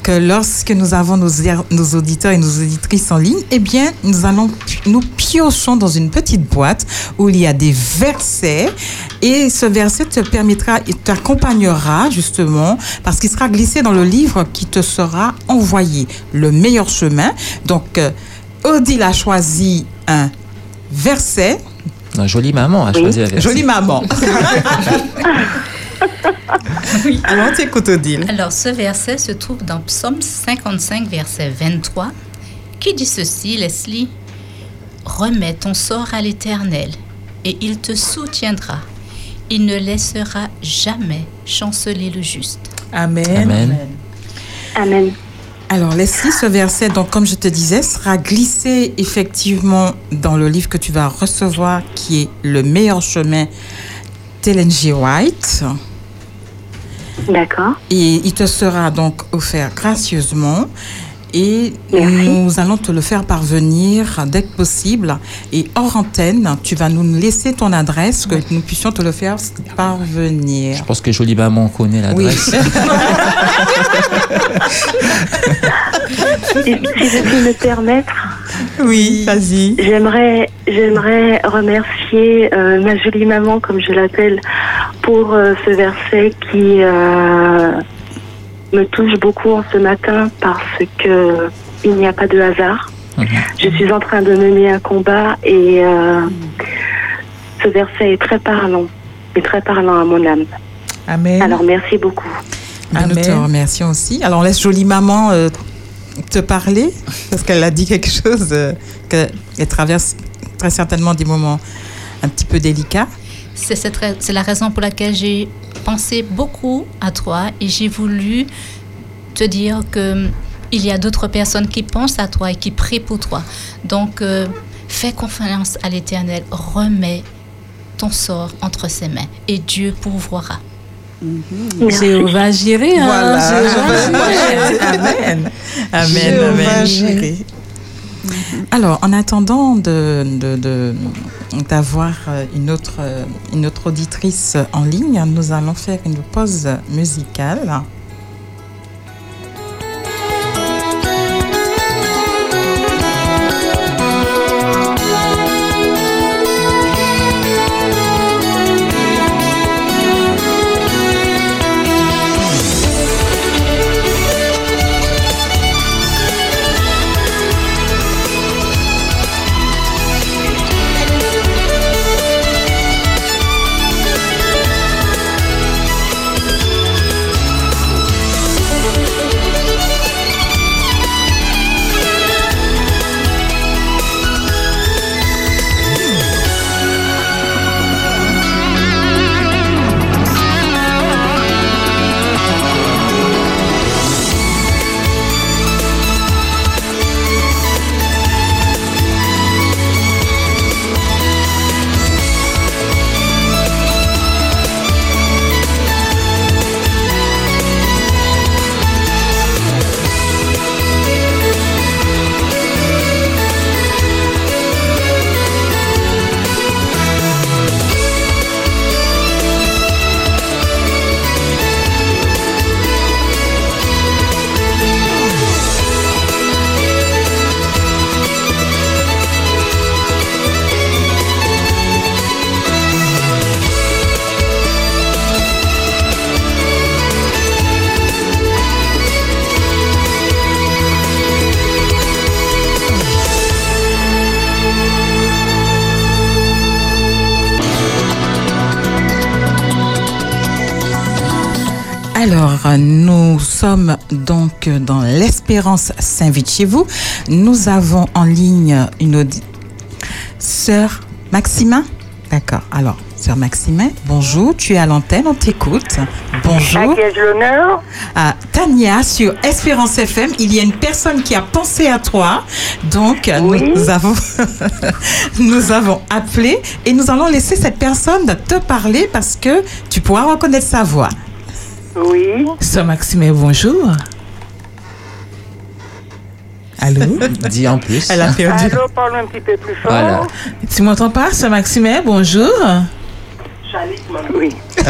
que lorsque nous avons nos, nos auditeurs et nos auditrices en ligne, eh bien, nous allons, nous piochons dans une petite boîte où il y a des versets et ce verset te permettra et t'accompagnera justement parce qu'il sera glissé dans le livre qui te sera envoyé, Le meilleur chemin. Donc, euh, Odile a choisi un verset. Non, jolie maman a choisi la version. Jolie maman. Alors, on t'écoute, Odile. Alors ce verset se trouve dans Psaume 55, verset 23, qui dit ceci, Leslie, Remets ton sort à l'Éternel, et il te soutiendra. Il ne laissera jamais chanceler le juste. Amen. Amen. Amen. Alors, Leslie, ce verset, donc, comme je te disais, sera glissé effectivement dans le livre que tu vas recevoir, qui est Le meilleur chemin d'Ellen G. White. D'accord. Et il te sera donc offert gracieusement. Et nous allons te le faire parvenir dès que possible. Et hors antenne, tu vas nous laisser ton adresse, que nous puissions te le faire parvenir. Je pense que jolie maman connaît Oui. l'adresse. Si, si je puis me permettre. Oui, vas-y. J'aimerais, j'aimerais remercier euh, ma jolie maman, comme je l'appelle, pour euh, ce verset qui euh, me touche beaucoup en ce matin parce que il n'y a pas de hasard. Je suis en train de mener un combat et euh, ce verset est très parlant, est très parlant à mon âme. Amen. Alors merci beaucoup. Ben, nous te remercions aussi. Alors, on laisse jolie maman euh, te parler, parce qu'elle a dit quelque chose, euh, qu'elle traverse très certainement des moments un petit peu délicats. C'est la raison pour laquelle j'ai pensé beaucoup à toi et j'ai voulu te dire que hum, il y a d'autres personnes qui pensent à toi et qui prient pour toi. Donc, euh, fais confiance à l'Éternel, remets ton sort entre ses mains et Dieu pourvoira. Jéhovah Jireh. hein, Voilà. Jéhovah Jireh. Amen. Amen. Jéhovah Amen. Jireh. Alors, en attendant d'avoir euh, euh, une autre auditrice en ligne, nous allons faire une pause musicale. Sommes donc dans l'Espérance s'invite chez vous. Nous avons en ligne une audi- sœur Maxima. D'accord. Alors, sœur Maxima, bonjour. Tu es à l'antenne, on t'écoute. Bonjour. L'honneur? Tania sur Espérance FM. Il y a une personne qui a pensé à toi. Donc, nous avons, nous avons appelé et nous allons laisser cette personne te parler parce que tu pourras reconnaître sa voix. Oui. Sœur Maxime, bonjour. Allô? Dis en plus. Elle a perdu. Allô, parle un petit peu plus fort. Voilà. Tu m'entends pas, Sœur Maxime? Bonjour. Oui. De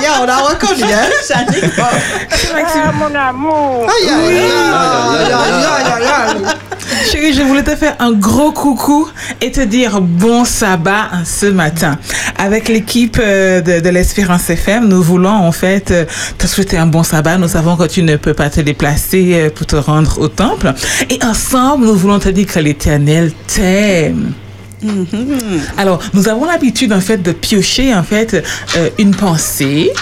rien, on l'a reconnu, hein, Chanique. Ah, mon amour. Aïe, aïe, aïe, aïe, aïe, aïe, aïe. Chérie, je voulais te faire un gros coucou et te dire bon sabbat ce matin. Avec l'équipe euh, de, de l'Espérance FM, nous voulons en fait euh, te souhaiter un bon sabbat. Nous savons que tu ne peux pas te déplacer euh, pour te rendre au temple. Et ensemble, nous voulons te dire que l'Éternel t'aime. Alors, nous avons l'habitude en fait de piocher en fait euh, une pensée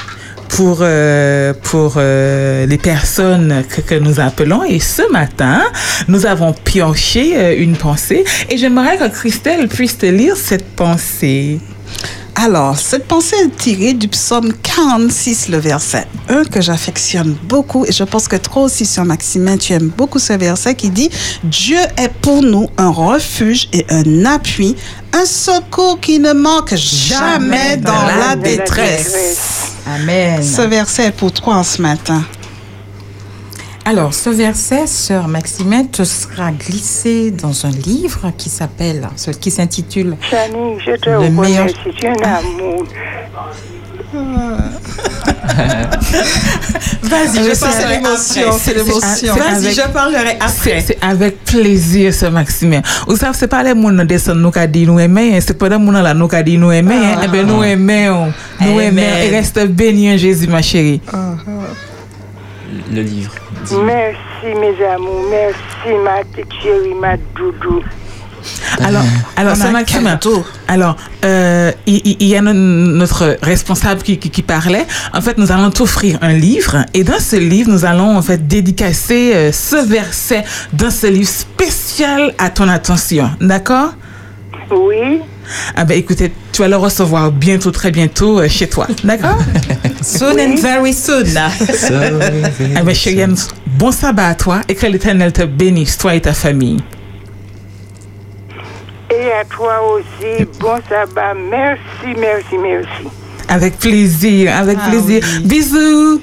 pour euh, pour euh, les personnes que, que nous appelons et ce matin nous avons pioché euh, une pensée et j'aimerais que Christelle puisse te lire cette pensée. Alors, cette pensée est tirée du psaume 46, le verset 1, que j'affectionne beaucoup. Et je pense que toi aussi, sur Maximin, tu aimes beaucoup ce verset qui dit Dieu est pour nous un refuge et un appui, un secours qui ne manque jamais dans la détresse. Amen. Ce verset est pour toi en ce matin. Alors, ce verset, sœur Maxime, te sera glissé dans un livre qui s'appelle, qui s'intitule je te Le meilleur- un amour. Vas-y, je pense que c'est l'émotion, c'est l'émotion. Vas-y, je parlerai après. C'est avec plaisir, ce Maxime. Vous savez, c'est pas les gens qui descendent nous qui disent nous aimer, hein. c'est pas les gens nous qui disent nous aimer. hein. Eh bien, nous aimons. Nous Amen. aimons. Et reste béni en Jésus, ma chérie. Le livre. Merci, mes amours. Merci, ma petite chérie, ma doudou. Alors, alors On a ce Maxime, alors, euh, il, il- y a no- notre responsable qui, qui, qui parlait. En fait, nous allons t'offrir un livre. Et dans ce livre, nous allons en fait dédicacer euh, ce verset dans ce livre spécial à ton attention. D'accord? Oui. Ah ben écoutez, tu vas le recevoir bientôt, très bientôt euh, chez toi. D'accord? Soon and very soon. Ah ben bon sabbat à toi et que l'Éternel te bénisse, toi et ta famille. Et à toi aussi, bon sabbat. Merci, merci, merci. Avec plaisir, avec Ah plaisir. Bisous.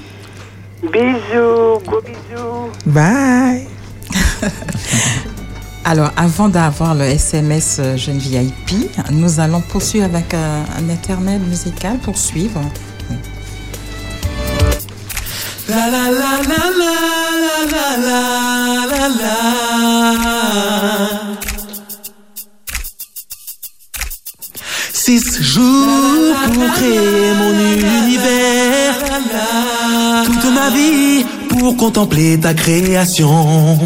Bisous, gros bisous. Bye. Alors, avant d'avoir le SMS Jeune VIP, nous allons poursuivre avec euh, un intermède musical pour suivre. La la la la la la la la la Six jours pour créer mon univers. Toute ma vie pour contempler ta création.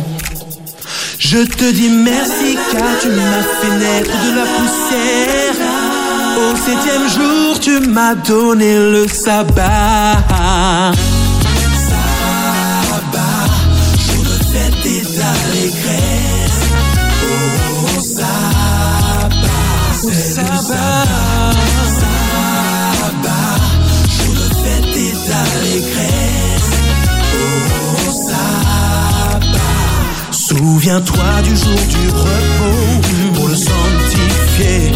Je te dis merci car tu m'as fait naître de la poussière. Au septième jour, tu m'as donné le sabbat. Souviens-toi du jour du repos pour le sanctifier.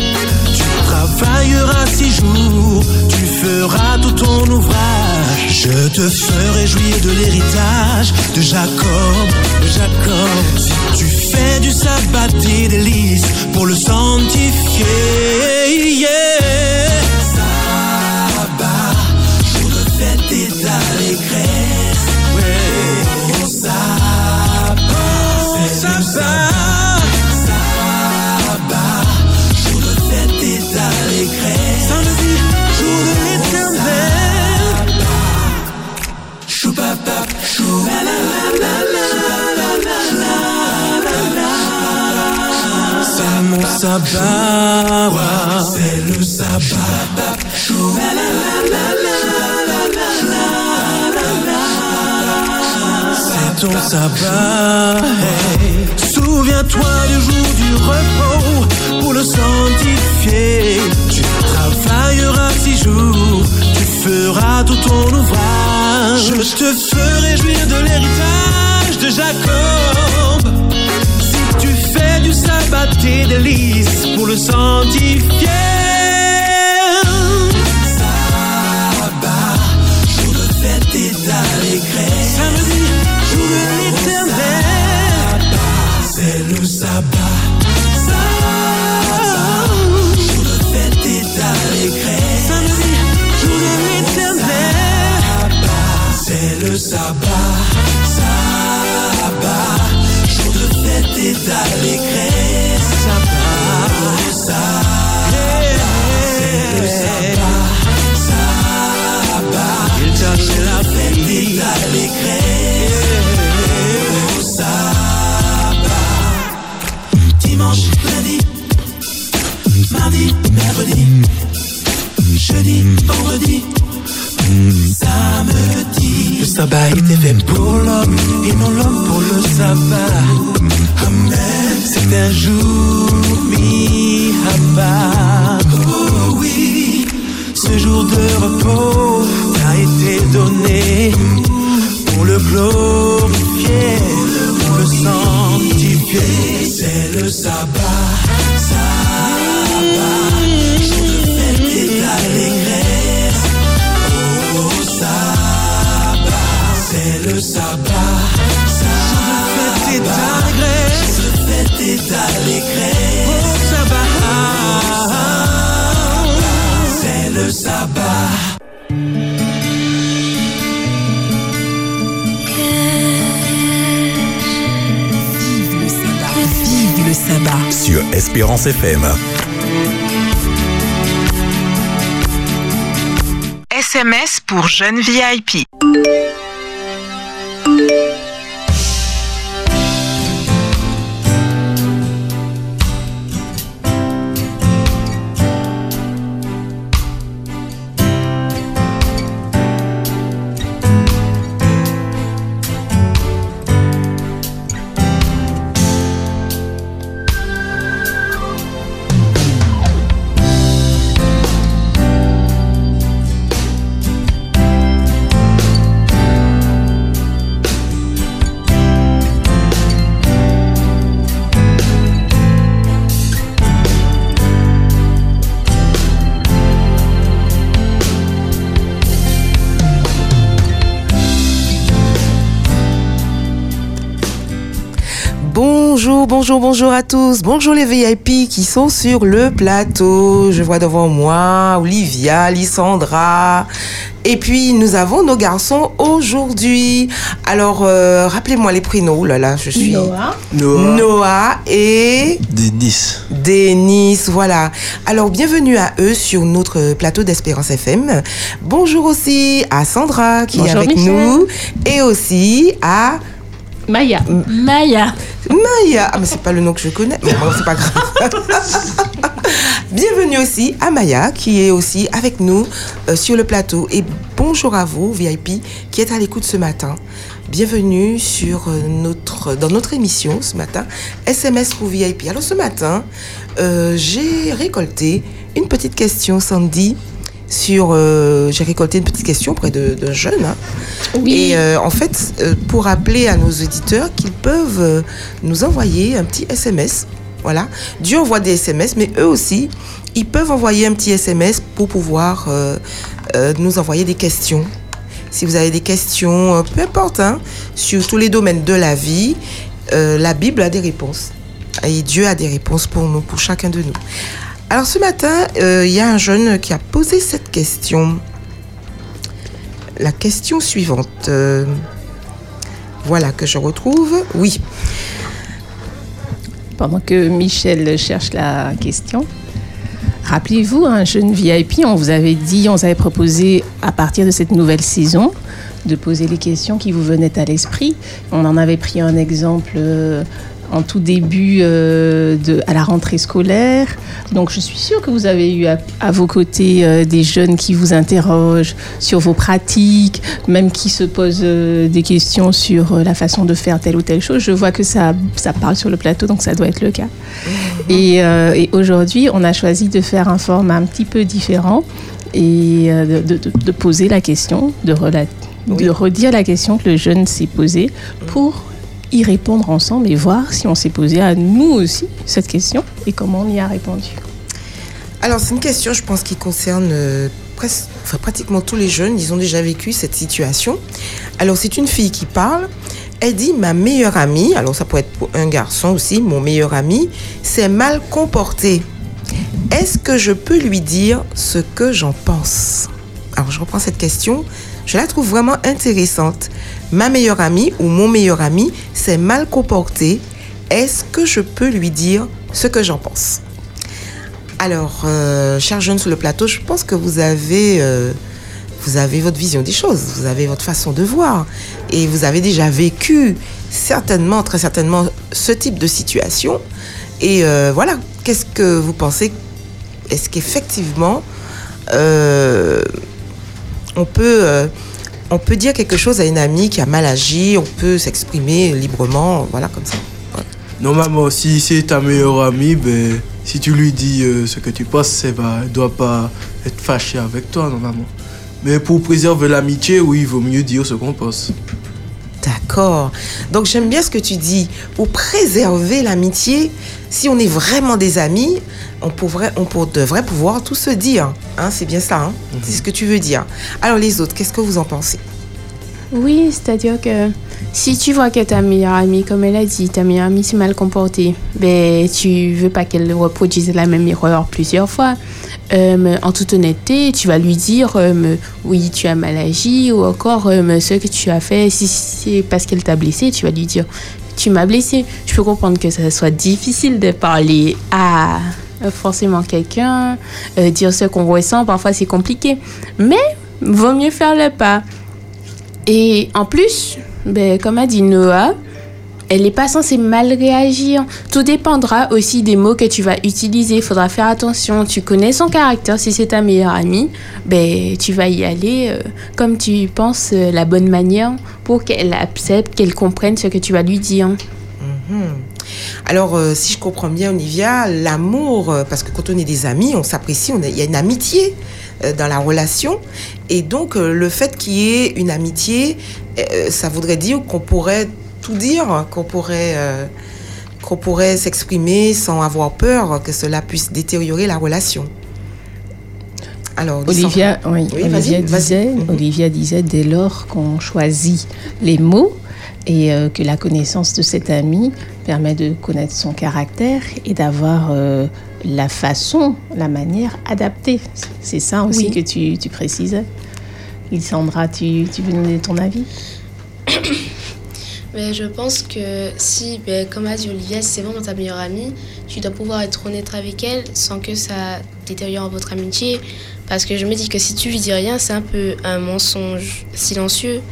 Tu travailleras six jours, tu feras tout ton ouvrage. Je te ferai jouir de l'héritage de Jacob, de Jacob. Si tu fais du sabbat tes délices pour le sanctifier. Yeah. Sabbat, jour de fête et d'allégresse. Ouais. Oh, sabbat, ça. Sabbat, jour de fête jour de La la mon sabbat. C'est le sabbat. Chou. La la la la. Ton sabbat. Souviens-toi du jour du repos pour le sanctifier. Tu travailleras six jours, tu feras tout ton ouvrage. Je te ferai jouir de l'héritage de Jacob. Si tu fais du sabbat tes délices pour le sanctifier. Sabbat, jour de fête et d'allégresse. C'est le sabbat. C'est le sabbat, sabbat, jour de fête et d'allégresse. Le sabbat, c'est le sabbat, sabbat, jour de fête et d'allégresse. Jeudi, vendredi, samedi. Le sabbat était fait pour l'homme et non l'homme pour le sabbat. Amen. C'est un jour mis à. Oh oui, ce jour de repos t'a été donné pour le glorifier, pour le c'est le sabbat, sabbat. Je te fais tes allégresse. Oh, sabbat. C'est le sabbat, sabbat. Je te fais tes allégresse. Je te fais tes allégresse. Oh, sabbat. Sabbat. sur Espérance FM. SMS pour jeunes VIP. Bonjour, bonjour, bonjour à tous. Bonjour les VIP qui sont sur le plateau. Je vois devant moi Olivia, Lissandra. Et puis nous avons nos garçons aujourd'hui. Alors euh, rappelez-moi les prénoms. Oh là là, je suis Noah. Noah. Noah et Denis. Denis, voilà. Alors, bienvenue à eux sur notre plateau d'Espérance FM. Bonjour aussi à Sandra qui est avec Michel. nous et aussi à Maya. Maya. Maya. Ah, mais c'est pas le nom que je connais. Mais bon, c'est pas grave. Bienvenue aussi à Maya qui est aussi avec nous euh, sur le plateau. Et bonjour à vous, VIP, qui êtes à l'écoute ce matin. Bienvenue sur euh, notre, dans notre émission ce matin, SMS pour VIP. Alors ce matin, euh, j'ai récolté une petite question, Sandy, sur. euh, j'ai récolté une petite question auprès de jeunes. hein. Et euh, en fait, euh, pour rappeler à nos auditeurs qu'ils peuvent nous envoyer un petit SMS. Voilà. Dieu envoie des SMS, mais eux aussi, ils peuvent envoyer un petit SMS pour pouvoir nous envoyer des questions. Si vous avez des questions, peu importe, hein, sur tous les domaines de la vie, la Bible a des réponses. Et Dieu a des réponses pour nous, pour chacun de nous. Alors ce matin, euh, il y a un jeune qui a posé cette question. La question suivante. euh, voilà que je retrouve. Oui. Pendant que Michel cherche la question, rappelez-vous, un jeune VIP, on vous avait dit, on vous avait proposé à partir de cette nouvelle saison de poser les questions qui vous venaient à l'esprit. On en avait pris un exemple euh, en tout début euh, de, à la rentrée scolaire. Donc je suis sûre que vous avez eu à, à vos côtés euh, des jeunes qui vous interrogent sur vos pratiques, même qui se posent euh, des questions sur la façon de faire telle ou telle chose. Je vois que ça, ça parle sur le plateau, donc ça doit être le cas. Et, euh, et aujourd'hui, on a choisi de faire un format un petit peu différent et de, de- de poser la question, de redire la question que le jeune s'est posée pour y répondre ensemble et voir si on s'est posé à nous aussi cette question et comment on y a répondu. Alors, c'est une question, je pense, qui concerne euh, presque, pratiquement tous les jeunes. Ils ont déjà vécu cette situation. Alors, c'est une fille qui parle. Elle dit Ma meilleure amie, alors ça peut être pour un garçon aussi, mon meilleur ami, s'est mal comporté. Est-ce que je peux lui dire ce que j'en pense? Alors, je reprends cette question. Je la trouve vraiment intéressante. Ma meilleure amie ou mon meilleur ami s'est mal comporté. Est-ce que je peux lui dire ce que j'en pense? Alors, euh, chers jeunes sur le plateau, je pense que vous avez, euh, votre vision des choses, vous avez votre façon de voir, et vous avez déjà vécu certainement, très certainement, ce type de situation. Et euh, voilà, qu'est-ce que vous pensez? Est-ce qu'effectivement, euh, on peut, on peut dire quelque chose à une amie qui a mal agi, on peut s'exprimer librement, voilà comme ça. Normalement, si c'est ta meilleure amie, ben, si tu lui dis euh, ce que tu penses, elle ne doit pas être fâchée avec toi, normalement. Mais pour préserver l'amitié, oui, il vaut mieux dire ce qu'on pense. D'accord. Donc j'aime bien ce que tu dis. Pour préserver l'amitié, si on est vraiment des amis, on, pourrait, on pour- devrait pouvoir tout se dire. Hein, c'est bien ça. hein C'est ce que tu veux dire. Alors les autres, qu'est-ce que vous en pensez? Oui, c'est-à-dire que si tu vois que ta meilleure amie, comme elle a dit, ta meilleure amie s'est mal comportée, ben tu veux pas qu'elle reproduise la même erreur plusieurs fois. Euh, en toute honnêteté, tu vas lui dire euh, oui, tu as mal agi ou encore euh, ce que tu as fait, si c'est parce qu'elle t'a blessé, tu vas lui dire tu m'as blessé. Je peux comprendre que ça soit difficile de parler à euh, forcément quelqu'un, euh, dire ce qu'on ressent, parfois c'est compliqué. Mais vaut mieux faire le pas. Et en plus, ben, comme a dit Noah, elle n'est pas censée mal réagir. Tout dépendra aussi des mots que tu vas utiliser. Il faudra faire attention. Tu connais son caractère. Si c'est ta meilleure amie, ben, tu vas y aller euh, comme tu penses euh, la bonne manière pour qu'elle accepte, qu'elle comprenne ce que tu vas lui dire. Mhm. Alors, euh, si je comprends bien, Olivia, l'amour, parce que quand on est des amis, on s'apprécie, il y a une amitié dans la relation. Et donc, le fait qu'il y ait une amitié, ça voudrait dire qu'on pourrait tout dire, qu'on pourrait, euh, qu'on pourrait s'exprimer sans avoir peur que cela puisse détériorer la relation. Alors, Olivia, oui, Oui, Olivia, disait, Olivia disait dès lors qu'on choisit les mots et euh, que la connaissance de cet ami permet de connaître son caractère et d'avoir euh, la façon, la manière adaptée. C'est ça aussi Oui. que tu, tu précises? Sandra, tu, tu veux nous donner ton avis? Mais je pense que si, ben, comme a dit Olivia, c'est vraiment ta meilleure amie, tu dois pouvoir être honnête avec elle sans que ça détériore votre amitié. Parce que je me dis que si tu lui dis rien, c'est un peu un mensonge silencieux.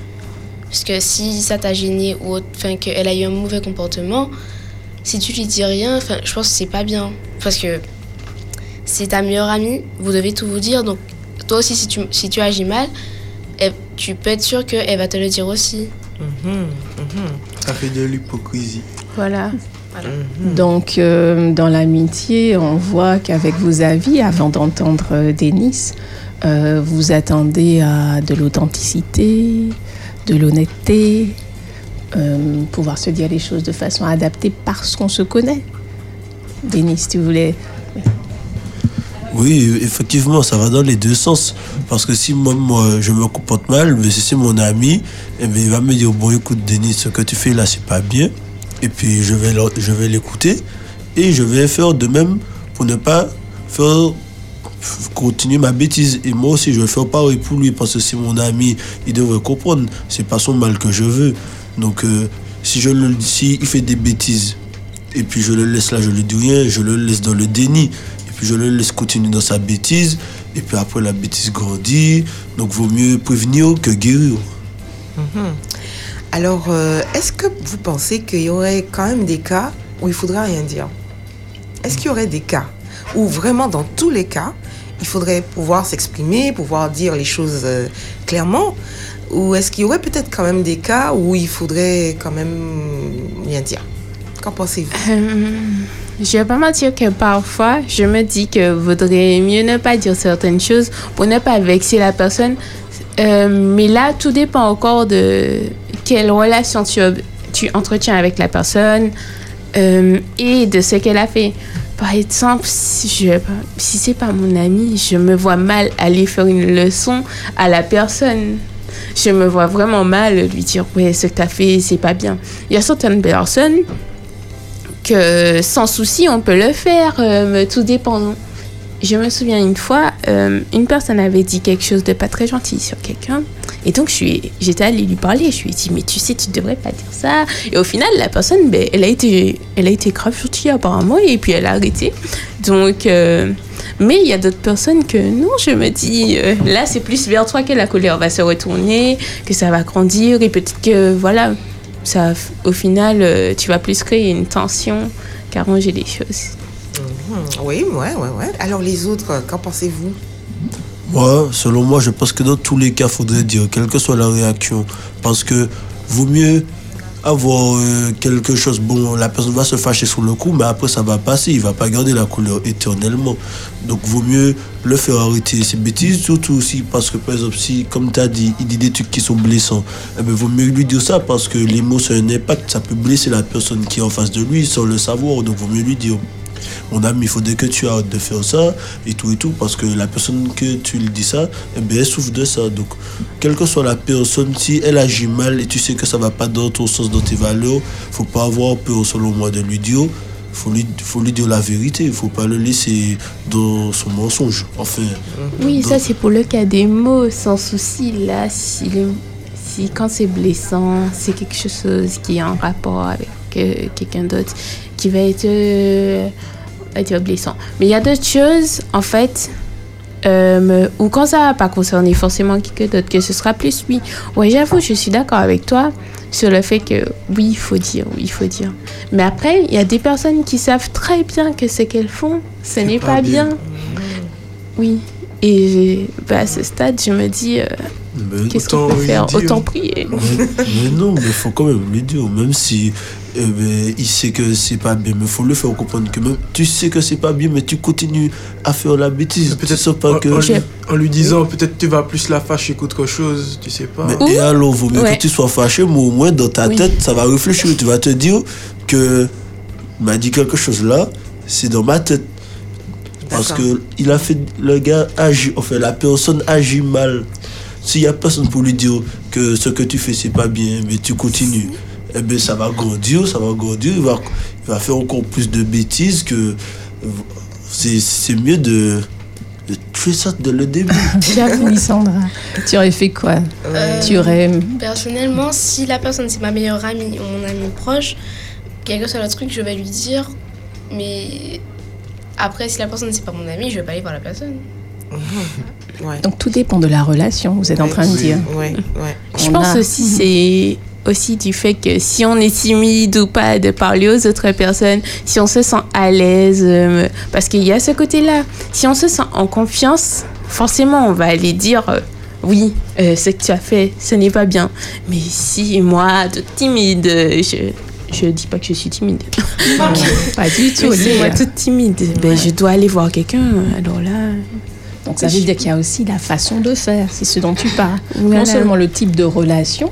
Parce que si ça t'a gêné ou qu'elle a eu un mauvais comportement, si tu lui dis rien, je pense que c'est pas bien. Parce que c'est ta meilleure amie, vous devez tout vous dire. Donc, toi aussi, si tu, si tu agis mal, elle- tu peux être sûr qu'elle va te le dire aussi. Ça fait de l'hypocrisie. Voilà. Voilà. Donc, euh, dans l'amitié, on voit qu'avec vos avis, avant d'entendre euh, Denis, euh, vous attendez à de l'authenticité, de l'honnêteté, euh, pouvoir se dire les choses de façon adaptée parce qu'on se connaît. Denis, tu voulais. Oui, effectivement, ça va dans les deux sens. Parce que si moi, moi je me comporte mal, mais si c'est mon ami, eh il va me dire Bon, écoute, Denis, ce que tu fais là, c'est pas bien. Et puis, je vais l'écouter. Et je vais faire de même pour ne pas faire continuer ma bêtise. Et moi aussi, je vais faire pareil pour lui. Parce que c'est mon ami, il devrait comprendre. C'est pas son mal que je veux. Donc, euh, si je le si il fait des bêtises, et puis je le laisse là, je lui dis rien, je le laisse dans le déni. Puis je le laisse continuer dans sa bêtise. Et puis après, la bêtise grandit. Donc, vaut mieux prévenir que guérir. Mhm. Alors, euh, est-ce que vous pensez qu'il y aurait quand même des cas où il faudra rien dire? Est-ce qu'il y aurait des cas où vraiment, dans tous les cas, il faudrait pouvoir s'exprimer, pouvoir dire les choses euh, clairement? Ou est-ce qu'il y aurait peut-être quand même des cas où il faudrait quand même rien dire? Qu'en pensez-vous? Euh, je vais pas mentir que parfois, je me dis que vaudrait mieux ne pas dire certaines choses pour ne pas vexer la personne. Euh, mais là, tout dépend encore de quelle relation tu, entretiens avec la personne euh, et de ce qu'elle a fait. Par exemple, si, je, si c'est pas mon ami, je me vois mal aller faire une leçon à la personne. Je me vois vraiment mal lui dire ouais ce que tu as fait c'est pas bien. Il y a certaines personnes que sans souci, on peut le faire, euh, tout dépend. Je me souviens une fois, euh, une personne avait dit quelque chose de pas très gentil sur quelqu'un. Et donc, j'étais allée lui parler. Je lui ai dit, mais tu sais, tu devrais pas dire ça. Et au final, la personne, ben, elle, a été, elle a été grave gentille apparemment. Et puis, elle a arrêté. Donc, euh, mais il y a d'autres personnes que non, je me dis, euh, là, c'est plus vers toi que la colère va se retourner, que ça va grandir. Et peut-être que, voilà, ça, au final, euh, tu vas plus créer une tension qu'arranger les choses. Mhm. Oui, ouais, ouais, ouais. Alors, les autres, qu'en pensez-vous? Moi, selon moi, je pense que dans tous les cas, faudrait dire, quelle que soit la réaction. Parce que vaut mieux avoir euh, quelque chose. Bon, la personne va se fâcher sur le coup, mais après, ça va passer. Il va pas garder la couleur éternellement. Donc, vaut mieux le faire arrêter ses bêtises, surtout aussi parce que, par exemple, si, comme tu as dit, il dit des trucs qui sont blessants, eh ben, vaut mieux lui dire ça parce que les mots, c'est un impact. Ça peut blesser la personne qui est en face de lui sans le savoir. Donc, vaut mieux lui dire mon ami, il faudrait que tu arrêtes de faire ça et tout et tout, parce que la personne que tu lui dis ça, eh bien, elle souffre de ça. Donc, quelle que soit la personne, si elle agit mal et tu sais que ça va pas dans ton sens, dans tes valeurs, faut pas avoir peur, selon moi, de lui dire. Faut lui, faut lui dire la vérité, il faut pas le laisser dans son mensonge. Enfin, Oui, dans- ça c'est pour le cas des mots, sans souci. Là, si, le- si quand c'est blessant, c'est quelque chose qui est en rapport avec euh, quelqu'un d'autre, qui va être, euh, être blessant. Mais il y a d'autres choses, en fait, euh, ou quand ça va pas concerner forcément quelqu'un d'autre, que ce sera plus oui. Ouais, j'avoue, je suis d'accord avec toi sur le fait que oui, il faut dire, oui, il faut dire. Mais après, il y a des personnes qui savent très bien que ce qu'elles font, ce n'est pas, bien. Oui. Et bah, à ce stade, je me dis, euh, qu'est-ce qu'on peut lui faire? Autant prier. Mais, mais non, mais il faut quand même lui dire, même si eh ben, il sait que c'est pas bien, mais il faut le faire comprendre que même tu sais que c'est pas bien, mais tu continues à faire la bêtise. Peut-être pas que. En, lui- en lui disant, peut-être tu vas plus la fâcher qu'autre chose, tu sais pas. Mais, et alors, vaut mieux Ouais. que tu sois fâché, mais au moins dans ta Oui. tête, ça va réfléchir. Tu vas te dire que il m'a dit quelque chose là, c'est dans ma tête. Parce que il a fait, le gars agit, enfin la personne agit mal. S'il y a personne pour lui dire que ce que tu fais c'est pas bien, mais tu continues, eh ben, ça va grandir, ça va grandir, il va, il va faire encore plus de bêtises que. C'est c'est mieux de, de tuer ça dès le début. J'avoue, Lissandra. Tu aurais fait quoi? Euh, Tu aurais. Personnellement, si la personne c'est ma meilleure amie ou mon ami proche, quel que soit le truc, je vais lui dire. Mais après, si la personne c'est pas mon ami, je vais pas aller voir la personne. Donc tout dépend de la relation, vous êtes en train de dire. Ouais, ouais. Je On pense a- aussi c'est aussi du fait que si on est timide ou pas de parler aux autres personnes, si on se sent à l'aise, euh, parce qu'il y a ce côté-là. Si on se sent en confiance, forcément on va aller dire euh, oui, euh, ce que tu as fait, ce n'est pas bien. Mais si moi, toute timide, je je dis pas que je suis timide. Pas du tout, Olivia. moi toute timide, ben, je dois aller voir quelqu'un. Alors là, Donc ça veut dire qu'il y a aussi la façon de faire, c'est ce dont tu parles. Voilà. Non seulement le type de relation,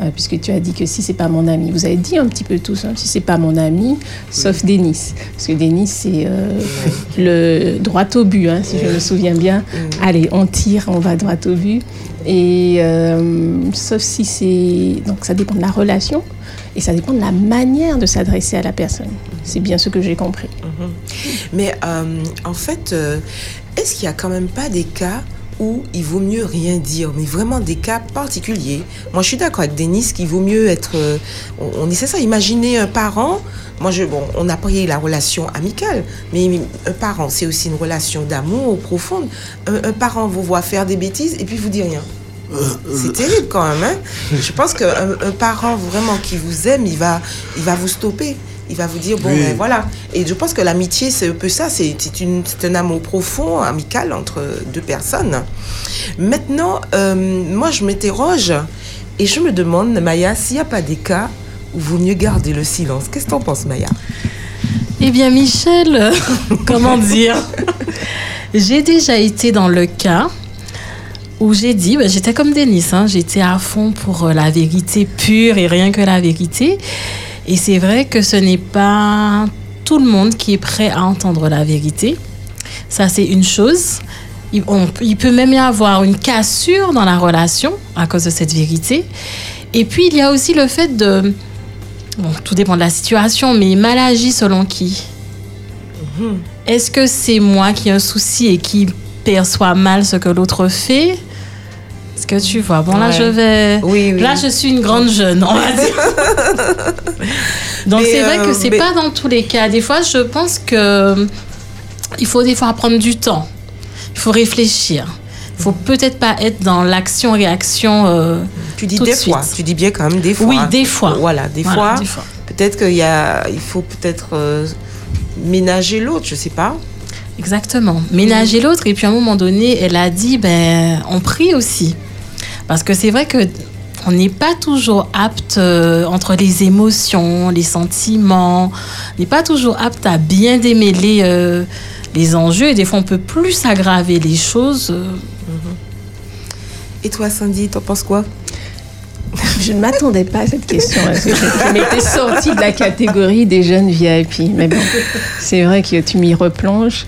euh, puisque tu as dit que si c'est pas mon ami, vous avez dit un petit peu tous, hein, si c'est pas mon ami, sauf Denis. Parce que Denis, c'est euh, le droit au but, hein, si je me souviens bien. Allez, on tire, on va droit au but. Et euh, sauf si c'est. Donc ça dépend de la relation et ça dépend de la manière de s'adresser à la personne. C'est bien ce que j'ai compris. Mhm. Mais en fait, est-ce qu'il n'y a quand même pas des cas où il vaut mieux rien dire, mais vraiment des cas particuliers Moi, je suis d'accord avec Denis qu'il vaut mieux être. euh, on, essaie ça. Imaginez un parent. Moi, je, bon, on a pris la relation amicale, mais un parent, c'est aussi une relation d'amour profonde. Un, un parent vous voit faire des bêtises et puis vous dit rien. C'est terrible quand même. Hein je pense qu'un un parent vraiment qui vous aime, il va, il va vous stopper. Il va vous dire, bon, Oui. ben voilà. Et je pense que l'amitié, c'est un peu ça. C'est c'est une- c'est un amour profond, amical entre deux personnes. Maintenant, euh, moi, je m'interroge et je me demande, Maya, s'il n'y a pas des cas où vaut mieux garder le silence. Qu'est-ce que t'en penses, Maya? Eh bien, Michel, euh, comment dire? J'ai déjà été dans le cas où j'ai dit, bah, j'étais comme Denis, hein, j'étais à fond pour euh, la vérité pure et rien que la vérité. Et c'est vrai que ce n'est pas tout le monde qui est prêt à entendre la vérité. Ça, c'est une chose. Il, on- il peut même y avoir une cassure dans la relation à cause de cette vérité. Et puis, il y a aussi le fait de... Bon, tout dépend de la situation, mais mal agi selon qui? Est-ce que c'est moi qui ai un souci et qui perçoit mal ce que l'autre fait? Est-ce que tu vois Bon, là, Ouais. je vais... Oui, oui. Là, je suis une grande jeune, on va dire. Donc, c'est vrai euh, que c'est mais- pas dans tous les cas. Des fois, je pense que il faut des fois prendre du temps. Il faut réfléchir. Il faut peut-être pas être dans l'action-réaction. euh, Tu dis tout de des fois. suite. Tu dis bien quand même des fois. Oui, des fois. Voilà, des Voilà, fois. Peut-être qu'il y a, il faut peut-être euh, ménager l'autre, je sais pas. Exactement. Ménager l'autre. Et puis à un moment donné, elle a dit, ben, on prie aussi. Parce que c'est vrai que on n'est pas toujours apte euh, entre les émotions, les sentiments. On n'est pas toujours apte à bien démêler euh, les enjeux. Et des fois, on peut plus aggraver les choses. euh. Et toi, Sandy, t'en penses quoi? Je ne m'attendais pas à cette question. parce que je, je m'étais sortie de la catégorie des jeunes VIP. Mais bon, c'est vrai que tu m'y replonges.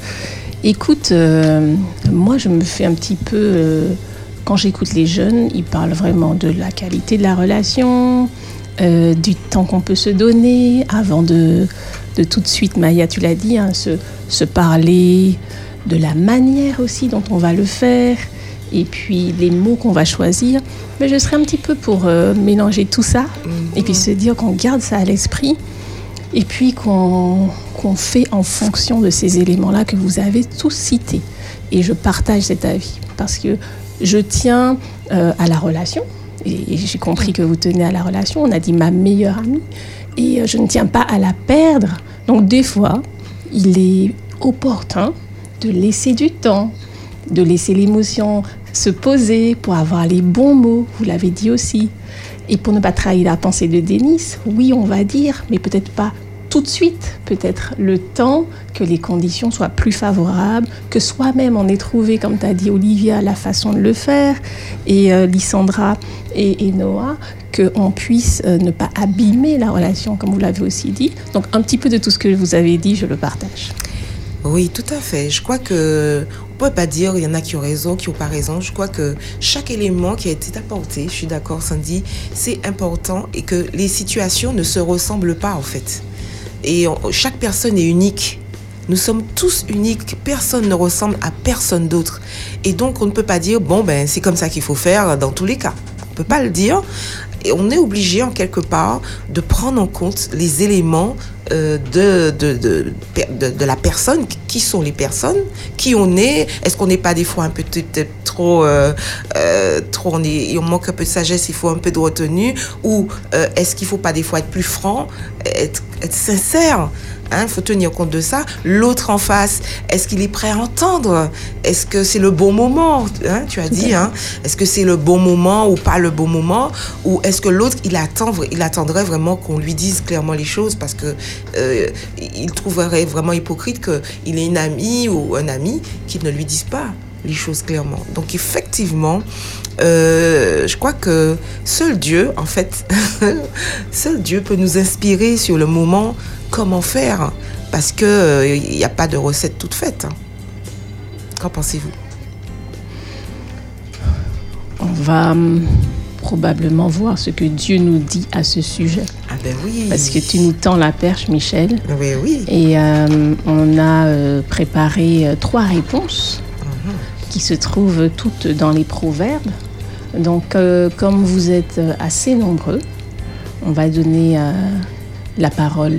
Écoute, euh, moi, je me fais un petit peu. Quand j'écoute les jeunes, ils parlent vraiment de la qualité de la relation, euh, du temps qu'on peut se donner avant de, de tout de suite, Maya, tu l'as dit, hein, se, se parler, de la manière aussi dont on va le faire, et puis les mots qu'on va choisir. Mais je serais un petit peu pour euh, mélanger tout ça, et puis se dire qu'on garde ça à l'esprit, et puis qu'on qu'on fait en fonction de ces éléments-là que vous avez tous cités. Et je partage cet avis, parce que je tiens euh, à la relation, et, et j'ai compris que vous tenez à la relation, on a dit ma meilleure amie, et euh, je ne tiens pas à la perdre. Donc des fois, il est opportun de laisser du temps, de laisser l'émotion se poser pour avoir les bons mots, vous l'avez dit aussi. Et pour ne pas trahir la pensée de Denis, oui, on va dire, mais peut-être pas tout de suite, peut-être le temps que les conditions soient plus favorables, que soi-même on ait trouvé, comme tu as dit Olivia, la façon de le faire, et euh, Lysandra et, et Noah, qu'on puisse euh, ne pas abîmer la relation, comme vous l'avez aussi dit. Donc un petit peu de tout ce que vous avez dit, je le partage. Oui, tout à fait. Je crois que peut pas dire il y en a qui ont raison, qui ont pas raison. Je crois que chaque élément qui a été apporté, je suis d'accord, Sandy, c'est important et que les situations ne se ressemblent pas en fait. Et chaque personne est unique. Nous sommes tous uniques. Personne ne ressemble à personne d'autre. Et donc, on ne peut pas dire, bon, ben, c'est comme ça qu'il faut faire dans tous les cas. On ne peut pas le dire. Et on est obligé, en quelque part, de prendre en compte les éléments euh, de, de, de, de- la personne. Qui sont les personnes? Qui on est? Est-ce qu'on n'est pas des fois un peu peut-être trop... euh, euh, trop on, est, on manque un peu de sagesse, il faut un peu de retenue? Ou euh, est-ce qu'il ne faut pas des fois être plus franc, être, être sincère? Il faut tenir compte de ça. L'autre en face, est-ce qu'il est prêt à entendre? Est-ce que c'est le bon moment? Hein, Tu as dit, hein. Est-ce que c'est le bon moment ou pas le bon moment? Ou est-ce que l'autre, il, attend, il attendrait vraiment qu'on lui dise clairement les choses parce que euh, il trouverait vraiment hypocrite qu'il ait une amie ou un ami qui ne lui dise pas les choses clairement. Donc effectivement, euh, je crois que seul Dieu, en fait, seul Dieu peut nous inspirer sur le moment comment faire, parce que euh, il n'y a pas de recette toute faite. hein. Qu'en pensez-vous? On va hum, probablement voir ce que Dieu nous dit à ce sujet. Ah ben oui. Parce que tu nous tends la perche, Michel. Oui, oui. Et euh, on a euh, préparé euh, trois réponses Mhm. qui se trouvent toutes dans les proverbes. Donc, euh, comme vous êtes euh, assez nombreux, on va donner euh, la parole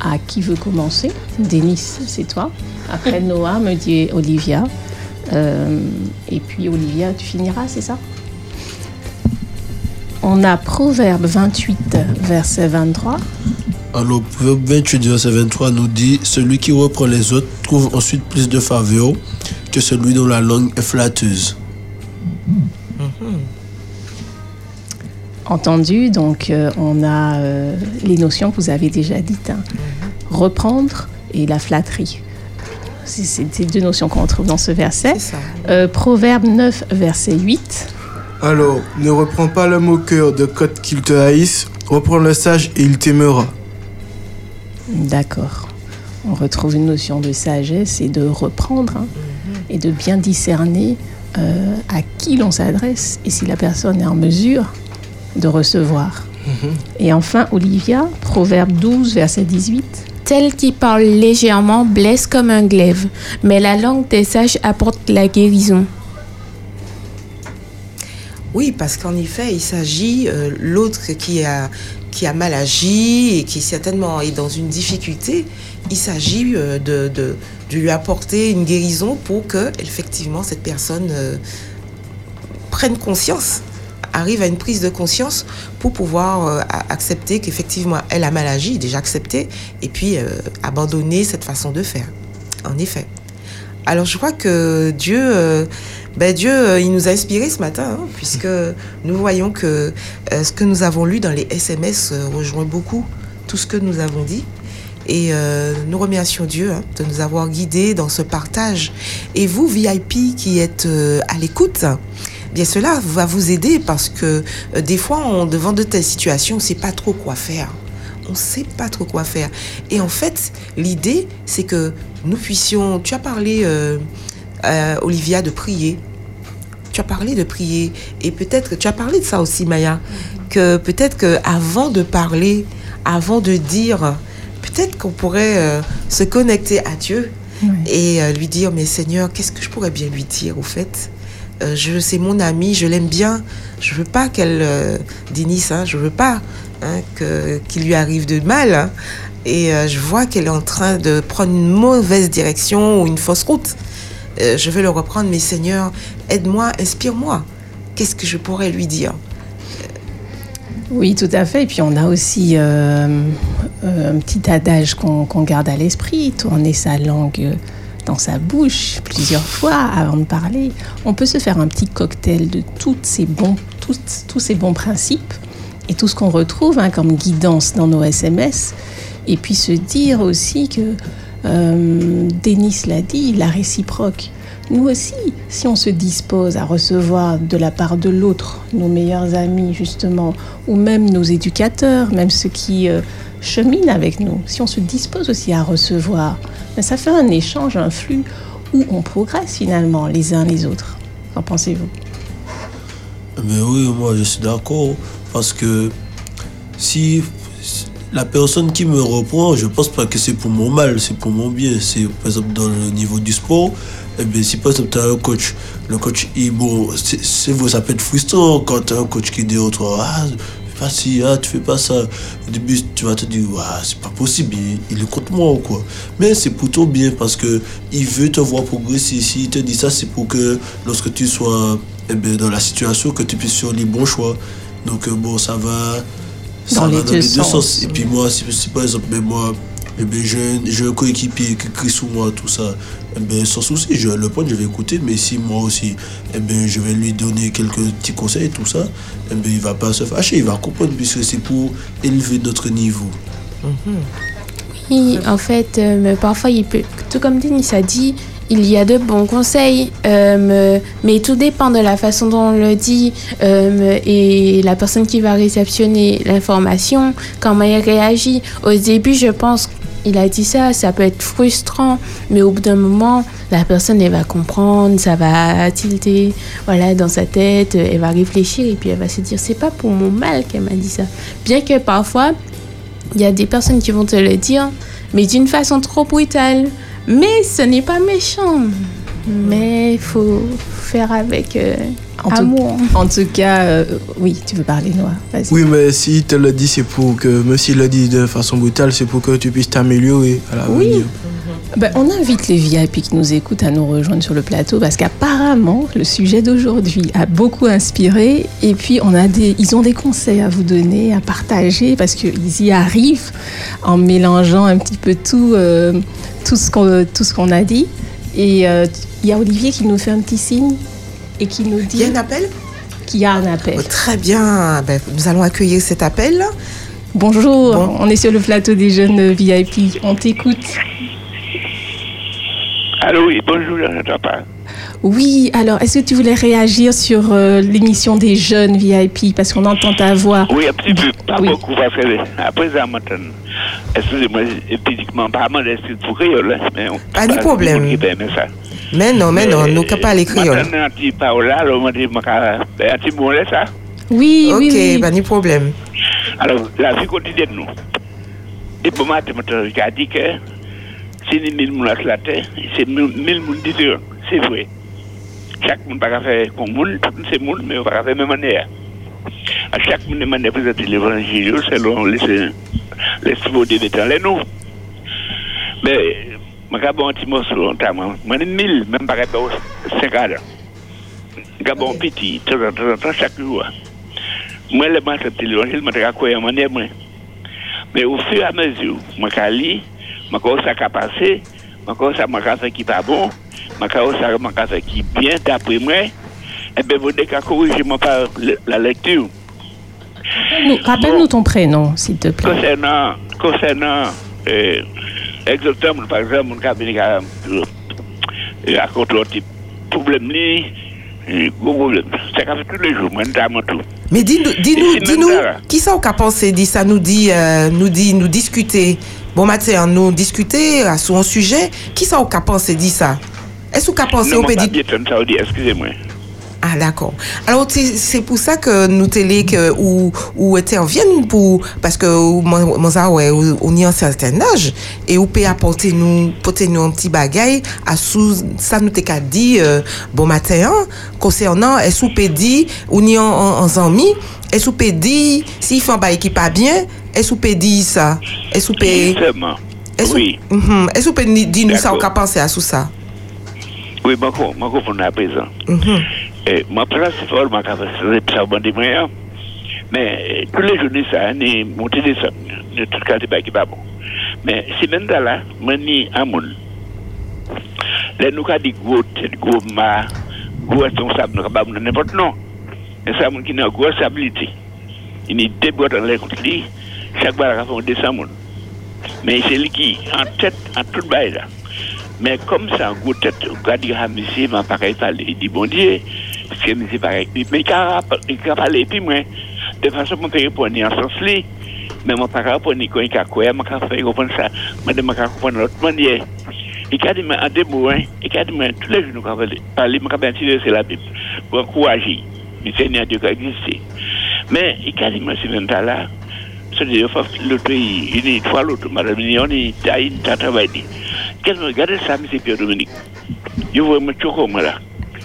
à qui veut commencer? Denis, c'est toi. Après Noah, me dit Olivia. Euh, et puis Olivia, tu finiras, c'est ça? On a Proverbe 28, verset 23. Alors, Proverbe 28, verset 23 nous dit Celui qui reprend les autres trouve ensuite plus de faveur que celui dont la langue est flatteuse. Entendu, donc euh, on a euh, les notions que vous avez déjà dites. hein. Reprendre et la flatterie. C'est c'est ces deux notions qu'on retrouve dans ce verset. Euh, Proverbe 9, verset 8. Alors, ne reprends pas le moqueur de côte qu'il te haïsse, reprends le sage et il t'aimera. D'accord. On retrouve une notion de sagesse et de reprendre hein, et de bien discerner euh, à qui l'on s'adresse et si la personne est en mesure de recevoir. Et enfin, Olivia, Proverbe 12, verset 18. Tel qui parle légèrement blesse comme un glaive, mais la langue des sages apporte la guérison. Oui, parce qu'en effet, il s'agit euh, l'autre qui a qui a mal agi et qui certainement est dans une difficulté. Il s'agit euh, de, de, de lui apporter une guérison pour que effectivement cette personne euh, prenne conscience, arrive à une prise de conscience pour pouvoir euh, accepter qu'effectivement elle a mal agi, déjà accepter, et puis euh, abandonner cette façon de faire. En effet. Alors je crois que Dieu, euh, ben Dieu, il nous a inspirés ce matin, hein, puisque nous voyons que ce que nous avons lu dans les SMS rejoint beaucoup tout ce que nous avons dit. Et euh, nous remercions Dieu hein, de nous avoir guidés dans ce partage. Et vous, VIP qui êtes euh, à l'écoute, bien cela va vous aider parce que euh, des fois, on, devant de telles situations, on ne sait pas trop quoi faire on ne sait pas trop quoi faire. Et en fait, l'idée, c'est que nous puissions... Tu as parlé, euh, euh, Olivia, de prier. Tu as parlé de prier. Et peut-être, tu as parlé de ça aussi, Maya, que peut-être qu'avant de parler, avant de dire, peut-être qu'on pourrait se connecter à Dieu et lui dire, mais Seigneur, qu'est-ce que je pourrais bien lui dire, au fait? Euh, je, c'est mon amie, je l'aime bien. Je veux pas qu'elle, euh, Denis, hein, je veux pas hein, qu'il lui arrive de mal. hein. Et euh, je vois qu'elle est en train de prendre une mauvaise direction ou une fausse route. Euh, je vais le reprendre, mais Seigneur, aide-moi, inspire-moi. Qu'est-ce que je pourrais lui dire? Oui, tout à fait. Et puis on a aussi un petit adage qu'on garde à l'esprit, tourner sa langue dans sa bouche plusieurs fois avant de parler. On peut se faire un petit cocktail de toutes ces bons, tous ces bons principes et tout ce qu'on retrouve hein, comme guidance dans nos SMS. Et puis se dire aussi que, euh, Denis l'a dit, la réciproque. Nous aussi, si on se dispose à recevoir de la part de l'autre, nos meilleurs amis justement, ou même nos éducateurs, même ceux qui euh, cheminent avec nous, si on se dispose aussi à recevoir, ben, ça fait un échange, un flux où on progresse finalement les uns les autres. Qu'en pensez-vous? Mais oui, moi je suis d'accord. Parce que si la personne qui me reprend, je pense pas que c'est pour mon mal, c'est pour mon bien. C'est par exemple dans le niveau du sport. Eh bien, si par exemple tu as un coach, le coach, il, bon, c'est, ça peut être frustrant quand tu as un coach qui dit au toi, ah, fais pas ci, ah, tu fais pas ça. Au début, tu vas te dire, c'est pas possible, il, il est contre moi ou quoi. Mais c'est ton bien parce que il veut te voir progresser. S'il te dit ça, c'est pour que lorsque tu sois eh bien, dans la situation, que tu puisses faire les bons choix. Donc, euh, bon, ça va ça Dans va les deux sens. Et puis moi, si, par exemple, mais moi, eh bien, j'ai un, j'ai un coéquipier qui crie sous moi, tout ça, eh bien, sans souci, je vais le prendre, je vais écouter. Mais si moi aussi, eh bien, je vais lui donner quelques petits conseils, tout ça, eh bien, il va pas se fâcher, il va comprendre, puisque c'est pour élever notre niveau. Oui, en fait, euh, mais parfois, il peut, tout comme Denis a dit, il y a de bons conseils, euh, mais tout dépend de la façon dont on le dit euh, et la personne qui va réceptionner l'information, comment elle réagit. Au début, je pense il a dit ça, ça peut être frustrant, mais au bout d'un moment, la personne, elle va comprendre, ça va tilter voilà, dans sa tête, elle va réfléchir et puis elle va se dire, c'est pas pour mon mal qu'elle m'a dit ça. Bien que parfois, il y a des personnes qui vont te le dire, mais d'une façon trop brutale. Mais ce n'est pas méchant. Mais il faut faire avec euh, En tout, amour. en tout cas, euh, oui, tu veux parler, Noah. Vas-y. Oui, mais s'il te le dit, c'est pour que, même s'il le dit de façon brutale, c'est pour que tu puisses t'améliorer à l'avenir. Ben, on invite les VIP qui nous écoutent à nous rejoindre sur le plateau parce qu'apparemment, le sujet d'aujourd'hui a beaucoup inspiré et puis on a des, ils ont des conseils à vous donner, à partager parce qu'ils y arrivent en mélangeant un petit peu tout, euh, tout ce qu'on tout ce qu'on a dit. Et euh, il y a Olivier qui nous fait un petit signe et qui nous dit... Il y a un appel? Qu'il y a un appel. Oh, Très bien, Ben, nous allons accueillir cet appel. Bonjour, on est sur le plateau des jeunes VIP. On t'écoute. Allô, oui, bonjour, je n'entends pas. Oui, alors est-ce que tu voulais réagir sur euh, l'émission des jeunes VIP parce qu'on entend ta voix Oui, un petit peu, pas beaucoup, parce que après ça, maintenant, excusez-moi, typiquement, pas mal d'esprit pour créole, hein, mais on Pas de problème. Mais non, mais non, nous ne pouvons pas les créoles. Maintenant, un petit parole là, alors, on dit, un petit mot là, ça? Oui, ok, oui, pas de problème. Alors, la vie quotidienne, nous. Et pour moi, tu as dit que si les mille moules à la terre, c'est mille moules différents. C'est vrai. Chaque monde ne peut pas faire comme monde, tout c'est monde, mais on ne peut pas faire de même manière. À chaque monde demande de présenter l'évangile selon les les souverainetés des temps, les nous. Mais, je vais un petit morceau. Moi, je mille, même pas rapport aux 5 ans. Je vais un petit, de temps en temps, chaque jour. Moi, le matin, l'évangile, je vais en manière, moi. Mais au fur et à mesure, je vais lire, je vais ça qui a passé, je vais ça je fait qui pas bon, je vais ça je fait qui bien d'après moi, et bien, vous devez corriger la lecture. Nous- Rappelle-nous ton prénom, s'il te plaît. Concernant, concernant euh, exactement, par exemple, mon cabinet a petit problème, li, euh, gros problème. Ça fait tous les jours, moi, notamment tout. Mais dis-nous, dis-nous, dis-nous, qui ça qu'a pensé, dit ça, nous dit, euh, nous dit, nous discuter. Bon matin, nous discuter euh, sur un sujet. Qui ça qu'a pensé, dit ça? Est-ce qu'a pensé ça veut dire, excusez-moi. Ah d'accord. Alors c'est- pour ça que nous télé que ou ou interviennent pour parce que moi, ça, ouais ou- on y a un certain âge et ou peut apporter nous porter nous un petit bagage à sous ça nous t'ai qu'à dit euh, bon matin hein, concernant est-ce ou peut dit on a en en ami est-ce peut dit s'il fait un bail qui pas bien est-ce ou peut dire ça? Est-ce ou peut est-ce Oui. Peut ni- dire nous ça D'accord. qu'a pensé à sous ça? Oui, je comprends à présent. Mhm. Et moi, principal, ma capacité, ça va des moyens. Mais euh, tous les journées, ça, ni monter des sommes, de tout c'est pas bon. Mais si dans là, moi, ni à mon. Là, nous, dit gros, ma, gros pas n'importe. Mais ça, mon qui n'a gros responsabilité. Il est dans les chaque fois, il a fait 200 moun. Mais c'est lui qui, en tête, en tout bail là. Mais comme ça, en gros tête, on dit, ah, monsieur, m'a pareil parler, il dit, bon Dieu, parce que monsieur mais il a il a parlé, puis moi, de façon, on peut répondre en sens là, mais moi, pas quand il a quoi, moi, pas comprendre ça, je l'autre manière. Il a dit, en deux hein, il a dit, les jours, nous c'est la Bible, pour encourager le Seigneur Dieu qui a existé. Mais il a dit, un tas là, c'est-à-dire, pays, il trois l'autre, madame, est à une travail. Qu'est-ce que regardez ça, M. Pierre Dominique Je vois me choquer, moi là.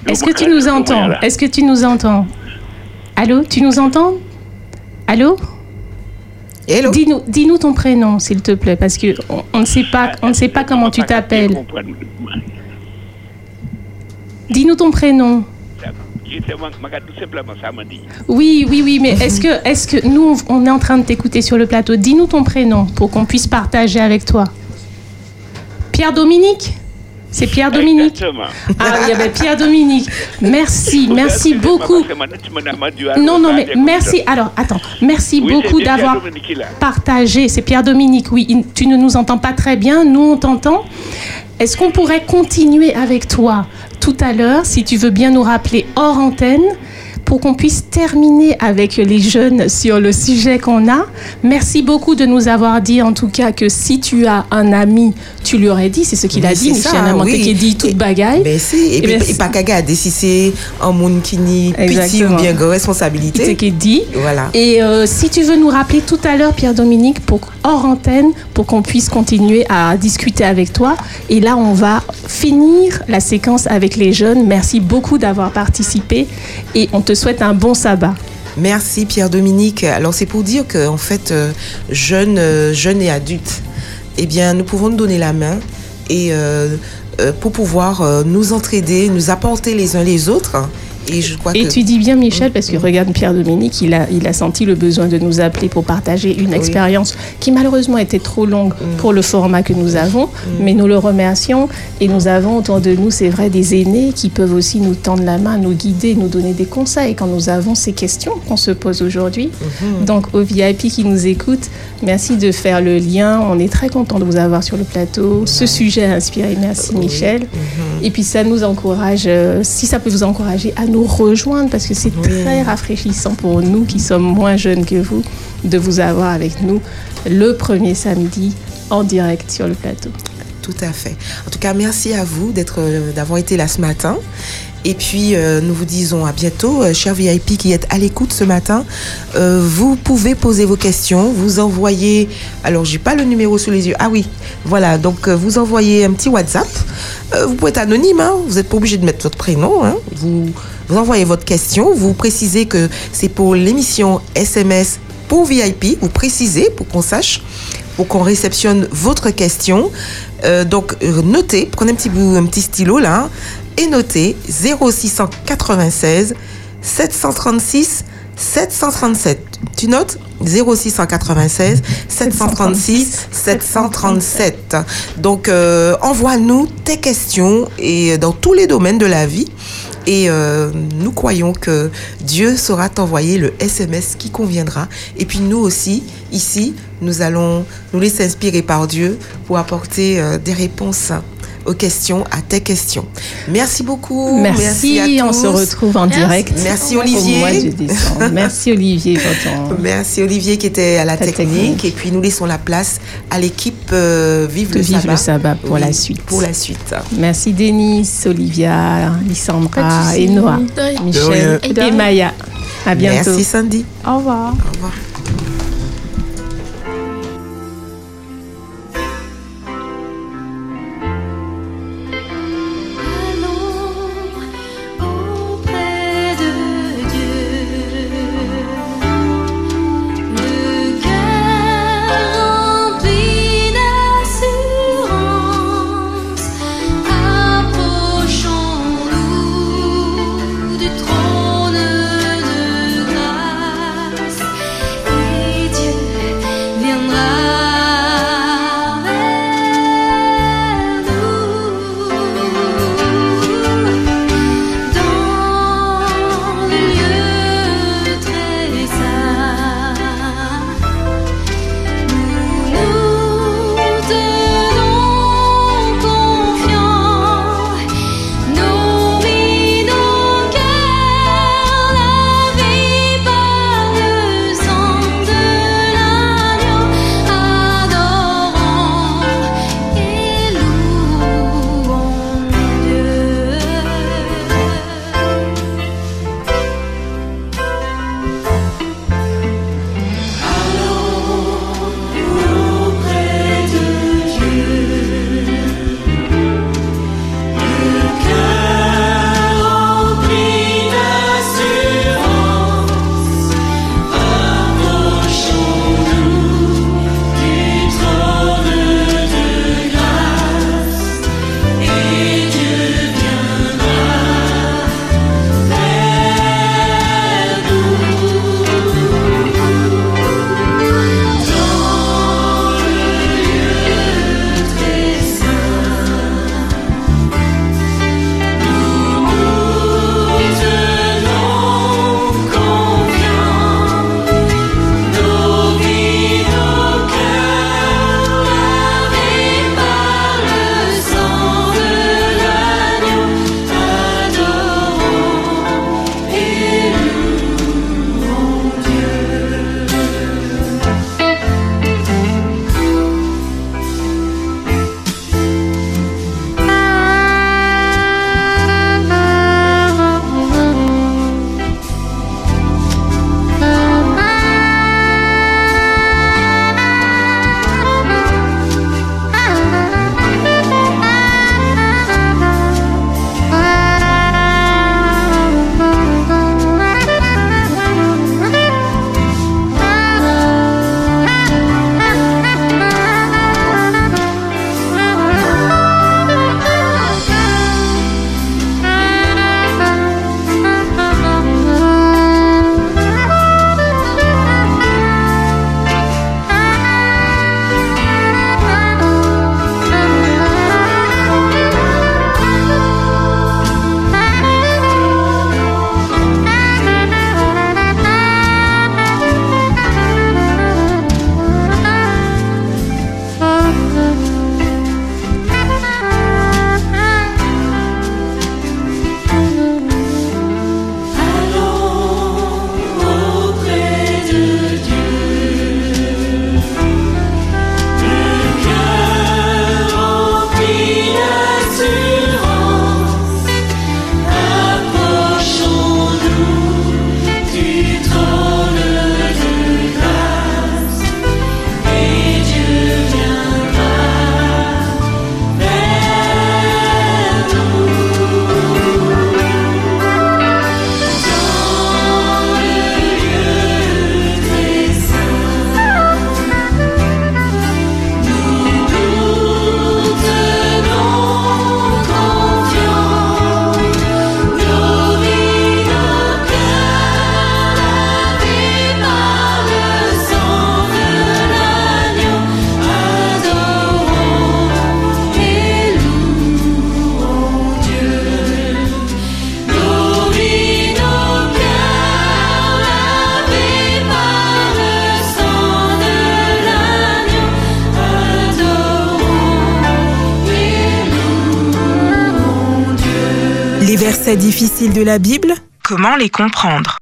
Est-ce que tu nous entends Est-ce que tu nous entends Allô Tu nous entends Allô Hello. Dis-nous, dis-nous ton prénom, s'il te plaît, parce que on, on ne sait pas, on ne sait pas comment tu t'appelles. Dis-nous ton prénom. Oui, oui, oui, mais est-ce que, est-ce que nous, on est en train de t'écouter sur le plateau? Dis-nous ton prénom pour qu'on puisse partager avec toi. Pierre Dominique C'est Pierre Dominique Exactement. Ah oui, ben, Pierre Dominique. Merci, merci beaucoup. Non, non, mais merci. Alors, attends. Merci Oui, beaucoup d'avoir partagé. C'est Pierre Dominique, oui. Tu ne nous entends pas très bien. Nous, on t'entend. Est-ce qu'on pourrait continuer avec toi tout à l'heure, si tu veux bien nous rappeler hors antenne, pour qu'on puisse terminer avec les jeunes sur le sujet qu'on a Merci beaucoup de nous avoir dit, en tout cas, que si tu as un ami, tu lui aurais dit. C'est ce qu'il a dit, c'est Michel ça, Amanté, oui. qui dit toute bagaille. Ben si, et, bien, et pas qu'à c'est un monde qui petit ou bien grande responsabilité. C'est qui dit. Voilà. Et euh, si tu veux nous rappeler tout à l'heure, Pierre-Dominique, pour hors antenne, pour qu'on puisse continuer à discuter avec toi. Et là, on va finir la séquence avec les jeunes. Merci beaucoup d'avoir participé et on te souhaite un bon sabbat. Merci Pierre-Dominique. Alors c'est pour dire que en fait, euh, jeunes, euh, jeunes et adultes, eh bien, nous pouvons nous donner la main et euh, pour pouvoir nous entraider, nous apporter les uns les autres. Et je crois Et que tu dis bien, Michel, parce que regarde Pierre-Dominique, il a, il a senti le besoin de nous appeler pour partager une expérience qui malheureusement était trop longue pour le format que nous avons, mais nous le remercions et nous avons autour de nous, c'est vrai, des aînés qui peuvent aussi nous tendre la main, nous guider, nous donner des conseils quand nous avons ces questions qu'on se pose aujourd'hui. Donc aux VIP qui nous écoutent, merci de faire le lien. On est très content de vous avoir sur le plateau. Ce sujet a inspiré. Merci Michel. Et puis ça nous encourage, euh, si ça peut vous encourager, à nous rejoindre parce que c'est très rafraîchissant pour nous qui sommes moins jeunes que vous de vous avoir avec nous le premier samedi en direct sur le plateau. Tout à fait. En tout cas, merci à vous d'être, euh, d'avoir été là ce matin. Et puis, euh, nous vous disons à bientôt, euh, chers VIP qui êtes à l'écoute ce matin. Euh, vous pouvez poser vos questions, vous envoyez. Alors, j'ai pas le numéro sous les yeux. Ah oui, voilà. Donc, vous envoyez un petit WhatsApp. Vous pouvez être anonyme. Hein, vous n'êtes pas obligé de mettre votre prénom. hein. Vous, envoyez votre question. Vous précisez que c'est pour l'émission SMS pour VIP. Vous précisez pour qu'on sache pour qu'on réceptionne votre question. Donc, notez, prenez un petit bout, un petit stylo là, hein, et notez 0696 736 737. Tu notes 0696 736 737. Donc, euh, envoie-nous tes questions et dans tous les domaines de la vie. Et euh, nous croyons que Dieu saura t'envoyer le SMS qui conviendra. Et puis nous aussi, ici, nous allons nous laisser inspirer par Dieu pour apporter euh, des réponses aux questions, à tes questions. Merci beaucoup. Merci, à on tous. se retrouve en direct. Merci Au mois de Olivier. décembre. Merci Olivier Merci Olivier qui était à la technique. technique. Et puis nous laissons la place à l'équipe euh, Vive, le, Vive sabbat. le sabbat pour Oui, la suite. Pour la suite. Merci Denis, Olivia, Lissandra et Noah. Michel et Maya. À bientôt. Merci Sandy. Au revoir. Au revoir. Difficiles de la Bible? Comment les comprendre?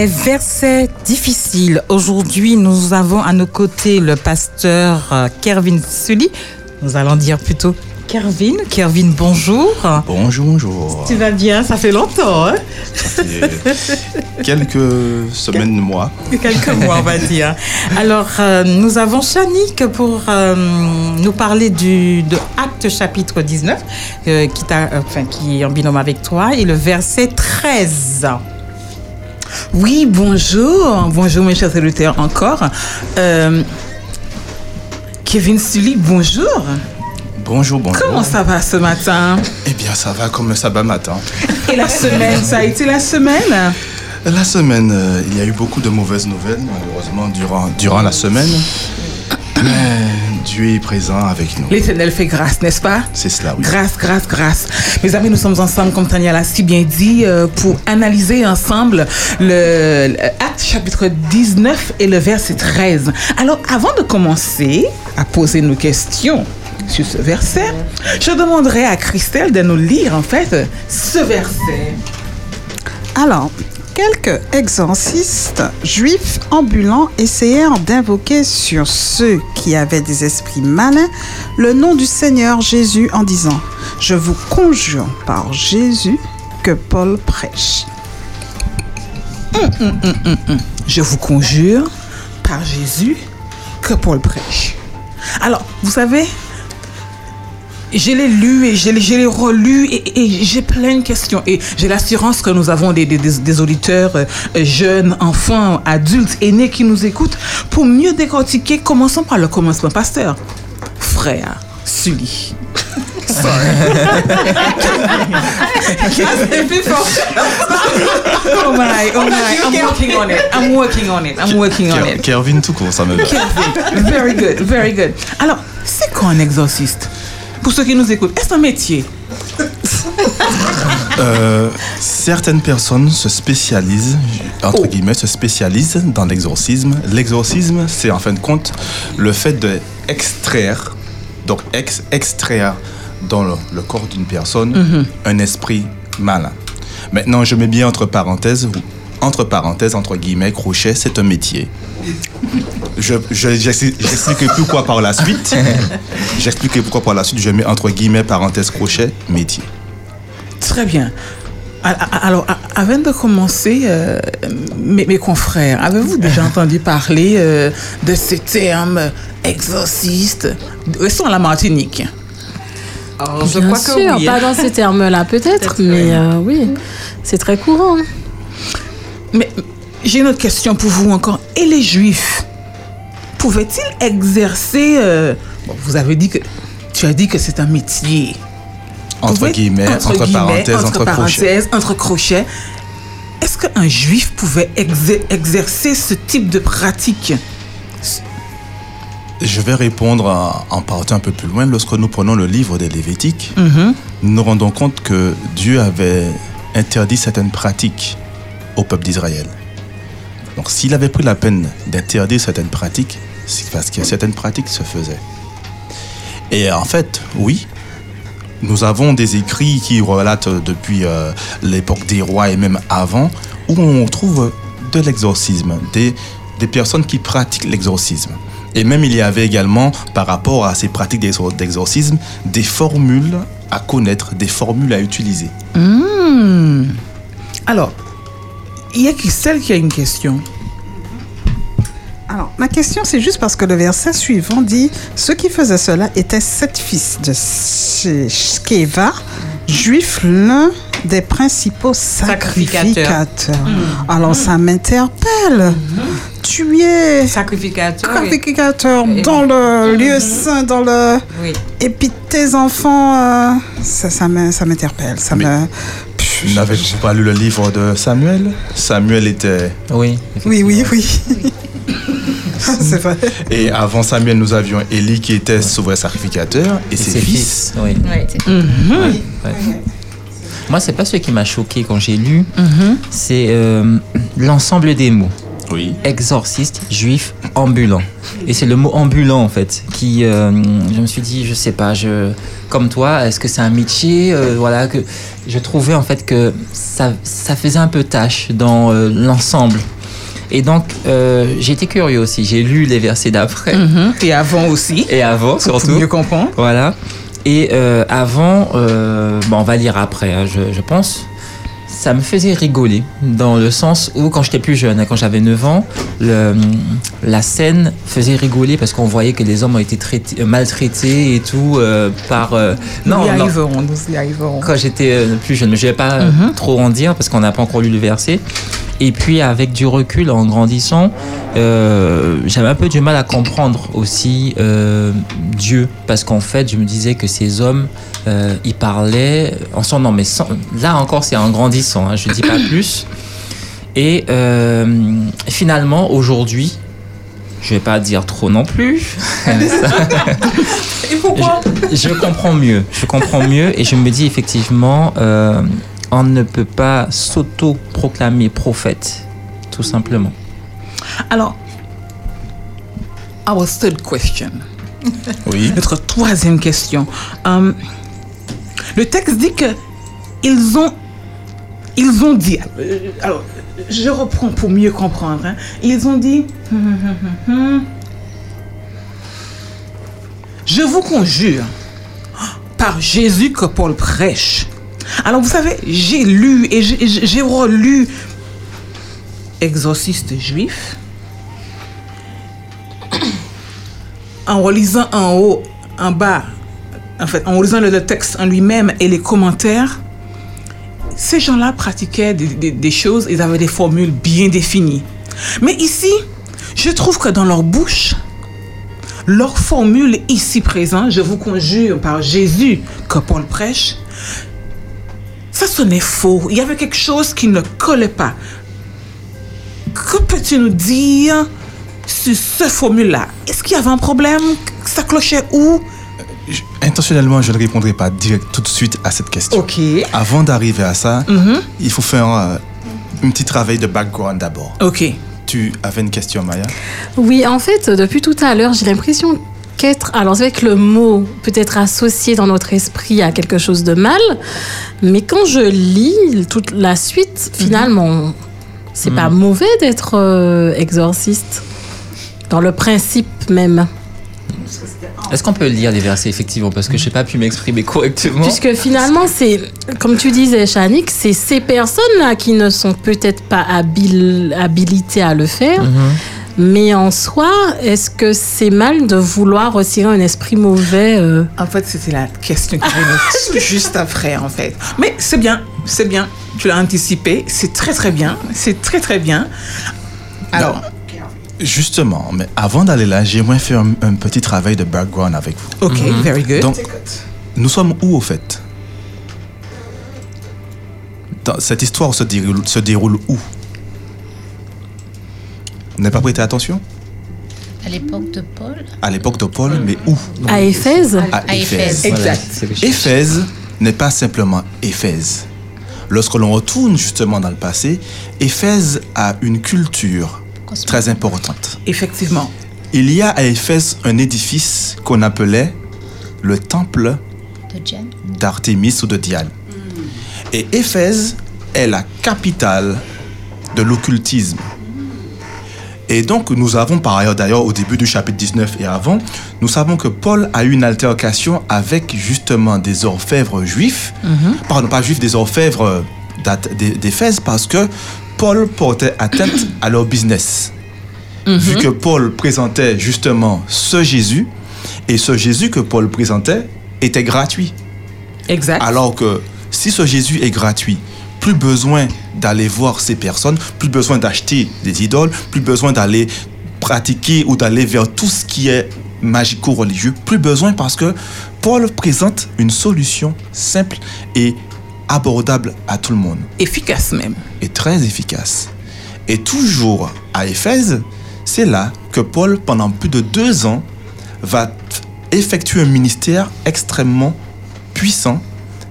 Les versets difficiles. Aujourd'hui, nous avons à nos côtés le pasteur euh, Kervin Sully. Nous allons dire plutôt Kervin. Kervin, bonjour. Bonjour, bonjour. Tu vas bien? Ça fait longtemps, hein? Quelques semaines, mois. Quelques mois, on va dire. Alors, euh, nous avons Chanique pour euh, nous parler du, de Acte chapitre 19, euh, qui, t'a- euh, enfin, qui est en binôme avec toi, et le verset 13. Oui, bonjour. Bonjour, mes chers auditeurs, encore. Euh, Kevin Sully, bonjour. Bonjour, bonjour. Comment ça va ce matin? Eh bien, ça va comme le sabbat matin. Et la semaine, ça a été la semaine? La semaine, euh, il y a eu beaucoup de mauvaises nouvelles, malheureusement, durant, durant la semaine. Mais Dieu est présent avec nous. L'éternel fait grâce, n'est-ce pas? C'est cela, oui. Grâce, grâce, grâce. Mes amis, nous sommes ensemble, comme Tania l'a si bien dit, euh, pour analyser ensemble le, le acte chapitre 19 et le verset 13. Alors, avant de commencer à poser nos questions sur ce verset, je demanderai à Christelle de nous lire, en fait, ce verset. Alors, quelques exorcistes juifs ambulants essayèrent d'invoquer sur ceux qui avaient des esprits malins le nom du Seigneur Jésus en disant Je vous conjure par Jésus que Paul prêche. Hum, hum, hum. Je vous conjure, par Jésus, que Paul prêche. Alors, vous savez, je l'ai lu et je l'ai, je l'ai relu et, et j'ai plein de questions. Et j'ai l'assurance que nous avons des, des- des- des auditeurs euh, jeunes, enfants, adultes, aînés qui nous écoutent. Pour mieux décortiquer, commençons par le commencement. Pasteur, frère, Sully. oh my, oh my, I'm working on it. I'm working on it. I'm working on it. Kervin tout court, ça me va. Very good, very good. Alors, c'est quoi un exorciste? Pour ceux qui nous écoutent, est-ce un métier? Euh, certaines personnes se spécialisent, entre guillemets, se spécialisent dans l'exorcisme. L'exorcisme, c'est en fin de compte le fait d'extraire, donc ex, extraire dans le, le corps d'une personne Mhm. un esprit malin. Maintenant, je mets bien entre parenthèses, entre parenthèses, entre guillemets, crochet, c'est un métier. Je, je, j'explique- pourquoi par la suite. J'expliquerai pourquoi par la suite, je mets entre guillemets, parenthèses, crochet, métier. Très bien. Alors, avant de commencer, euh, mes, mes confrères, avez-vous déjà entendu parler euh, de ces termes exorciste Restons à la Martinique. Alors, Bien sûr, hein. pas dans ces termes-là peut-être, mais euh, oui, c'est très courant. Mais j'ai une autre question pour vous encore. Et les Juifs pouvaient-ils exercer euh, bon, Vous avez dit que tu as dit que c'est un métier. Entre guillemets, entre, guillemets, parenthèses, entre, parenthèses, entre crochets. Est-ce qu'un Juif pouvait exer- exercer ce type de pratique? Je vais répondre en, en partant un peu plus loin. Lorsque nous prenons le livre des Lévitiques, Mhm. nous nous rendons compte que Dieu avait interdit certaines pratiques au peuple d'Israël. Donc s'il avait pris la peine d'interdire certaines pratiques, c'est parce que certaines pratiques se faisaient. Et en fait, oui, nous avons des écrits qui relatent depuis euh, l'époque des rois et même avant, où on trouve de l'exorcisme, des, personnes qui pratiquent l'exorcisme. Et même il y avait également, par rapport à ces pratiques d'exor- d'exorcisme, des formules à connaître, des formules à utiliser. Hmm. Alors, il y a Christelle qui a une question. Alors, ma question, c'est juste parce que le verset suivant dit Ceux qui faisaient cela étaient sept fils de Shkeva, juifs, l'un des principaux sacrificateurs. Mm. Alors, ça m'interpelle. Tu es sacrificateur, sacrificateur et- dans le lieu saint, dans le. Oui. Et puis tes enfants, euh, ça, ça m'in- ça m'interpelle. Ça me. N'avez-vous pas lu le livre de Samuel? Samuel était. Oui. Oui, oui, oui. c'est vrai. Et avant Samuel, nous avions Élie qui était souverain sacrificateur et, ses, ses fils. fils, oui. Mhm. Ouais, ouais. Moi, c'est pas ce qui m'a choqué quand j'ai lu, Mhm. c'est euh, l'ensemble des mots. Oui. Exorciste, juif, ambulant. Et c'est le mot ambulant en fait qui, euh, je me suis dit, je sais pas, je, comme toi, est-ce que c'est un métier, euh, voilà que je trouvais en fait que ça, ça faisait un peu tâche dans euh, l'ensemble. Et donc, euh, été curieux aussi. J'ai lu les versets d'après. Mhm. Et avant aussi. Et avant, Pour surtout. mieux comprendre. Voilà. Et euh, avant, euh, bon, on va lire après, hein, je, je pense. Ça me faisait rigoler, dans le sens où, quand j'étais plus jeune, hein, quand j'avais 9 ans, le, la scène faisait rigoler parce qu'on voyait que les hommes ont été traités, euh, maltraités et tout euh, par. euh, nous y non. arriverons, nous y arriverons. Quand j'étais plus jeune, mais je vais pas euh, Mhm. trop en dire parce qu'on n'a pas encore lu le verset. Et puis avec du recul, en grandissant, euh, j'avais un peu du mal à comprendre aussi euh, Dieu parce qu'en fait, je me disais que ces hommes, euh, ils parlaient en son nom, mais sans- là encore, c'est en grandissant. hein, je dis pas plus. Et euh, finalement, aujourd'hui, je vais pas dire trop non plus. Je, je comprends mieux. Je comprends mieux et je me dis effectivement, euh, on ne peut pas s'auto-proclamer prophète, tout simplement. Alors, our third question. Oui. Notre troisième question. Euh, le texte dit que ils ont, dit. euh, alors, je reprends pour mieux comprendre. hein. Ils ont dit. Je vous conjure, par Jésus que Paul prêche. Alors, vous savez, j'ai lu et j'ai relu Exorciste juif. En relisant en haut, en bas, en fait, en relisant le, texte en lui-même et les commentaires, ces gens-là pratiquaient des choses, ils avaient des formules bien définies. Mais ici, je trouve que dans leur bouche, leur formule ici présente, je vous conjure par Jésus que Paul prêche, ça sonnait faux. Il y avait quelque chose qui ne collait pas. Que peux-tu nous dire sur ce formule-là? Est-ce qu'il y avait un problème? Ça clochait où? Intentionnellement, je ne répondrai pas direct tout de suite à cette question. Ok. Avant d'arriver à ça, Mhm. il faut faire euh, un petit travail de background d'abord. Ok. Tu avais une question, Maya? Oui, en fait, depuis tout à l'heure, j'ai l'impression qu'être. Alors, c'est vrai que le mot peut être associé dans notre esprit à quelque chose de mal, mais quand je lis toute la suite, finalement, c'est pas mauvais d'être euh, exorciste. Dans le principe même. Est-ce qu'on peut lire les versets effectivement parce que je n'ai pas pu m'exprimer correctement Puisque finalement, c'est, comme tu disais, Chanik, c'est ces personnes-là qui ne sont peut-être pas habiles, habilitées à le faire. Mhm. Mais en soi, est-ce que c'est mal de vouloir retirer un esprit mauvais euh, En fait, c'était la question qui venait juste après, en fait. Mais c'est bien, c'est bien. Tu l'as anticipé. C'est très, très bien. C'est très, très bien. Alors, Justement, mais avant d'aller là, j'aimerais faire un, un petit travail de background avec vous. ok, very good. Donc, nous sommes où au fait? Dans- Cette histoire se déroule, se déroule où? Vous n'avez pas prêté attention? À l'époque de Paul? À l'époque de Paul, mais où? À Éphèse? À Éphèse. Exact. Éphèse n'est pas simplement Éphèse. Lorsque l'on retourne justement dans le passé, Éphèse a une culture très importante. effectivement. Il y a à Éphèse un édifice qu'on appelait le temple d'Artémis ou de Diane. Et Éphèse est la capitale de l'occultisme. Et donc, nous avons par ailleurs, d'ailleurs, au début du chapitre 19 et avant, nous savons que Paul a eu une altercation avec justement des orfèvres juifs, pardon, pas juifs, des orfèvres d'Éphèse, parce que Paul portait atteinte à leur business. Mhm. vu que Paul présentait justement ce Jésus, et ce Jésus que Paul présentait était gratuit. Exact. Alors que si ce Jésus est gratuit, plus besoin d'aller voir ces personnes, plus besoin d'acheter des idoles, plus besoin d'aller pratiquer ou d'aller vers tout ce qui est magico-religieux, plus besoin parce que Paul présente une solution simple et abordable à tout le monde. Efficace même. Et très efficace. Et toujours à Éphèse, c'est là que Paul, pendant plus de deux ans, va effectuer un ministère extrêmement puissant,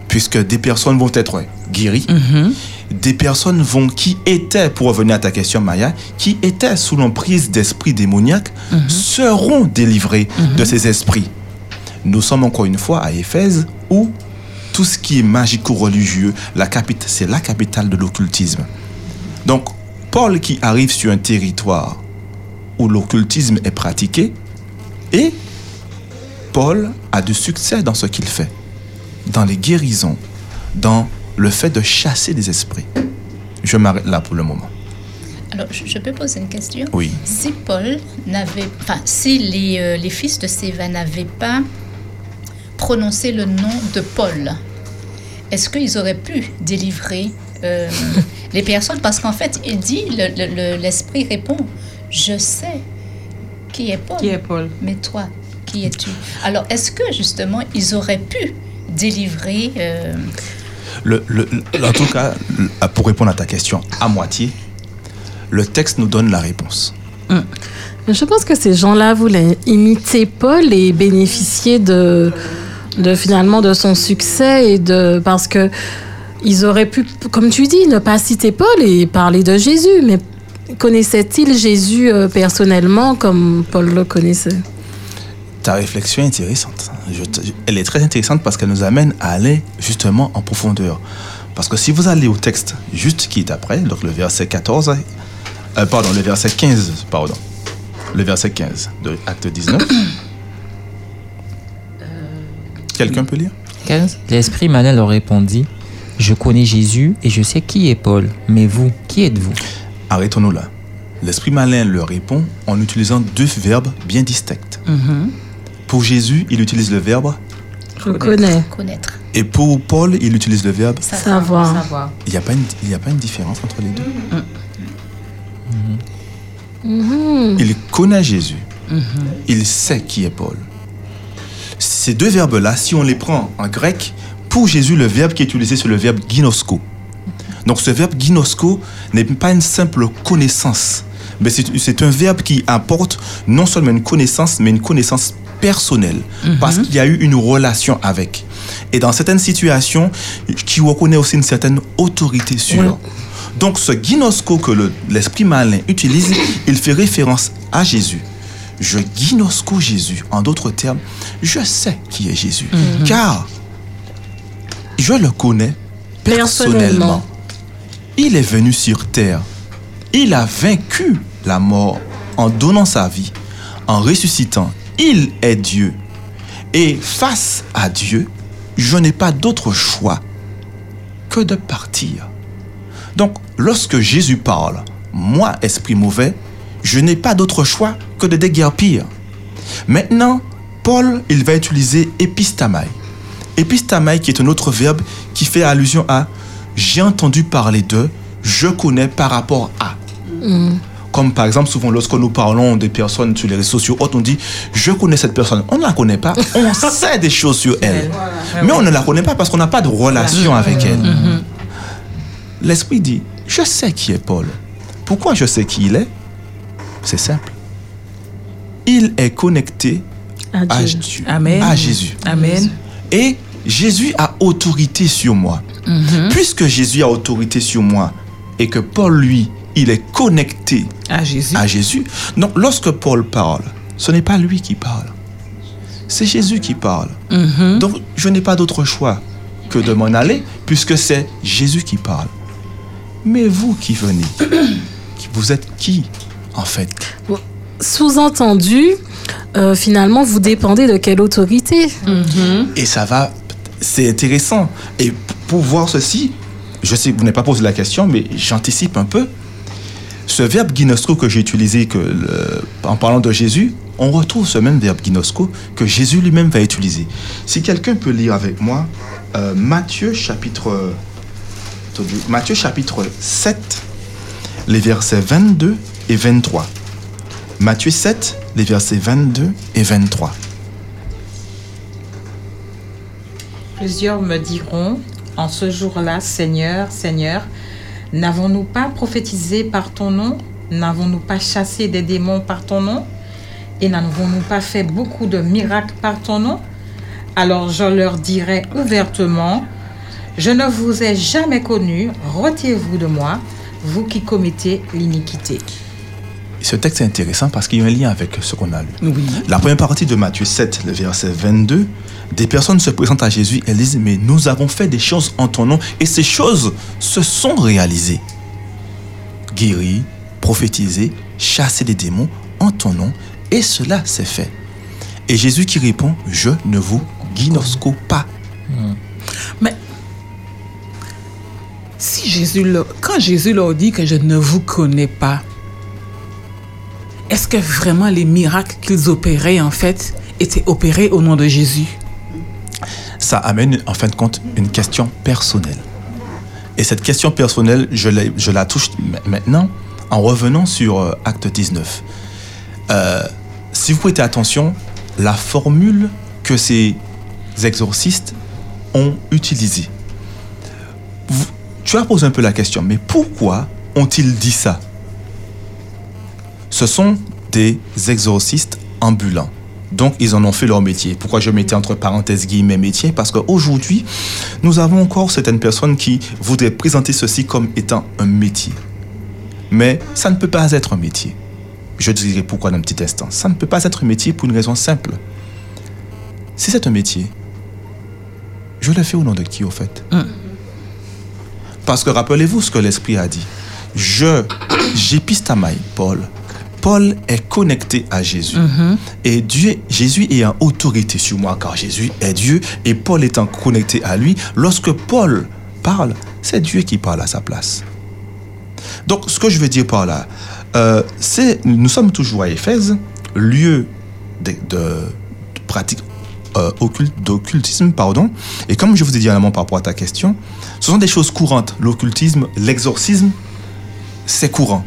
puisque des personnes vont être guéries, des personnes vont, qui étaient, pour revenir à ta question Maya, qui étaient sous l'emprise d'esprits démoniaques, seront délivrés de ces esprits. Nous sommes encore une fois à Éphèse où tout ce qui est magico-religieux, la capitale, c'est la capitale de l'occultisme. Donc, Paul qui arrive sur un territoire où l'occultisme est pratiqué, et Paul a du succès dans ce qu'il fait, dans les guérisons, dans le fait de chasser des esprits. Je m'arrête là pour le moment. Alors, je, je peux poser une question? Oui. Si Paul n'avait. Enfin, si les, euh, les fils de Séva n'avaient pas prononcé le nom de Paul, est-ce qu'ils auraient pu délivrer euh, les personnes? Parce qu'en fait, il dit, le- le- le- l'esprit répond Je sais qui est Paul. Qui est Paul? Mais toi, qui es-tu? Alors, est-ce que justement, ils auraient pu délivrer. euh, Le, le- le- en tout cas, pour répondre à ta question à moitié, le texte nous donne la réponse. Mais Je pense que ces gens-là voulaient imiter Paul et bénéficier de, de finalement de son succès et de parce que ils auraient pu, comme tu dis, ne pas citer Paul et parler de Jésus. Mais connaissait-il Jésus euh, personnellement comme Paul le connaissait? Ta réflexion est intéressante. Elle est très intéressante parce qu'elle nous amène à aller justement en profondeur. Parce que si vous allez au texte juste qui est après, donc le verset 14, euh, pardon, le verset 15, pardon, le verset 15 de Acte 19. Quelqu'un peut lire 15. L'esprit malin leur répondit Je connais Jésus et je sais qui est Paul. Mais vous, qui êtes-vous? Arrêtons-nous là. L'esprit malin leur répond en utilisant deux verbes bien distincts. Pour Jésus, il utilise le verbe Je connais. Connaître. et pour Paul, il utilise le verbe Savoir. Il n'y a, pas une- il y a pas une différence entre les deux. Mhm. Il connaît Jésus. Il sait qui est Paul. Ces deux verbes-là, si on les prend en grec, pour Jésus, le verbe qui est utilisé, c'est le verbe ginosko. Donc ce verbe ginosko n'est pas une simple connaissance, mais c'est un verbe qui apporte non seulement une connaissance, mais une connaissance personnelle, parce qu'il y a eu une relation avec. Et dans certaines situations, qui reconnaît aussi une certaine autorité sur. Donc ce ginosko que le- l'esprit malin utilise, il fait référence à Jésus. Je ginosko Jésus. En d'autres termes, je sais qui est Jésus. Mhm. Car je le connais personnellement. Personnellement. Il est venu sur terre. Il a vaincu la mort en donnant sa vie, en ressuscitant. Il est Dieu. Et face à Dieu, je n'ai pas d'autre choix que de partir. Donc, lorsque Jésus parle, moi, esprit mauvais, je n'ai pas d'autre choix que de déguerpir. Maintenant, Paul, il va utiliser épistamai. Épistamai qui est un autre verbe qui fait allusion à j'ai entendu parler de, je connais par rapport à. Comme par exemple, souvent lorsque nous parlons des personnes sur les réseaux sociaux, on dit je connais cette personne. On ne la connaît pas, on sait des choses sur elle. Mais on ne la connaît pas parce qu'on n'a pas de relation avec elle. L'Esprit dit je sais qui est Paul. Pourquoi je sais qui il est? C'est simple. Il est connecté À à Dieu. Dieu, Amen. à Jésus. Amen. Et Jésus a autorité sur moi. Mhm. Puisque Jésus a autorité sur moi et que Paul, lui, il est connecté à Jésus. à Jésus. Donc, lorsque Paul parle, ce n'est pas lui qui parle. C'est Jésus qui parle. Mhm. Donc, je n'ai pas d'autre choix que de m'en aller puisque c'est Jésus qui parle. Mais vous qui venez, vous êtes qui en fait Sous-entendu, euh, finalement, vous dépendez de quelle autorité? Et ça va, c'est intéressant. Et pour voir ceci, je sais que vous n'avez pas posé la question, mais j'anticipe un peu. Ce verbe ginosko que j'ai utilisé que le- en parlant de Jésus, on retrouve ce même verbe ginosko que Jésus lui-même va utiliser. Si quelqu'un peut lire avec moi euh, Matthieu chapitre Matthieu chapitre 7, les versets 22 et 23. Matthieu 7, les versets 22 et 23. Plusieurs me diront, en ce jour-là, Seigneur, Seigneur, n'avons-nous pas prophétisé par ton nom? N'avons-nous pas chassé des démons par ton nom? Et n'avons-nous pas fait beaucoup de miracles par ton nom? Alors je leur dirai ouvertement, je ne vous ai jamais connu, retirez-vous de moi, vous qui commettez l'iniquité. Ce texte est intéressant parce qu'il y a un lien avec ce qu'on a lu. Oui. La première partie de Matthieu 7, le verset 22, des personnes se présentent à Jésus et disent, mais nous avons fait des choses en ton nom et ces choses se sont réalisées. Guéri, prophétisé, chasser des démons en ton nom et cela s'est fait. Et Jésus qui répond, je ne vous guinosco pas. Mais si Jésus quand Jésus leur dit que je ne vous connais pas, est-ce que vraiment les miracles qu'ils opéraient en fait étaient opérés au nom de Jésus? Ça amène en fin de compte une question personnelle. Et cette question personnelle, je la, touche ma- maintenant en revenant sur euh, Acte 19. Euh, si vous prêtez attention, la formule que ces exorcistes ont utilisée. Tu as posé un peu la question, mais pourquoi ont-ils dit ça? Ce sont des exorcistes ambulants. Donc, ils en ont fait leur métier. Pourquoi je mettais entre parenthèses guillemets métier? Parce qu'aujourd'hui, nous avons encore certaines personnes qui voudraient présenter ceci comme étant un métier. Mais ça ne peut pas être un métier. Je dirai pourquoi dans un petit instant. Ça ne peut pas être un métier pour une raison simple. Si c'est un métier, je le fais au nom de qui au fait? Parce que rappelez-vous ce que l'Esprit a dit. Je, j'épistamai Paul. Paul est connecté à Jésus. Et Dieu, Jésus ayant autorité sur moi, car Jésus est Dieu, et Paul étant connecté à lui, lorsque Paul parle, c'est Dieu qui parle à sa place. Donc, ce que je veux dire par là, euh, c'est, nous sommes toujours à Éphèse, lieu de, de- de pratique euh, d'occultisme, pardon. Et comme je vous ai dit en amont par rapport à ta question, ce sont des choses courantes. L'occultisme, l'exorcisme, c'est courant.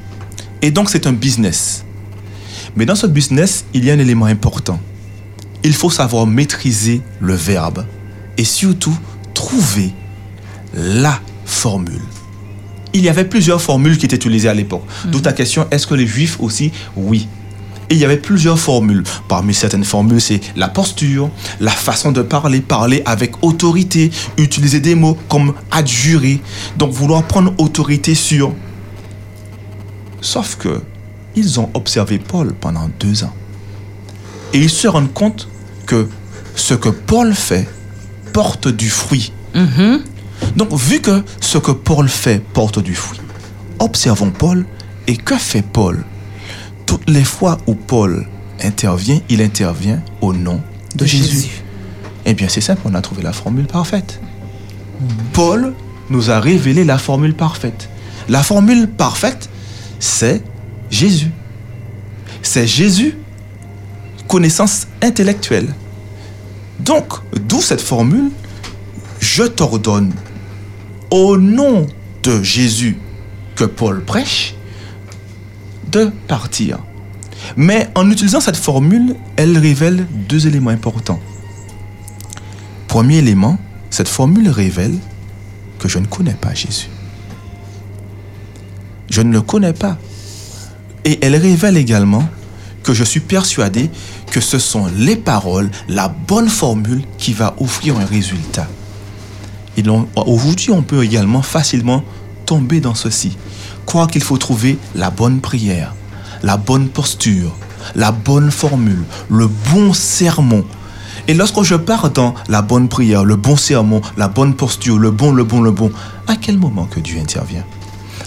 Et donc, c'est un business. Mais dans ce business, il y a un élément important. Il faut savoir maîtriser le verbe et surtout trouver la formule. Il y avait plusieurs formules qui étaient utilisées à l'époque. D'où ta question, est-ce que les juifs aussi? Oui. Et il y avait plusieurs formules. Parmi certaines formules, c'est la posture, la façon de parler, parler avec autorité, utiliser des mots comme adjurer. Donc vouloir prendre autorité sur. Sauf que ils ont observé Paul pendant deux ans. Et ils se rendent compte que ce que Paul fait porte du fruit. Donc, vu que ce que Paul fait porte du fruit, observons Paul et que fait Paul? Toutes les fois où Paul intervient, il intervient au nom de, Jésus. Eh bien, c'est simple, on a trouvé la formule parfaite. Paul nous a révélé la formule parfaite. La formule parfaite, c'est Jésus. C'est Jésus, connaissance intellectuelle. Donc, d'où cette formule, je t'ordonne, au nom de Jésus que Paul prêche, de partir. Mais en utilisant cette formule, elle révèle deux éléments importants. Premier élément, cette formule révèle que je ne connais pas Jésus. Je ne le connais pas. Et elle révèle également que je suis persuadé que ce sont les paroles, la bonne formule qui va offrir un résultat. Et aujourd'hui, on peut également facilement tomber dans ceci. Croire qu'il faut trouver la bonne prière, la bonne posture, la bonne formule, le bon sermon. Et lorsque je pars dans la bonne prière, le bon sermon, la bonne posture, le bon, le bon, le bon, à quel moment que Dieu intervient?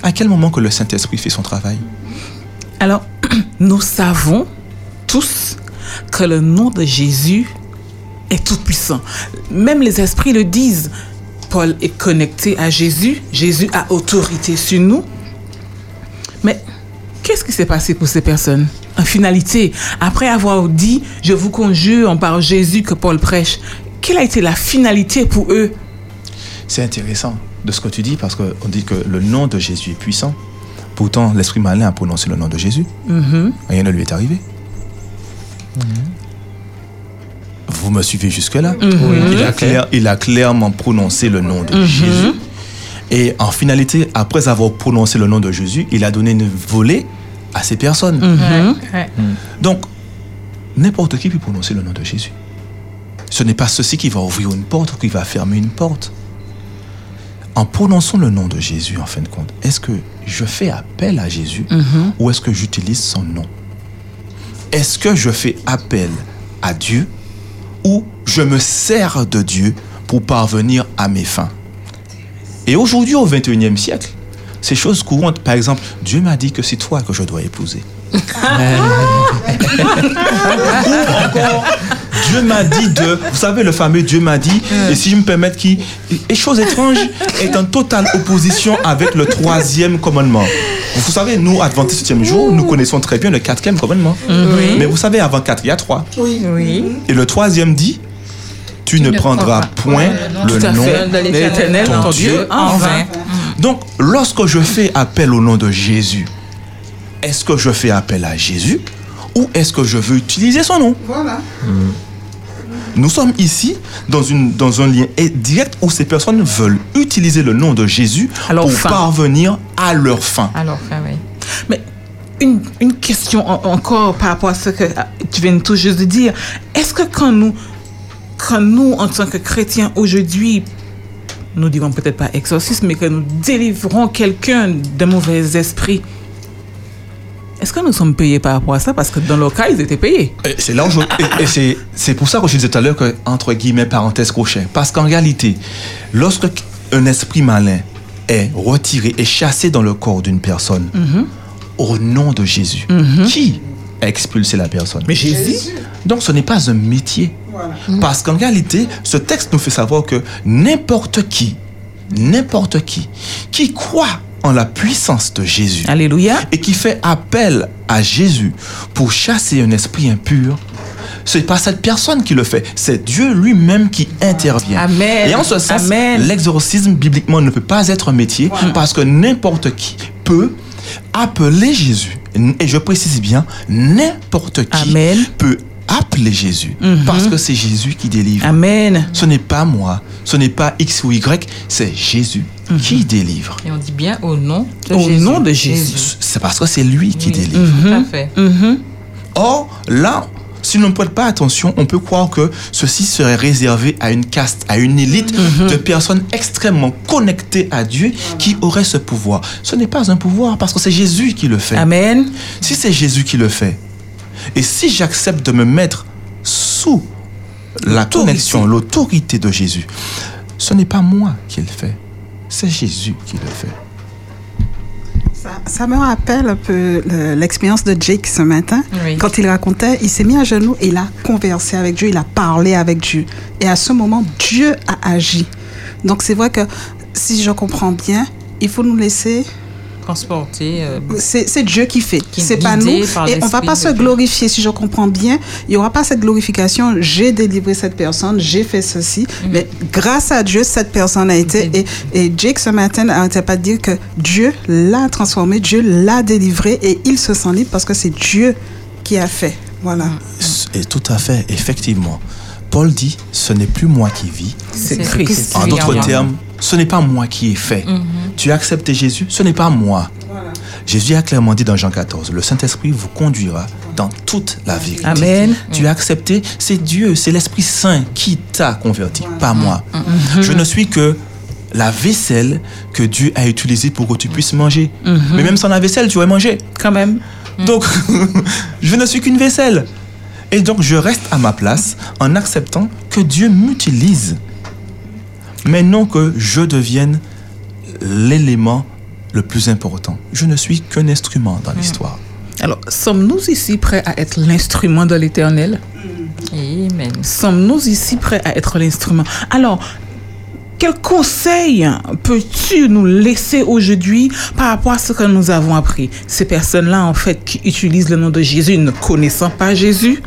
À quel moment que le Saint-Esprit fait son travail Alors, nous savons tous que le nom de Jésus est tout puissant. Même les esprits le disent. Paul est connecté à Jésus. Jésus a autorité sur nous. Mais Qu'est-ce qui s'est passé pour ces personnes En finalité, après avoir dit Je vous conjure par Jésus que Paul prêche, quelle a été la finalité pour eux? C'est intéressant de ce que tu dis parce qu'on dit que le nom de Jésus est puissant. Pourtant, l'esprit malin a prononcé le nom de Jésus. Mhm. Rien ne lui est arrivé. Vous me suivez jusque-là? Mhm. Oui. il, a clair- il a clairement prononcé le nom de. Jésus. Et en finalité, après avoir prononcé le nom de Jésus, il a donné une volée à ces personnes. Mhm. Donc, n'importe qui peut prononcer le nom de Jésus. Ce n'est pas ceci qui va ouvrir une porte ou qui va fermer une porte. En prononçant le nom de Jésus, en fin de compte, est-ce que je fais appel à Jésus Mhm. ou est-ce que j'utilise son nom? Est-ce que je fais appel à Dieu ou je me sers de Dieu pour parvenir à mes fins? Et aujourd'hui, au 21e siècle, ces choses courantes, par exemple, Dieu m'a dit que c'est toi que je dois épouser. Ou encore, Dieu m'a dit de. Vous savez, le fameux Dieu m'a dit, et si je me permets, qui. Et chose étrange, est en totale opposition avec le troisième commandement. Vous savez, nous, Adventistes du septième jour, nous connaissons très bien le quatrième commandement. Oui. Mais vous savez, avant quatre, il y a trois. Oui. oui. Et le troisième dit Tu, ne, prendras point le nom de l'Éternel, ton Dieu, en vain. Donc, lorsque je fais appel au nom de Jésus, est-ce que je fais appel à Jésus ou est-ce que je veux utiliser son nom? Voilà. Nous sommes ici dans, une, dans un lien direct où ces personnes veulent utiliser le nom de Jésus pour fin. parvenir à leur fin. Oui. Mais une, une question en- encore par rapport à ce que tu viens tout juste de dire. Est-ce que quand nous, quand nous, en tant que chrétiens aujourd'hui, nous dirons peut-être pas exorcisme, mais que nous délivrons quelqu'un de mauvais esprits, est-ce que nous sommes payés par rapport à ça? Parce que dans leur cas, ils étaient payés. C'est là où je- et, et c'est, c'est pour ça que je disais tout à l'heure que, entre guillemets, parenthèse crochet. Parce qu'en réalité, lorsque un esprit malin est retiré et chassé dans le corps d'une personne, Mhm. au nom de Jésus, Mhm. qui a expulsé la personne? Mais Jésus. Donc ce n'est pas un métier. Parce qu'en réalité, ce texte nous fait savoir que n'importe qui, n'importe qui, qui croit en la puissance de Jésus, Alléluia, et qui fait appel à Jésus pour chasser un esprit impur, c'est pas cette personne qui le fait, c'est Dieu lui-même qui intervient. Amen. Et en ce sens, l'exorcisme bibliquement ne peut pas être un métier parce que n'importe qui peut appeler Jésus. Et je précise bien, n'importe qui peut appeler Jésus Mhm. parce que c'est Jésus qui délivre. Amen. Ce n'est pas moi, ce n'est pas X ou Y, c'est Jésus qui délivre. Et on dit bien au nom de Au Jésus. nom de Jésus. C'est parce que c'est lui qui délivre. Tout à fait. Or, là, si l'on ne prête pas attention, on peut croire que ceci serait réservé à une caste, à une élite de personnes extrêmement connectées à Dieu qui auraient ce pouvoir. Ce n'est pas un pouvoir parce que c'est Jésus qui le fait. Amen. Si c'est Jésus qui le fait, et si j'accepte de me mettre sous la connexion, l'autorité de Jésus, ce n'est pas moi qui le fais, c'est Jésus qui le fait. Ça, ça me rappelle un peu le- l'expérience de Jake ce matin. Oui. Quand il racontait, il s'est mis à genoux et il a conversé avec Dieu, il a parlé avec Dieu. Et à ce moment, Dieu a agi. Donc c'est vrai que si je comprends bien, il faut nous laisser Transporter. euh, c'est c'est Dieu qui fait, c'est pas nous. Et on va pas se glorifier, si je comprends bien. Il y aura pas cette glorification. J'ai délivré cette personne, j'ai fait ceci. Mm. Mais grâce à Dieu, cette personne a été. Et, et Jake ce matin n'arrêtait pas de dire que Dieu l'a transformé, Dieu l'a délivré et il se sent libre parce que c'est Dieu qui a fait. Voilà. Et tout à fait, effectivement. Paul dit, ce n'est plus moi qui vis, C'est Christ qui En d'autres termes, ce n'est pas moi qui ai fait. Mhm. Tu as accepté Jésus, ce n'est pas moi. Jésus a clairement dit dans Jean 14, le Saint-Esprit vous conduira dans toute la vérité. Amen. Tu as accepté, c'est Dieu, c'est l'Esprit Saint qui t'a converti, pas moi. Mhm. Je ne suis que la vaisselle que Dieu a utilisée pour que tu puisses manger. Mhm. Mais même sans la vaisselle, tu aurais mangé. Quand même. Donc, je ne suis qu'une vaisselle. Et donc, je reste à ma place en acceptant que Dieu m'utilise. Mais non que je devienne l'élément le plus important. Je ne suis qu'un instrument dans l'histoire. Alors, sommes-nous ici prêts à être l'instrument de l'éternel? Amen. Sommes-nous ici prêts à être l'instrument? Alors, quel conseil peux-tu nous laisser aujourd'hui par rapport à ce que nous avons appris? Ces personnes-là, en fait, qui utilisent le nom de Jésus ne connaissant pas Jésus,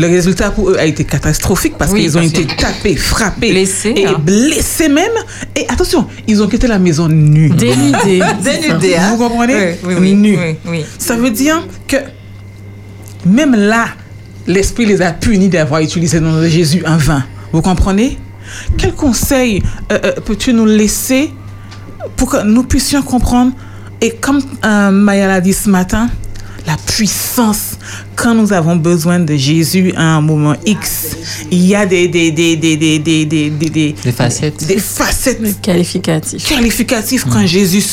le résultat pour eux a été catastrophique parce Oui, qu'ils ont été tapés, frappés Blessés, et hein. blessés même. Et attention, ils ont quitté la maison nus. Dénudés. Dénudés, hein. Vous comprenez? Oui, oui, oui, Nus. Ça veut dire que même là, l'Esprit les a punis d'avoir utilisé le nom de Jésus en vain. Vous comprenez? Quel conseil euh, euh, peux-tu nous laisser pour que nous puissions comprendre? Et comme euh, Maya l'a dit ce matin, la puissance, quand nous avons besoin de Jésus à un moment X, il y a des, des, des, des, des, des, des, des, des- Des facettes. des facettes qualificatifs. qualificatifs quand Jésus.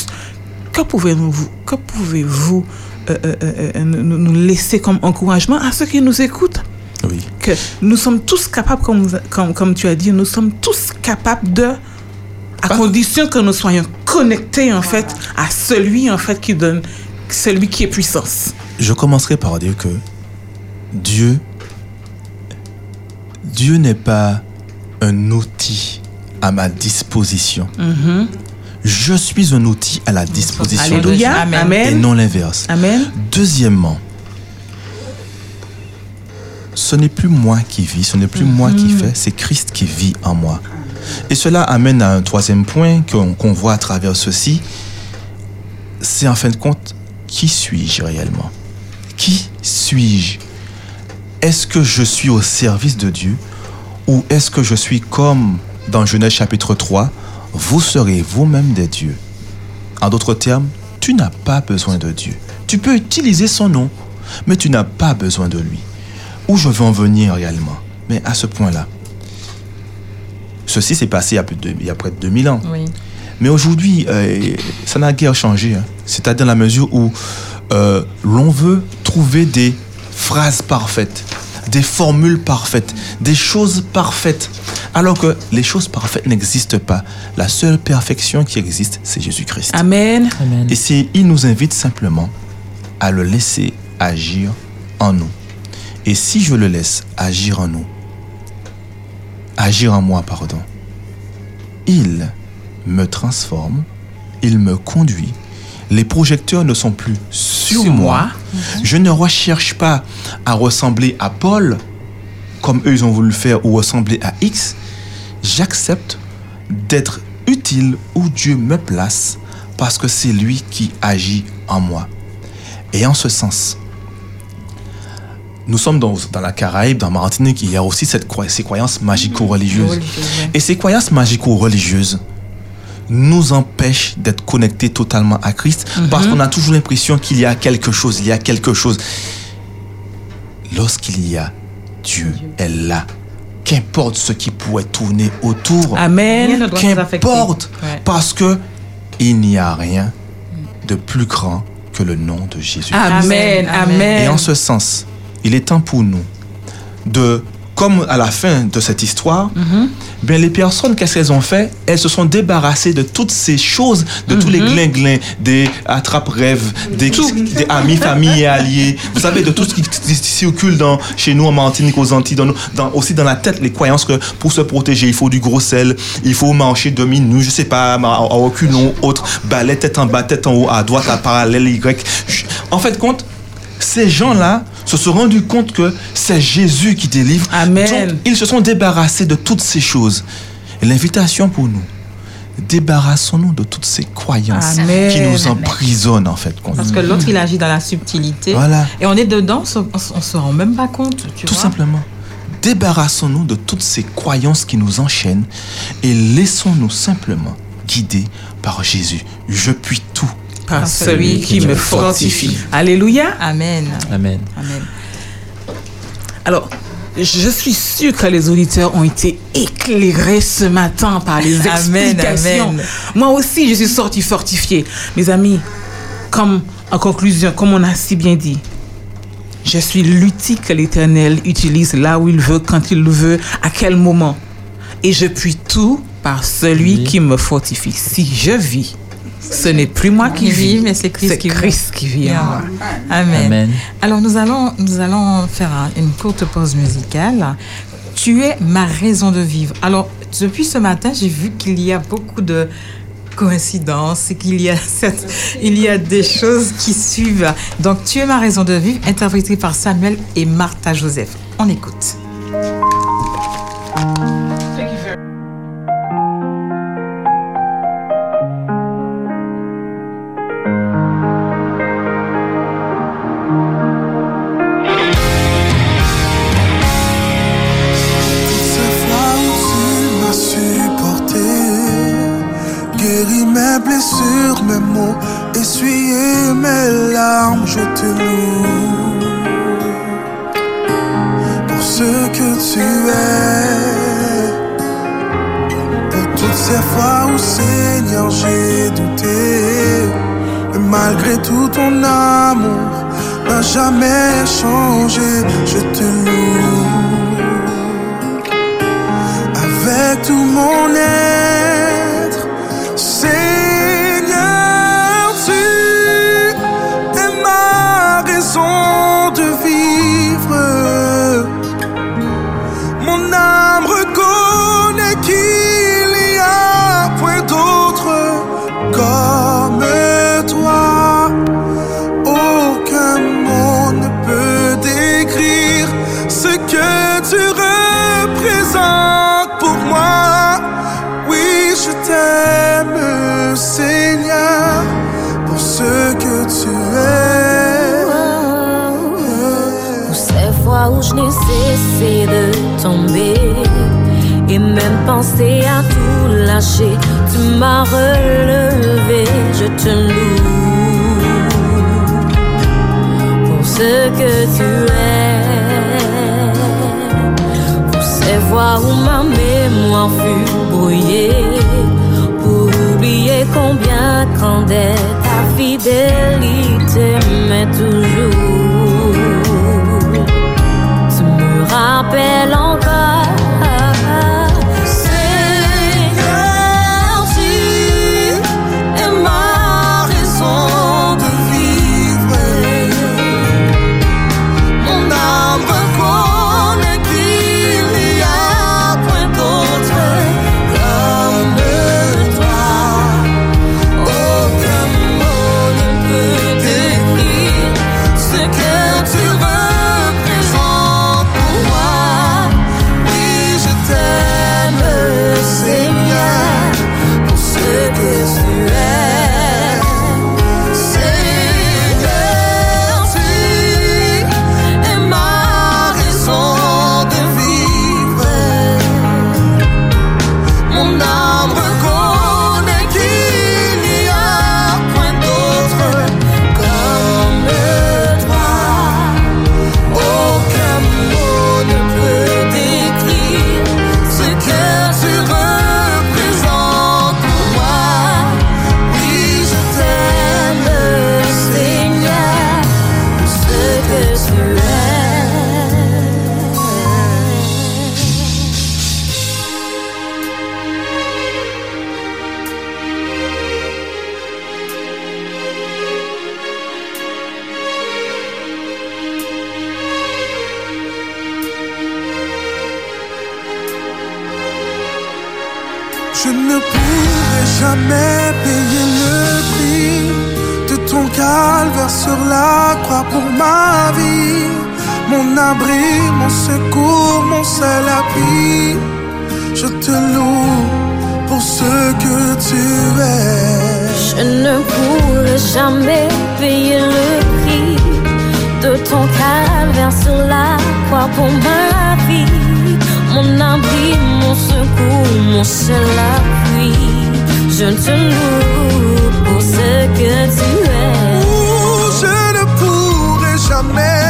Que pouvez-vous, que pouvez-vous euh, euh, euh, euh, nous, nous laisser comme encouragement à ceux qui nous écoutent Oui. Que nous sommes tous capables, comme, comme, comme tu as dit, nous sommes tous capables de, à condition que nous soyons connectés en fait à celui en fait qui donne, celui qui est puissance. Je commencerai par dire que Dieu, Dieu n'est pas un outil à ma disposition. Mhm. Je suis un outil à la disposition de Dieu. Amen. Et non l'inverse. Deuxièmement, ce n'est plus moi qui vis, ce n'est plus moi qui Mhm. fais, c'est Christ qui vit en moi. Et cela amène à un troisième point qu'on qu'on voit à travers ceci. C'est en fin de compte, qui suis-je réellement? Qui suis-je? Est-ce que je suis au service de Dieu ou est-ce que je suis comme dans Genèse chapitre 3, vous serez vous-même des dieux? En d'autres termes, tu n'as pas besoin de Dieu. Tu peux utiliser son nom, mais tu n'as pas besoin de lui. Où je veux en venir réellement? Mais à ce point-là, ceci s'est passé il y a, près de 2000 ans. Oui. Mais aujourd'hui, euh, ça n'a guère changé. hein. C'est-à-dire dans la mesure où euh, l'on veut trouver des phrases parfaites, des formules parfaites, des choses parfaites. Alors que les choses parfaites n'existent pas. La seule perfection qui existe, c'est Jésus-Christ. Amen. Et c'est, il nous invite simplement à le laisser agir en nous. Et si je le laisse agir en nous, agir en moi, pardon, il me transforme, il me conduit. Les projecteurs ne sont plus sur, Sur moi. moi. Je ne recherche pas à ressembler à Paul, comme eux ils ont voulu le faire, ou ressembler à X. J'accepte d'être utile où Dieu me place, parce que c'est lui qui agit en moi. Et en ce sens, nous sommes dans, dans la Caraïbe, dans Martinique, il y a aussi cette, ces croyances magico-religieuses. Et ces croyances magico-religieuses nous empêchent d'être connectés totalement à Christ parce Mhm. qu'on a toujours l'impression qu'il y a quelque chose, il y a quelque chose. Lorsqu'il y a Dieu est là. Qu'importe ce qui pourrait tourner autour. Amen. Qu'importe. Ouais. Parce que il n'y a rien de plus grand que le nom de Jésus. Amen. Amen. Et en ce sens, il est temps pour nous de, comme à la fin de cette histoire, Mhm. bien les personnes, qu'est-ce qu'elles ont fait? Elles se sont débarrassées de toutes ces choses, de tous les Mhm. glinglins, des attrape-rêves, des, des amis, familles et alliés. Vous savez, de tout ce qui, circule dans, chez nous en Martinique, aux Antilles, dans, nos- dans- aussi dans la tête, les croyances que pour se protéger, il faut du gros sel, il faut marcher demi-nu, je sais pas, à, reculons, autre, balai, tête en bas, tête en haut, à droite, à parallèle, Y. En fait, compte, ces gens-là se sont rendus compte que c'est Jésus qui délivre. Amen. Donc, ils se sont débarrassés de toutes ces choses. Et l'invitation pour nous, débarrassons-nous de toutes ces croyances Amen. qui nous Amen. emprisonnent en fait. compte. Parce que l'autre, il agit dans la subtilité. Voilà. Et on est dedans, on se- on se- rend même pas compte. Tu Tout vois. simplement. Débarrassons-nous de toutes ces croyances qui nous enchaînent et laissons-nous simplement guider par Jésus. Je puis tout Par celui qui me fortifie. Alléluia. Amen. Amen. Amen. Alors, je suis sûre que les auditeurs ont été éclairés ce matin par les Amen, explications. amen. Moi aussi, je suis sortie fortifiée. Mes amis, comme en conclusion, comme on a si bien dit, je suis l'outil que l'Éternel utilise là où il veut, quand il le veut, à quel moment. Et je puis tout par celui qui me fortifie. Si je vis, ce n'est plus moi qui vis, mais c'est Christ qui vit. Christ qui vit en moi. Amen. Amen. Alors nous allons, nous allons faire un- une courte pause musicale. Tu es ma raison de vivre. Alors depuis ce matin, j'ai vu qu'il y a beaucoup de coïncidences et qu'il y a cette- il y a des choses qui suivent. Donc, tu es ma raison de vivre, interprété par Samuel et Martha Joseph. On écoute. Pour ce que tu es. Pour toutes ces fois où Seigneur j'ai douté, malgré tout ton amour n'a jamais changé, je te loue avec tout mon être. Même pensé à tout lâcher, tu m'as relevé, je te loue pour ce que tu es. Pour ces fois où ma mémoire fut brouillée, pour oublier combien grande est ta fidélité, mais toujours tu me rappelles encore. Sur la croix pour ma vie. Mon abri, mon secours, mon seul appui. Je te loue pour ce que tu es. Je ne pourrai jamais payer le prix de ton calvaire sur la croix pour ma vie. Mon abri, mon secours, mon seul appui. Je te loue pour ce que tu es. Je ne pourrai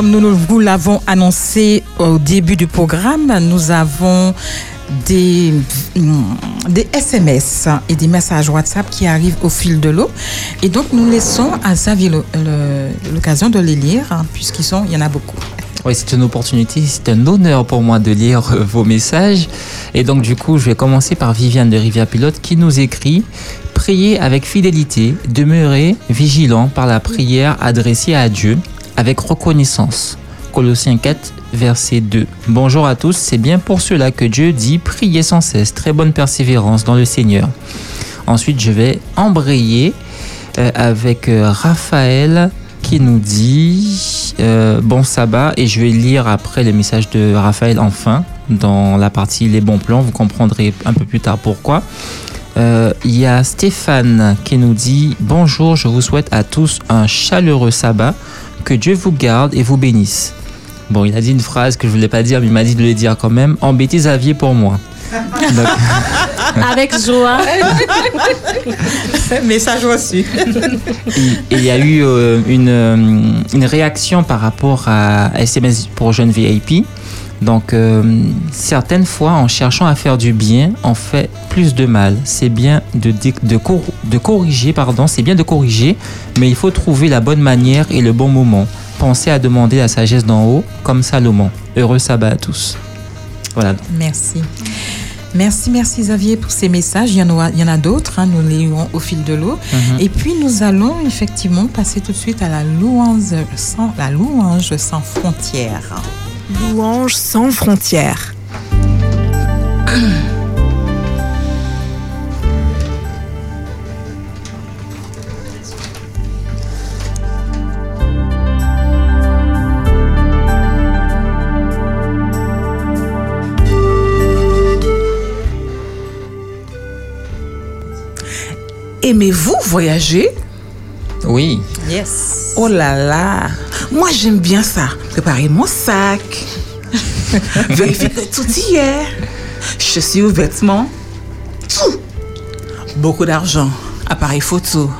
Comme nous vous l'avons annoncé au début du programme, nous avons des, mm, SMS et des messages WhatsApp qui arrivent au fil de l'eau. Et donc, nous laissons à Xavier l'occasion de les lire, hein, puisqu'ils y en a beaucoup. Oui, c'est une opportunité, c'est un honneur pour moi de lire euh, vos messages. Et donc, du coup, je vais commencer par Viviane de Rivière Pilote qui nous écrit Priez avec fidélité, demeurez vigilant par la prière adressée à Dieu avec reconnaissance. Colossiens 4, verset 2. Bonjour à tous, c'est bien pour cela que Dieu dit Priez sans cesse, très bonne persévérance dans le Seigneur. Ensuite, je vais embrayer euh, avec euh, Raphaël qui nous dit euh, bon sabbat et je vais lire après le message de Raphaël enfin dans la partie les bons plans. Vous comprendrez un peu plus tard pourquoi. Il y a Stéphane qui nous dit bonjour, je vous souhaite à tous un chaleureux sabbat, que Dieu vous garde et vous bénisse. Bon, il a dit une phrase que je voulais pas dire, mais il m'a dit de le dire quand même. Embêtez Xavier pour moi. Donc- Avec joie. Message reçu. Il y a eu euh, une, euh, une réaction par rapport à SMS pour jeunes VIP. Donc, euh, certaines fois, en cherchant à faire du bien, on fait plus de mal. C'est bien de, cor- de corriger, pardon, c'est bien de corriger, mais il faut trouver la bonne manière et le bon moment. Pensez à demander la sagesse d'en haut, comme Salomon. Heureux sabbat à tous. Voilà. Merci. Merci, merci Xavier pour ces messages. Il y en a, il y en a d'autres, hein, nous les lirons au fil de l'eau. Mhm. Et puis nous allons effectivement passer tout de suite à la louange sans, la louange sans frontières. Louange sans frontières. Aimez-vous voyager? Oui. Yes. Oh là là, moi j'aime bien ça. Préparer mon sac, vérifier que tout y est, chaussures, vêtements, tout. Beaucoup d'argent, appareil photo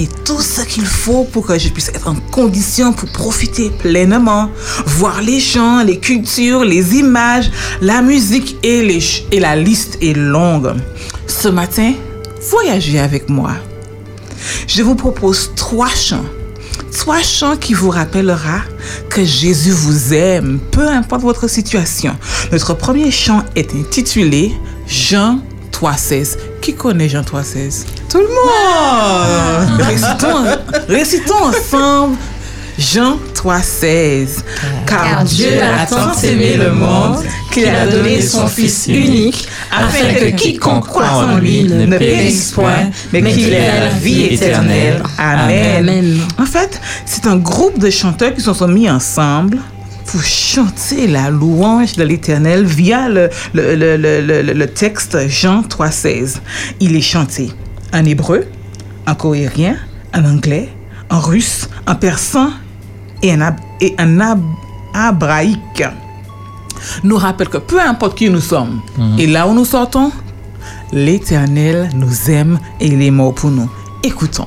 et tout ce qu'il faut pour que je puisse être en condition pour profiter pleinement, voir les gens, les cultures, les images, la musique et, les et la liste est longue. Ce matin, voyagez avec moi. Je vous propose trois chants. Trois chants qui vous rappellera que Jésus vous aime, peu importe votre situation. Notre premier chant est intitulé Jean 3,16. Qui connaît Jean 3,16 Tout le monde récitons, récitons ensemble Jean 3,16. Car Dieu a tant aimé le monde qu'il a donné son Fils unique afin que quiconque croit en lui ne périsse point, mais qu'il ait la vie éternelle. Amen. En fait, c'est un groupe de chanteurs qui se sont mis ensemble pour chanter la louange de l'Éternel via le, le, le, le, le- le texte Jean 3,16. Il est chanté en hébreu, en cohérien, en anglais, en russe, en persan et ab- et en ab- abraïque. Nous rappelle que peu importe qui nous sommes et là où nous sortons, l'Éternel nous aime et il est mort pour nous. Écoutons.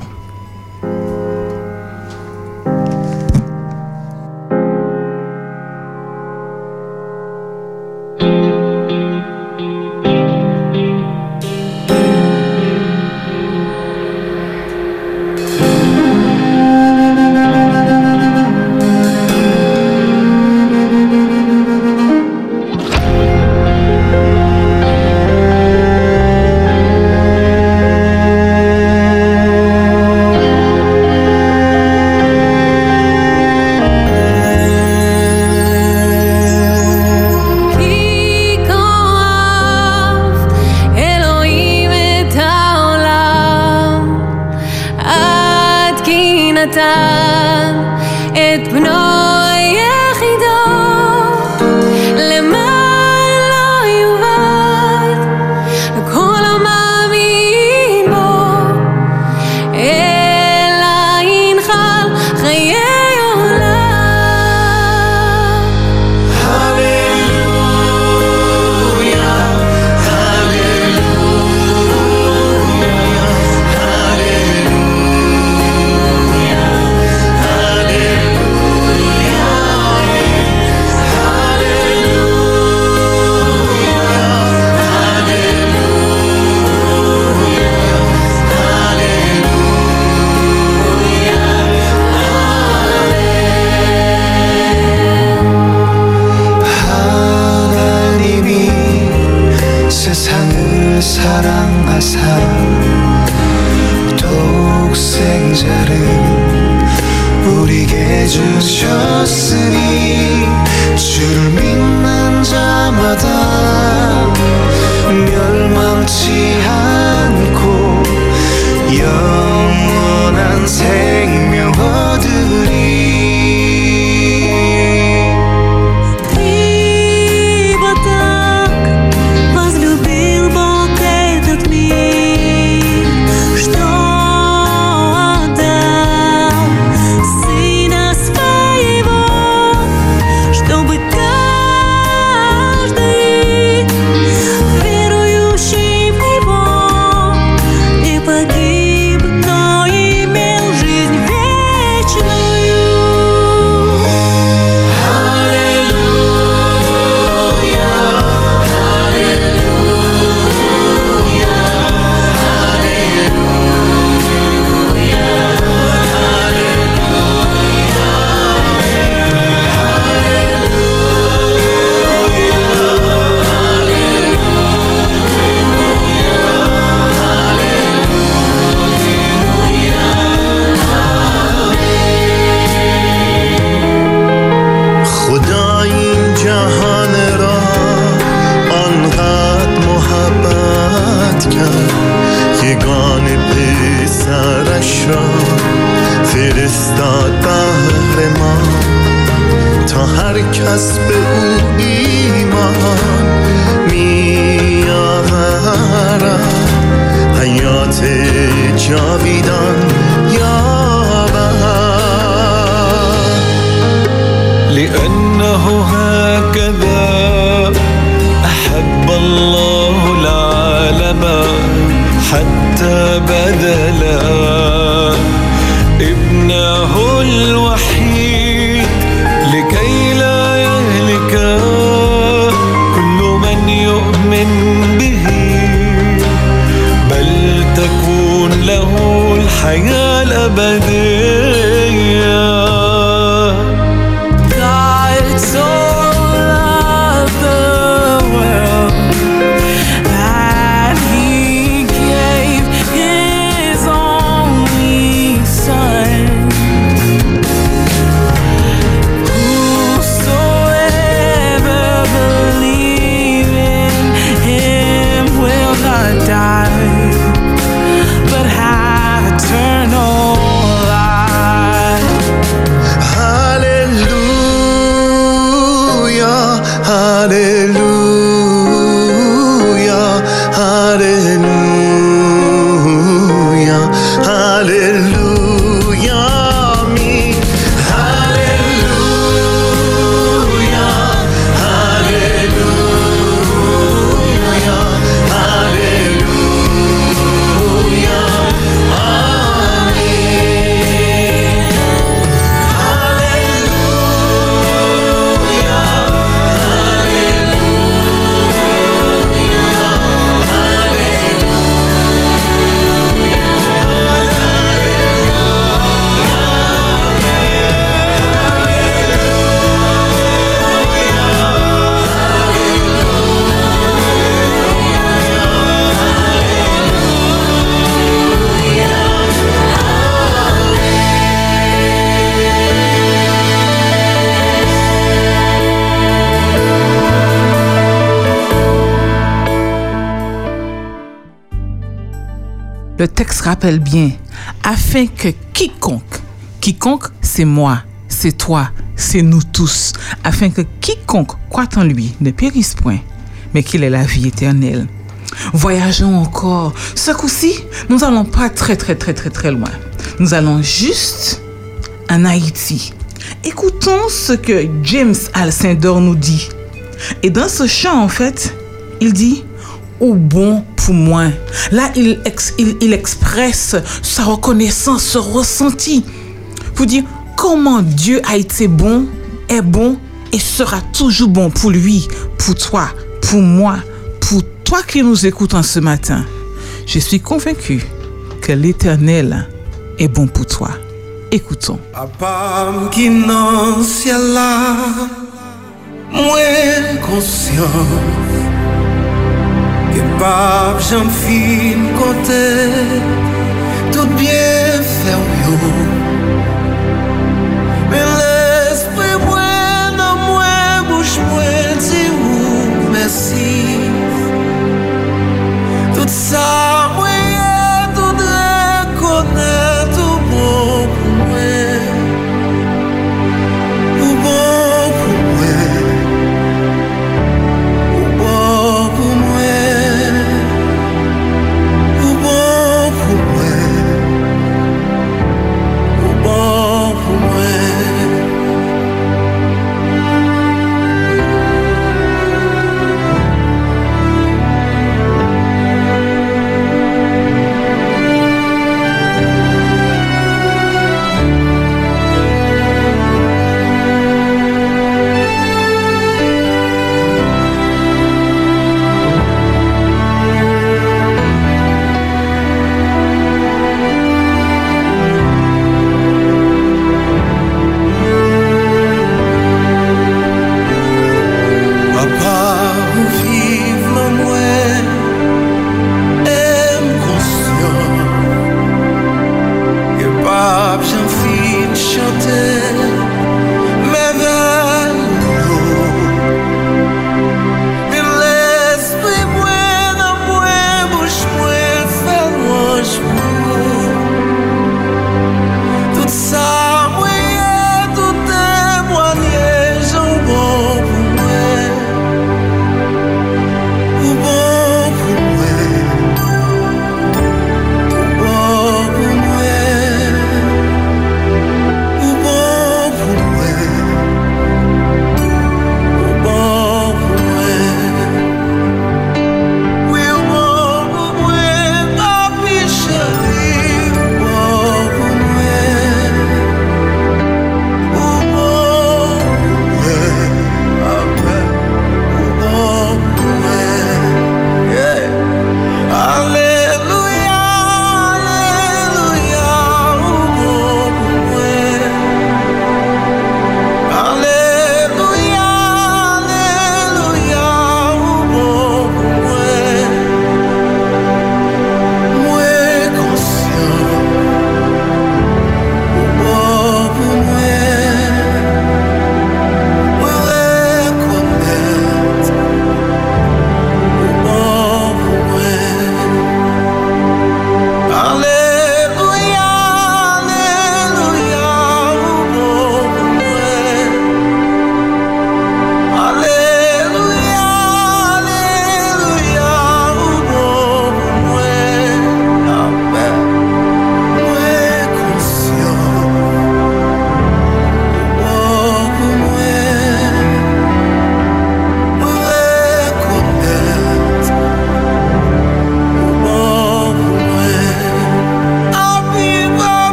Bien, afin que quiconque, quiconque c'est moi, c'est toi, c'est nous tous, afin que quiconque croit en lui ne périsse point, mais qu'il ait la vie éternelle. Voyageons encore. Ce coup-ci, nous n'allons pas très très très très très loin. Nous allons juste en Haïti. Écoutons ce que James Alcindor nous dit. Et dans ce chant, en fait, il dit Au bon pour moi. Là, il, ex- il, il expresse sa reconnaissance, ce ressenti. Pour dire comment Dieu a été bon, est bon et sera toujours bon pour lui, pour toi, pour moi, pour toi qui nous écoutes en ce matin. Je suis convaincu que l'Éternel est bon pour toi. Écoutons. Pam ki nan Bab, j'enfile côté, tout bien fermé. Mais l'esprit moi, dans moi, bouche moi, dis où, merci. Tout ça, moi, tout reconnaît, tout bon.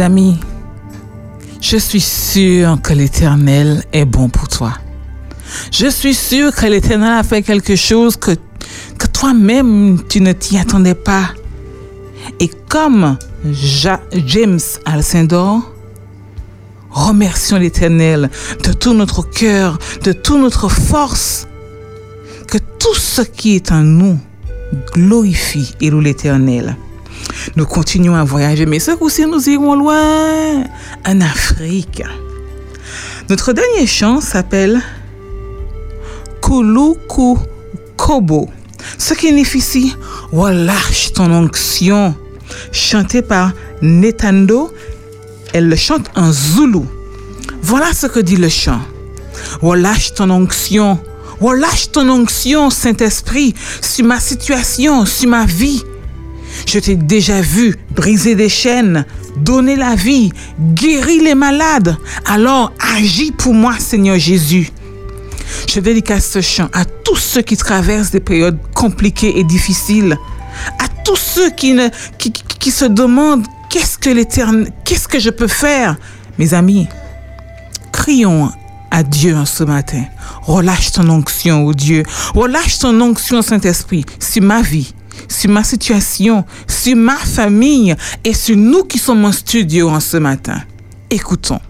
Amis, je suis sûr que l'Éternel est bon pour toi. Je suis sûr que l'Éternel a fait quelque chose que, que toi-même tu ne t'y attendais pas. Et comme Ja- James Alcindor, remercions l'Éternel de tout notre cœur, de toute notre force, que tout ce qui est en nous glorifie et loue l'Éternel. Nous continuons à voyager, mais ce coup-ci, nous irons loin, en Afrique. Notre dernier chant s'appelle Kuluku Kobo, ce qui signifie relâche ton onction, chanté par Netando. Elle le chante en zoulou. Voilà ce que dit le chant. Relâche ton onction, relâche ton onction, Saint-Esprit, sur ma situation, sur ma vie. Je t'ai déjà vu briser des chaînes, donner la vie, guérir les malades. Alors agis pour moi, Seigneur Jésus. Je dédicace ce chant à tous ceux qui traversent des périodes compliquées et difficiles, à tous ceux qui, ne, qui, qui- se demandent qu'est-ce que l'éternel, qu'est-ce que je peux faire? Mes amis, crions à Dieu en ce matin. Relâche ton onction, oh Dieu. Relâche ton onction, Saint-Esprit, sur ma vie, sur ma situation, sur ma famille et sur nous qui sommes en studio en ce matin. Écoutons.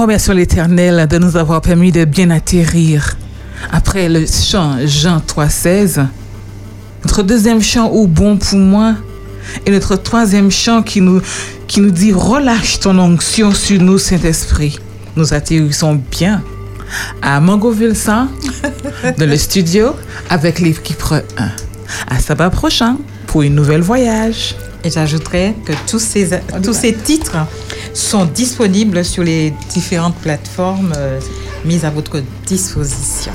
Nous remercions l'Éternel de nous avoir permis de bien atterrir. Après le chant Jean 3,16, notre deuxième chant Au bon pour moi, et notre troisième chant qui nous, qui nous dit Relâche ton onction sur nous, Saint-Esprit. Nous atterrissons bien à Mangoville 100, dans le studio, avec l'équipe 1. À sabbat prochain pour une nouvelle voyage. Et j'ajouterais que tous ces, tous ces titres sont disponibles sur les différentes plateformes euh, mises à votre disposition.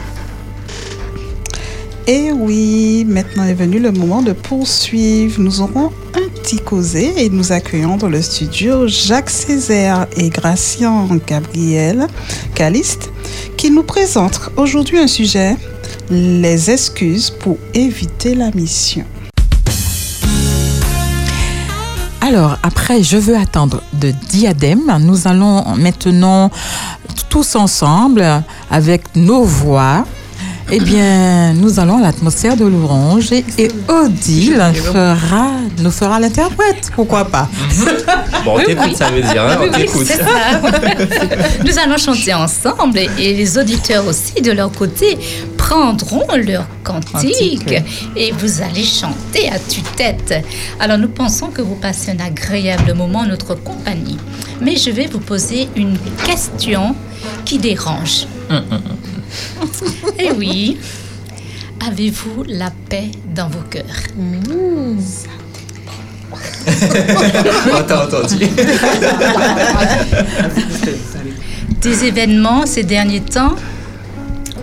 Et oui, maintenant est venu le moment de poursuivre. Nous aurons un petit causé et nous accueillons dans le studio Jacques Césaire et Gracian Gabriel Caliste qui nous présentent aujourd'hui un sujet, les excuses pour éviter la mission. Alors, après Je veux attendre de Diadème, nous allons maintenant tous ensemble, avec nos voix, eh bien, nous allons à l'atmosphère de l'orange et, et Odile fera, nous fera l'interprète. Pourquoi pas. Bon, on t'écoute, ça veut dire, hein, on t'écoute. Nous allons chanter ensemble et les auditeurs aussi, de leur côté, prendront leur cantique Cantique. et vous allez chanter à tue-tête. Alors nous pensons que vous passez un agréable moment en notre compagnie. Mais je vais vous poser une question qui dérange. Eh oui. Avez-vous la paix dans vos cœurs? On t'a entendu. Des événements ces derniers temps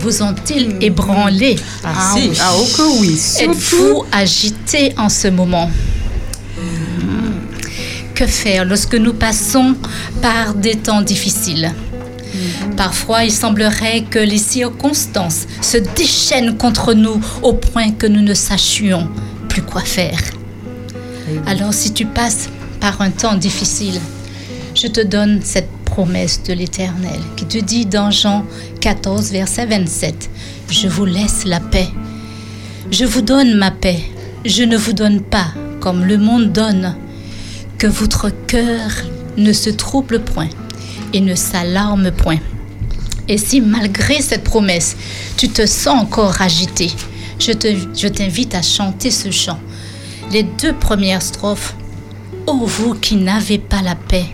vous ont-ils ébranlé? Ah si, ah, oh que oui. Êtes-vous agité en ce moment? Que faire lorsque nous passons par des temps difficiles? Parfois, il semblerait que les circonstances se déchaînent contre nous au point que nous ne sachions plus quoi faire. Alors, si tu passes par un temps difficile, je te donne cette promesse de l'Éternel qui te dit dans Jean 14, verset 27, Je vous laisse la paix. Je vous donne ma paix. Je ne vous donne pas comme le monde donne. Que votre cœur ne se trouble point et ne s'alarme point. Et si malgré cette promesse, tu te sens encore agité, je te- je t'invite à chanter ce chant. Les deux premières strophes. Ô vous qui n'avez pas la paix,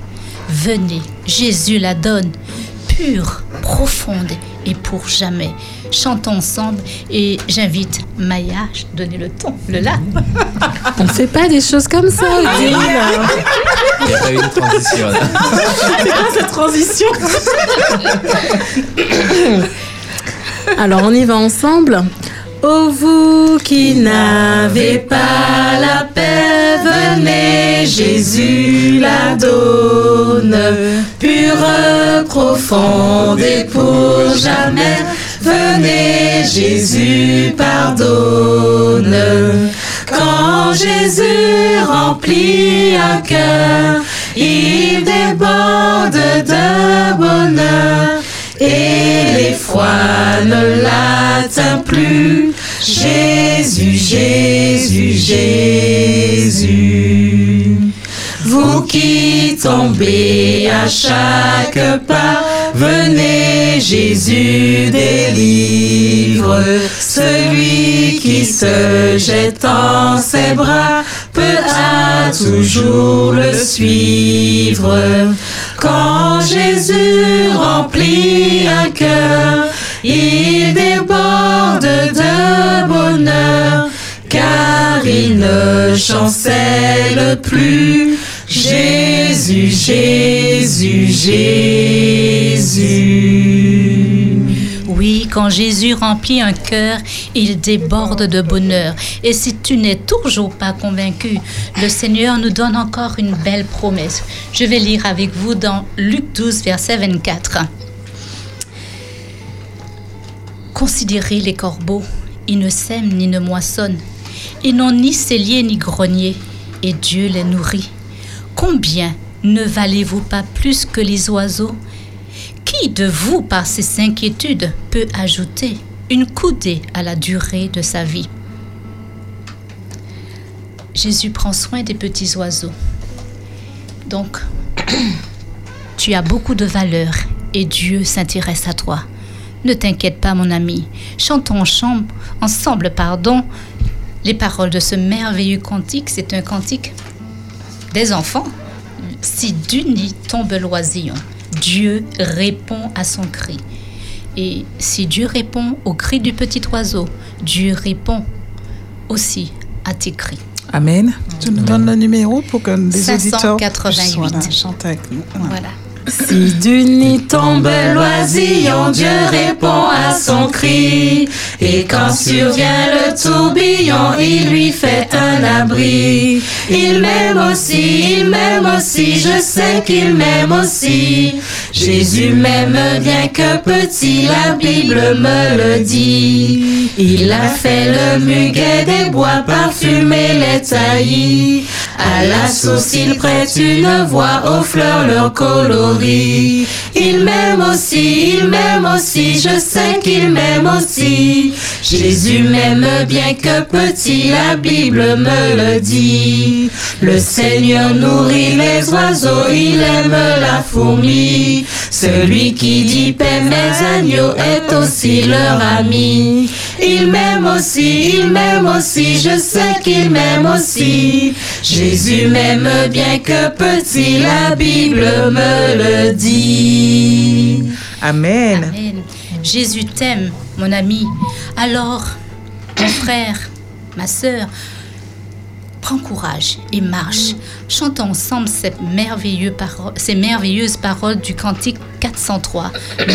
venez, Jésus la donne, pure, profonde et pour jamais. Chantons ensemble et j'invite Maya, donnez le ton, le la. On ne fait pas des choses comme ça, Odile. Il n'y a pas eu de transition là. C'est quoi cette transition Alors on y va ensemble. Ô vous qui n'avez pas la paix, venez, Jésus la donne. Pure, profonde et pour jamais, venez, Jésus pardonne. Quand Jésus remplit un cœur, il déborde de bonheur et les fois ne plus. Jésus, Jésus. Vous qui tombez à chaque pas, venez, Jésus délivre. Celui qui se jette en ses bras peut à toujours le suivre. Quand Jésus remplit un cœur, il déborde de bonheur, ne chancelle plus. Jésus, Jésus, Jésus. Oui, quand Jésus remplit un cœur, il déborde de bonheur. Et si tu n'es toujours pas convaincu, le Seigneur nous donne encore une belle promesse. Je vais lire avec vous dans Luc 12, verset 24. Considérez les corbeaux, ils ne sèment ni ne moissonnent. Ils n'ont ni cellier ni grenier, et Dieu les nourrit. Combien ne valez-vous pas plus que les oiseaux? Qui de vous, par ses inquiétudes, peut ajouter une coudée à la durée de sa vie? Jésus prend soin des petits oiseaux. Donc, tu as beaucoup de valeur et Dieu s'intéresse à toi. Ne t'inquiète pas, mon ami. Chantons en chambre, ensemble, pardon, les paroles de ce merveilleux cantique. C'est un cantique des enfants. Si du nid tombe l'oisillon, Dieu répond à son cri. Et si Dieu répond au cri du petit oiseau, Dieu répond aussi à tes cris. Amen. Tu nous donnes le numéro pour que les auditeurs 588. puissent, voilà, chanter avec nous. Voilà. Si du nid tombe l'oisillon, Dieu répond à son cri. Et quand survient le tourbillon, il lui fait un abri. Il m'aime aussi, il m'aime aussi, je sais qu'il m'aime aussi. Jésus m'aime bien que petit, la Bible me le dit. Il a fait le muguet des bois, parfumé les taillis. À la source, il prête une voix aux fleurs leur coloris. Il m'aime aussi, il m'aime aussi, je sais qu'il m'aime aussi. Jésus m'aime bien que petit, la Bible me le dit. Le Seigneur nourrit les oiseaux, il aime la fourmi. Celui qui dit paix mes agneaux est aussi leur ami. Il m'aime aussi, il m'aime aussi, je sais qu'il m'aime aussi. Jésus m'aime bien que petit, la Bible me le dit. Amen. Amen. Jésus t'aime, mon ami. Alors, mon frère, ma sœur, prends courage et marche. Chantons ensemble ces, merveilleux paro- ces merveilleuses paroles du cantique 403.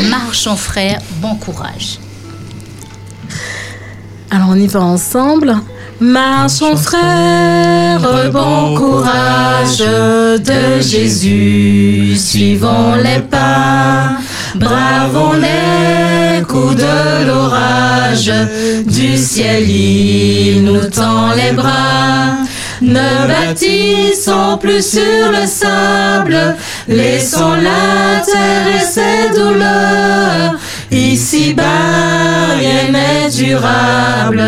Marche, mon frère, bon courage. Alors on y va ensemble. Marchons frères, bon courage de Jésus, suivons les pas, bravons les coups de l'orage, du ciel il nous tend les bras. Ne bâtissons plus sur le sable, laissons la terre et ses douleurs. Ici-bas, rien n'est durable.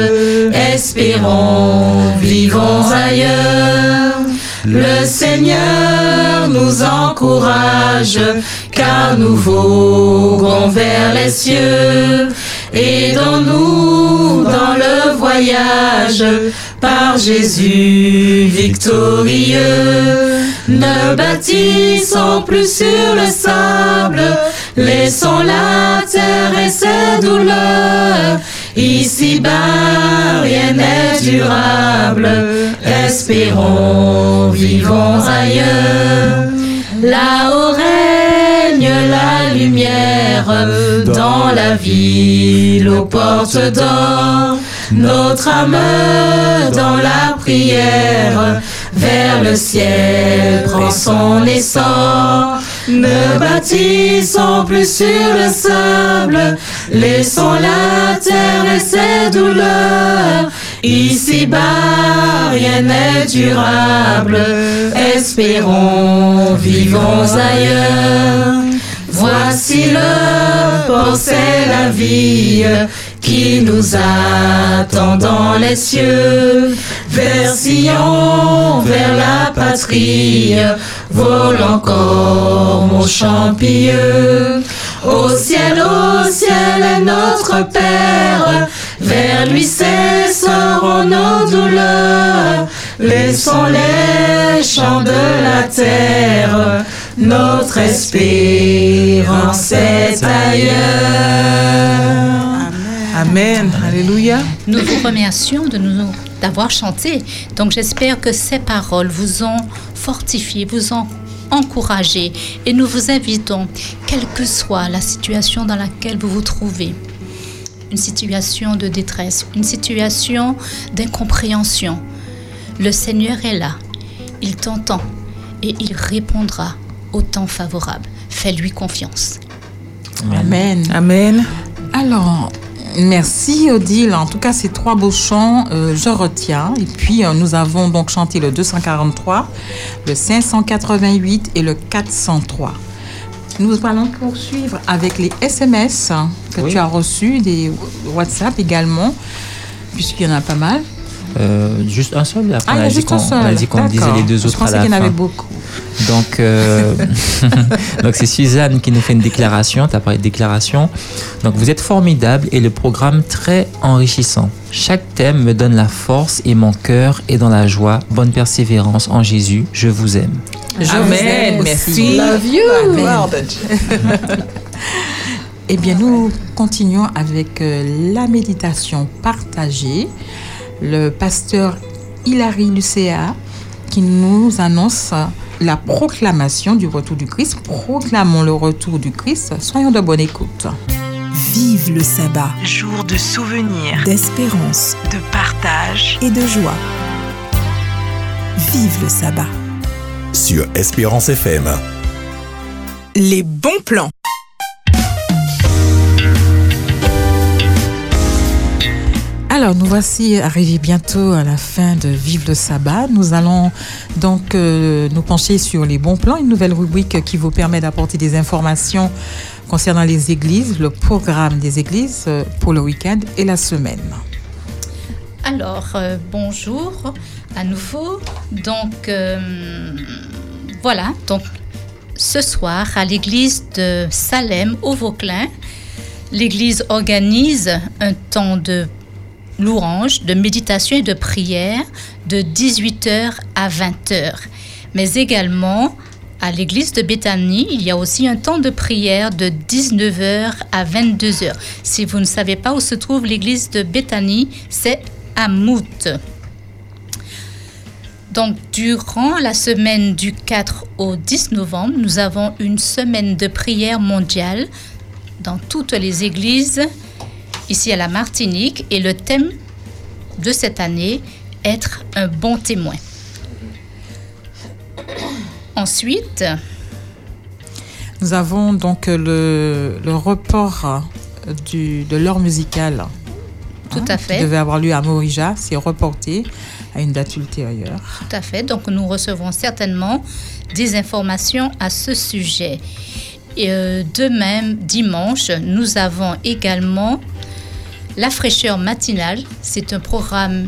Espérons, vivons ailleurs. Le Seigneur nous encourage, car nous voguons vers les cieux. Aidons-nous dans le voyage, par Jésus victorieux. Ne bâtissons plus sur le sable, laissons la terre et ses douleurs. Ici-bas, rien n'est durable. Espérons, vivons ailleurs. Là-haut règne la lumière dans la ville aux portes d'or. Notre âme dans la prière vers le ciel prend son essor. Ne bâtissons plus sur le sable, laissons la terre et ses douleurs. Ici-bas, rien n'est durable. Espérons, vivons ailleurs. Voici le port, c'est la vie qui nous attend dans les cieux. Vers Sion, vers la patrie, vole encore mon champilleux. Au ciel, au ciel est notre Père, vers lui cesseront nos douleurs. Laissons les chants de la terre, notre espérance est ailleurs. Amen. Alléluia. Nous vous remercions de nous d'avoir chanté. Donc j'espère que ces paroles vous ont fortifié, vous ont encouragé. Et nous vous invitons, quelle que soit la situation dans laquelle vous vous trouvez, une situation de détresse, une situation d'incompréhension, le Seigneur est là. Il t'entend et il répondra au temps favorable. Fais-lui confiance. Amen. Amen. Alors, merci Odile. En tout cas, ces trois beaux chants, euh, je retiens. Et puis, euh, nous avons donc chanté le 243, le 588 et le 403. Nous allons poursuivre avec les SMS que Oui. tu as reçus, des WhatsApp également, puisqu'il y en a pas mal. Euh, juste un seul. Après, Ah, on a a dit juste qu'on un seul. on a dit qu'on disait les deux Je autres à pensais la qu'il y en avait beaucoup. Donc, euh, donc c'est Suzanne qui nous fait une déclaration. Tu as parlé de déclaration. Donc, vous êtes formidable et le programme très enrichissant. Chaque thème me donne la force et mon cœur est dans la joie. Bonne persévérance en Jésus. Je vous aime. Je Amen, vous aime merci. Love you. Amen. Eh bien, nous continuons avec euh, la méditation partagée. Le pasteur Hilary Lucéa qui nous annonce la proclamation du retour du Christ. Proclamons le retour du Christ. Soyons de bonne écoute. Vive le sabbat, Jour de souvenirs, d'espérance de partage. et de joie. Vive le sabbat. Sur Espérance FM. Les bons plans. Alors, nous voici arrivés bientôt à la fin de Vive le sabbat. Nous allons donc euh, nous pencher sur les bons plans, une nouvelle rubrique qui vous permet d'apporter des informations concernant les églises, le programme des églises euh, pour le week-end et la semaine. Alors, euh, bonjour à nouveau. Donc, voilà. Donc, ce soir, à l'église de Salem, au Vauclin, l'église organise un temps de louange, de méditation et de prière de 18h à 20h. Mais également, à l'église de Béthanie, il y a aussi un temps de prière de 19h à 22h. Si vous ne savez pas où se trouve l'église de Béthanie, c'est à Mout. Donc, durant la semaine du 4 au 10 novembre, nous avons une semaine de prière mondiale dans toutes les églises ici à la Martinique et le thème de cette année, être un bon témoin. Ensuite, Nous avons donc le, le report du, de l'heure musicale. Tout hein, à fait. Qui devait avoir lieu à Morija. C'est reporté à une date ultérieure. Tout à fait. Donc, nous recevrons certainement des informations à ce sujet. Et euh, de même, dimanche, nous avons également la fraîcheur matinale. C'est un programme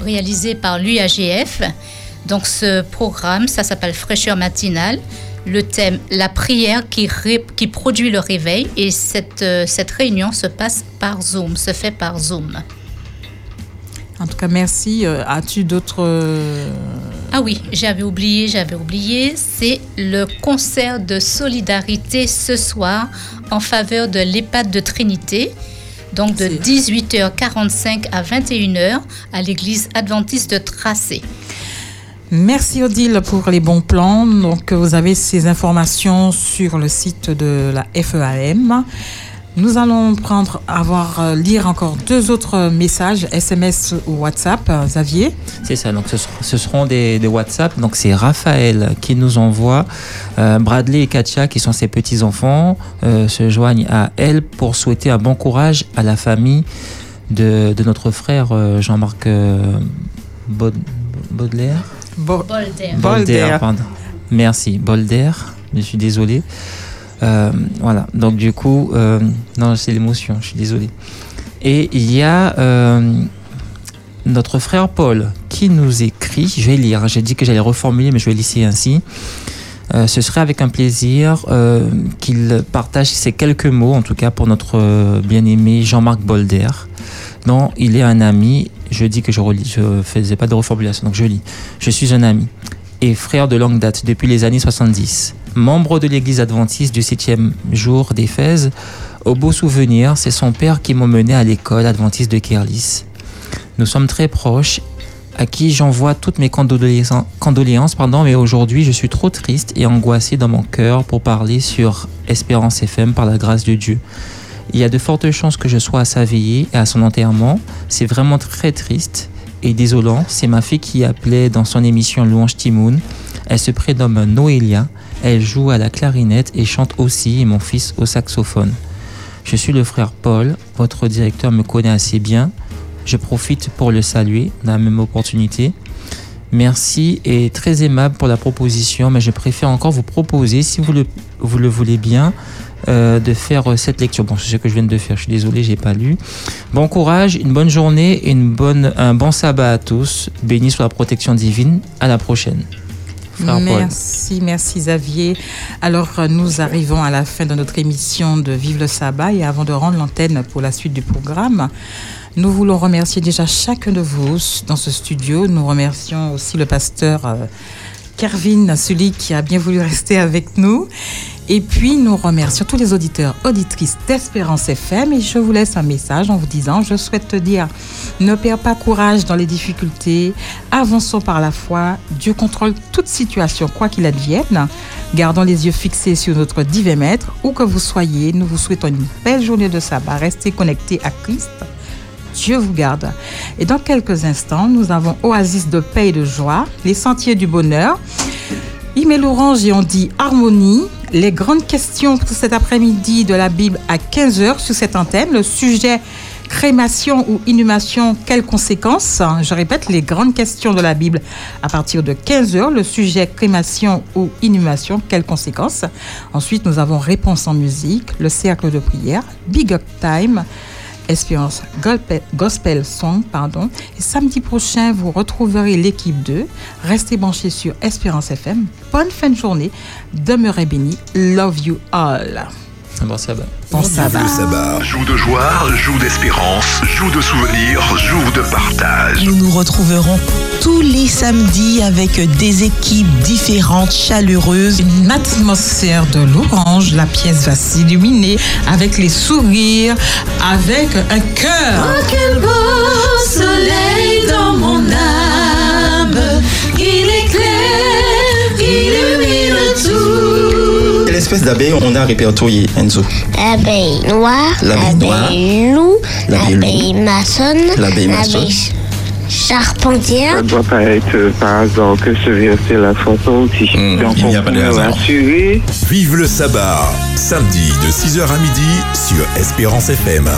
réalisé par l'UAGF. Donc, ce programme, ça s'appelle fraîcheur matinale. Le thème, la prière qui, ré- qui produit le réveil. Et cette, euh, cette réunion se passe par Zoom, se fait par Zoom. En tout cas, merci. Euh, As-tu d'autres... euh, Ah oui, j'avais oublié, j'avais oublié. C'est le concert de solidarité ce soir en faveur de l'EHPAD de Trinité. Donc de 18h45 à 21h à l'église adventiste de Tracé. Merci Odile pour les bons plans. Donc vous avez ces informations sur le site de la FEAM. Nous allons prendre, avoir, euh, lire encore deux autres messages, SMS ou WhatsApp. Euh, Xavier C'est ça, donc ce, ser- ce seront des, des WhatsApp. Donc c'est Raphaël qui nous envoie. Euh, Bradley et Katia, qui sont ses petits-enfants, euh, se joignent à elle pour souhaiter un bon courage à la famille de, de notre frère euh, Jean-Marc euh, Baud- Baudelaire. Bolder. Bolder, pardon. Merci, Bolder. Je suis désolé. Euh, voilà, donc du coup, euh, non, c'est l'émotion, je suis désolé. Et il y a euh, notre frère Paul qui nous écrit, je vais lire, hein, j'ai dit que j'allais reformuler, mais je vais laisser ainsi. Ce serait avec un plaisir qu'il partage ces quelques mots, en tout cas pour notre bien-aimé Jean-Marc Bolder, dont il est un ami. Je dis que je je faisais pas de reformulation, donc je lis. Je suis un ami et frère de longue date depuis les années 70. Membre de l'église adventiste du 7e jour d'Éphèse, au beau souvenir, c'est son père qui mené à l'école adventiste de Kerlis. Nous sommes très proches, à qui j'envoie toutes mes condoléances, pardon, mais aujourd'hui je suis trop triste et angoissé dans mon cœur pour parler sur Espérance FM par la grâce de Dieu. Il y a de fortes chances que je sois à sa veillée et à son enterrement. C'est vraiment très triste et désolant. C'est ma fille qui appelait dans son émission Louange Timoun. Elle se prénomme Noélia. Elle joue à la clarinette et chante aussi, et mon fils au saxophone. Je suis le frère Paul. Votre directeur me connaît assez bien. Je profite pour le saluer dans la même opportunité. Merci et très aimable pour la proposition, mais je préfère encore vous proposer, si vous le, vous le voulez bien, euh, de faire euh, cette lecture. Bon, c'est ce que je viens de faire, je suis désolé, j'ai pas lu. Bon courage, une bonne journée et une bonne, un bon sabbat à tous. Béni soit la protection divine. À la prochaine. Merci, merci Xavier. Alors, euh, nous arrivons à la fin de notre émission de Vive le sabbat et avant de rendre l'antenne pour la suite du programme, nous voulons remercier déjà chacun de vous dans ce studio. Nous remercions aussi le pasteur euh, Kervin, celui qui a bien voulu rester avec nous. Et puis, nous remercions tous les auditeurs, auditrices d'Espérance FM. Et je vous laisse un message en vous disant, je souhaite te dire, ne perds pas courage dans les difficultés, avançons par la foi. Dieu contrôle toute situation, quoi qu'il advienne. Gardons les yeux fixés sur notre divin maître. Où que vous soyez, nous vous souhaitons une belle journée de sabbat. Restez connectés à Christ. Dieu vous garde. Et dans quelques instants, nous avons Oasis de paix et de joie, les sentiers du bonheur. Email Orange et on dit harmonie. Les grandes questions pour cet après-midi de la Bible à 15h sur cette antenne. Le sujet crémation ou inhumation, quelles conséquences? Je répète, les grandes questions de la Bible à partir de 15h. Le sujet crémation ou inhumation, quelles conséquences? Ensuite, nous avons réponse en musique, le cercle de prière, Big Up Time. Espérance Gospel, Song, pardon. Samedi prochain, vous retrouverez l'équipe 2. Restez branchés sur Espérance FM. Bonne fin de journée. Demeurez bénis. Love you all. Bon sabbat. Bon sabbat. Joue de joie, joue d'espérance, joue de souvenirs, joue de partage. Nous nous retrouverons tous les samedis avec des équipes différentes, chaleureuses. Une atmosphère de l'orange. La pièce va s'illuminer avec les sourires, avec un cœur. Oh, quel beau soleil tout. Quelle espèce d'abeille on a répertorié, Enzo L'abeille noire, L'abeille loup, L'abeille maçonne, L'abeille maçonne. ch- charpentière. Ça doit pas être par hasard que ce verset la chanson aussi. Donc il n'y a on pas de hasard. Vive le sabbat, samedi de 6h à midi sur Espérance FM.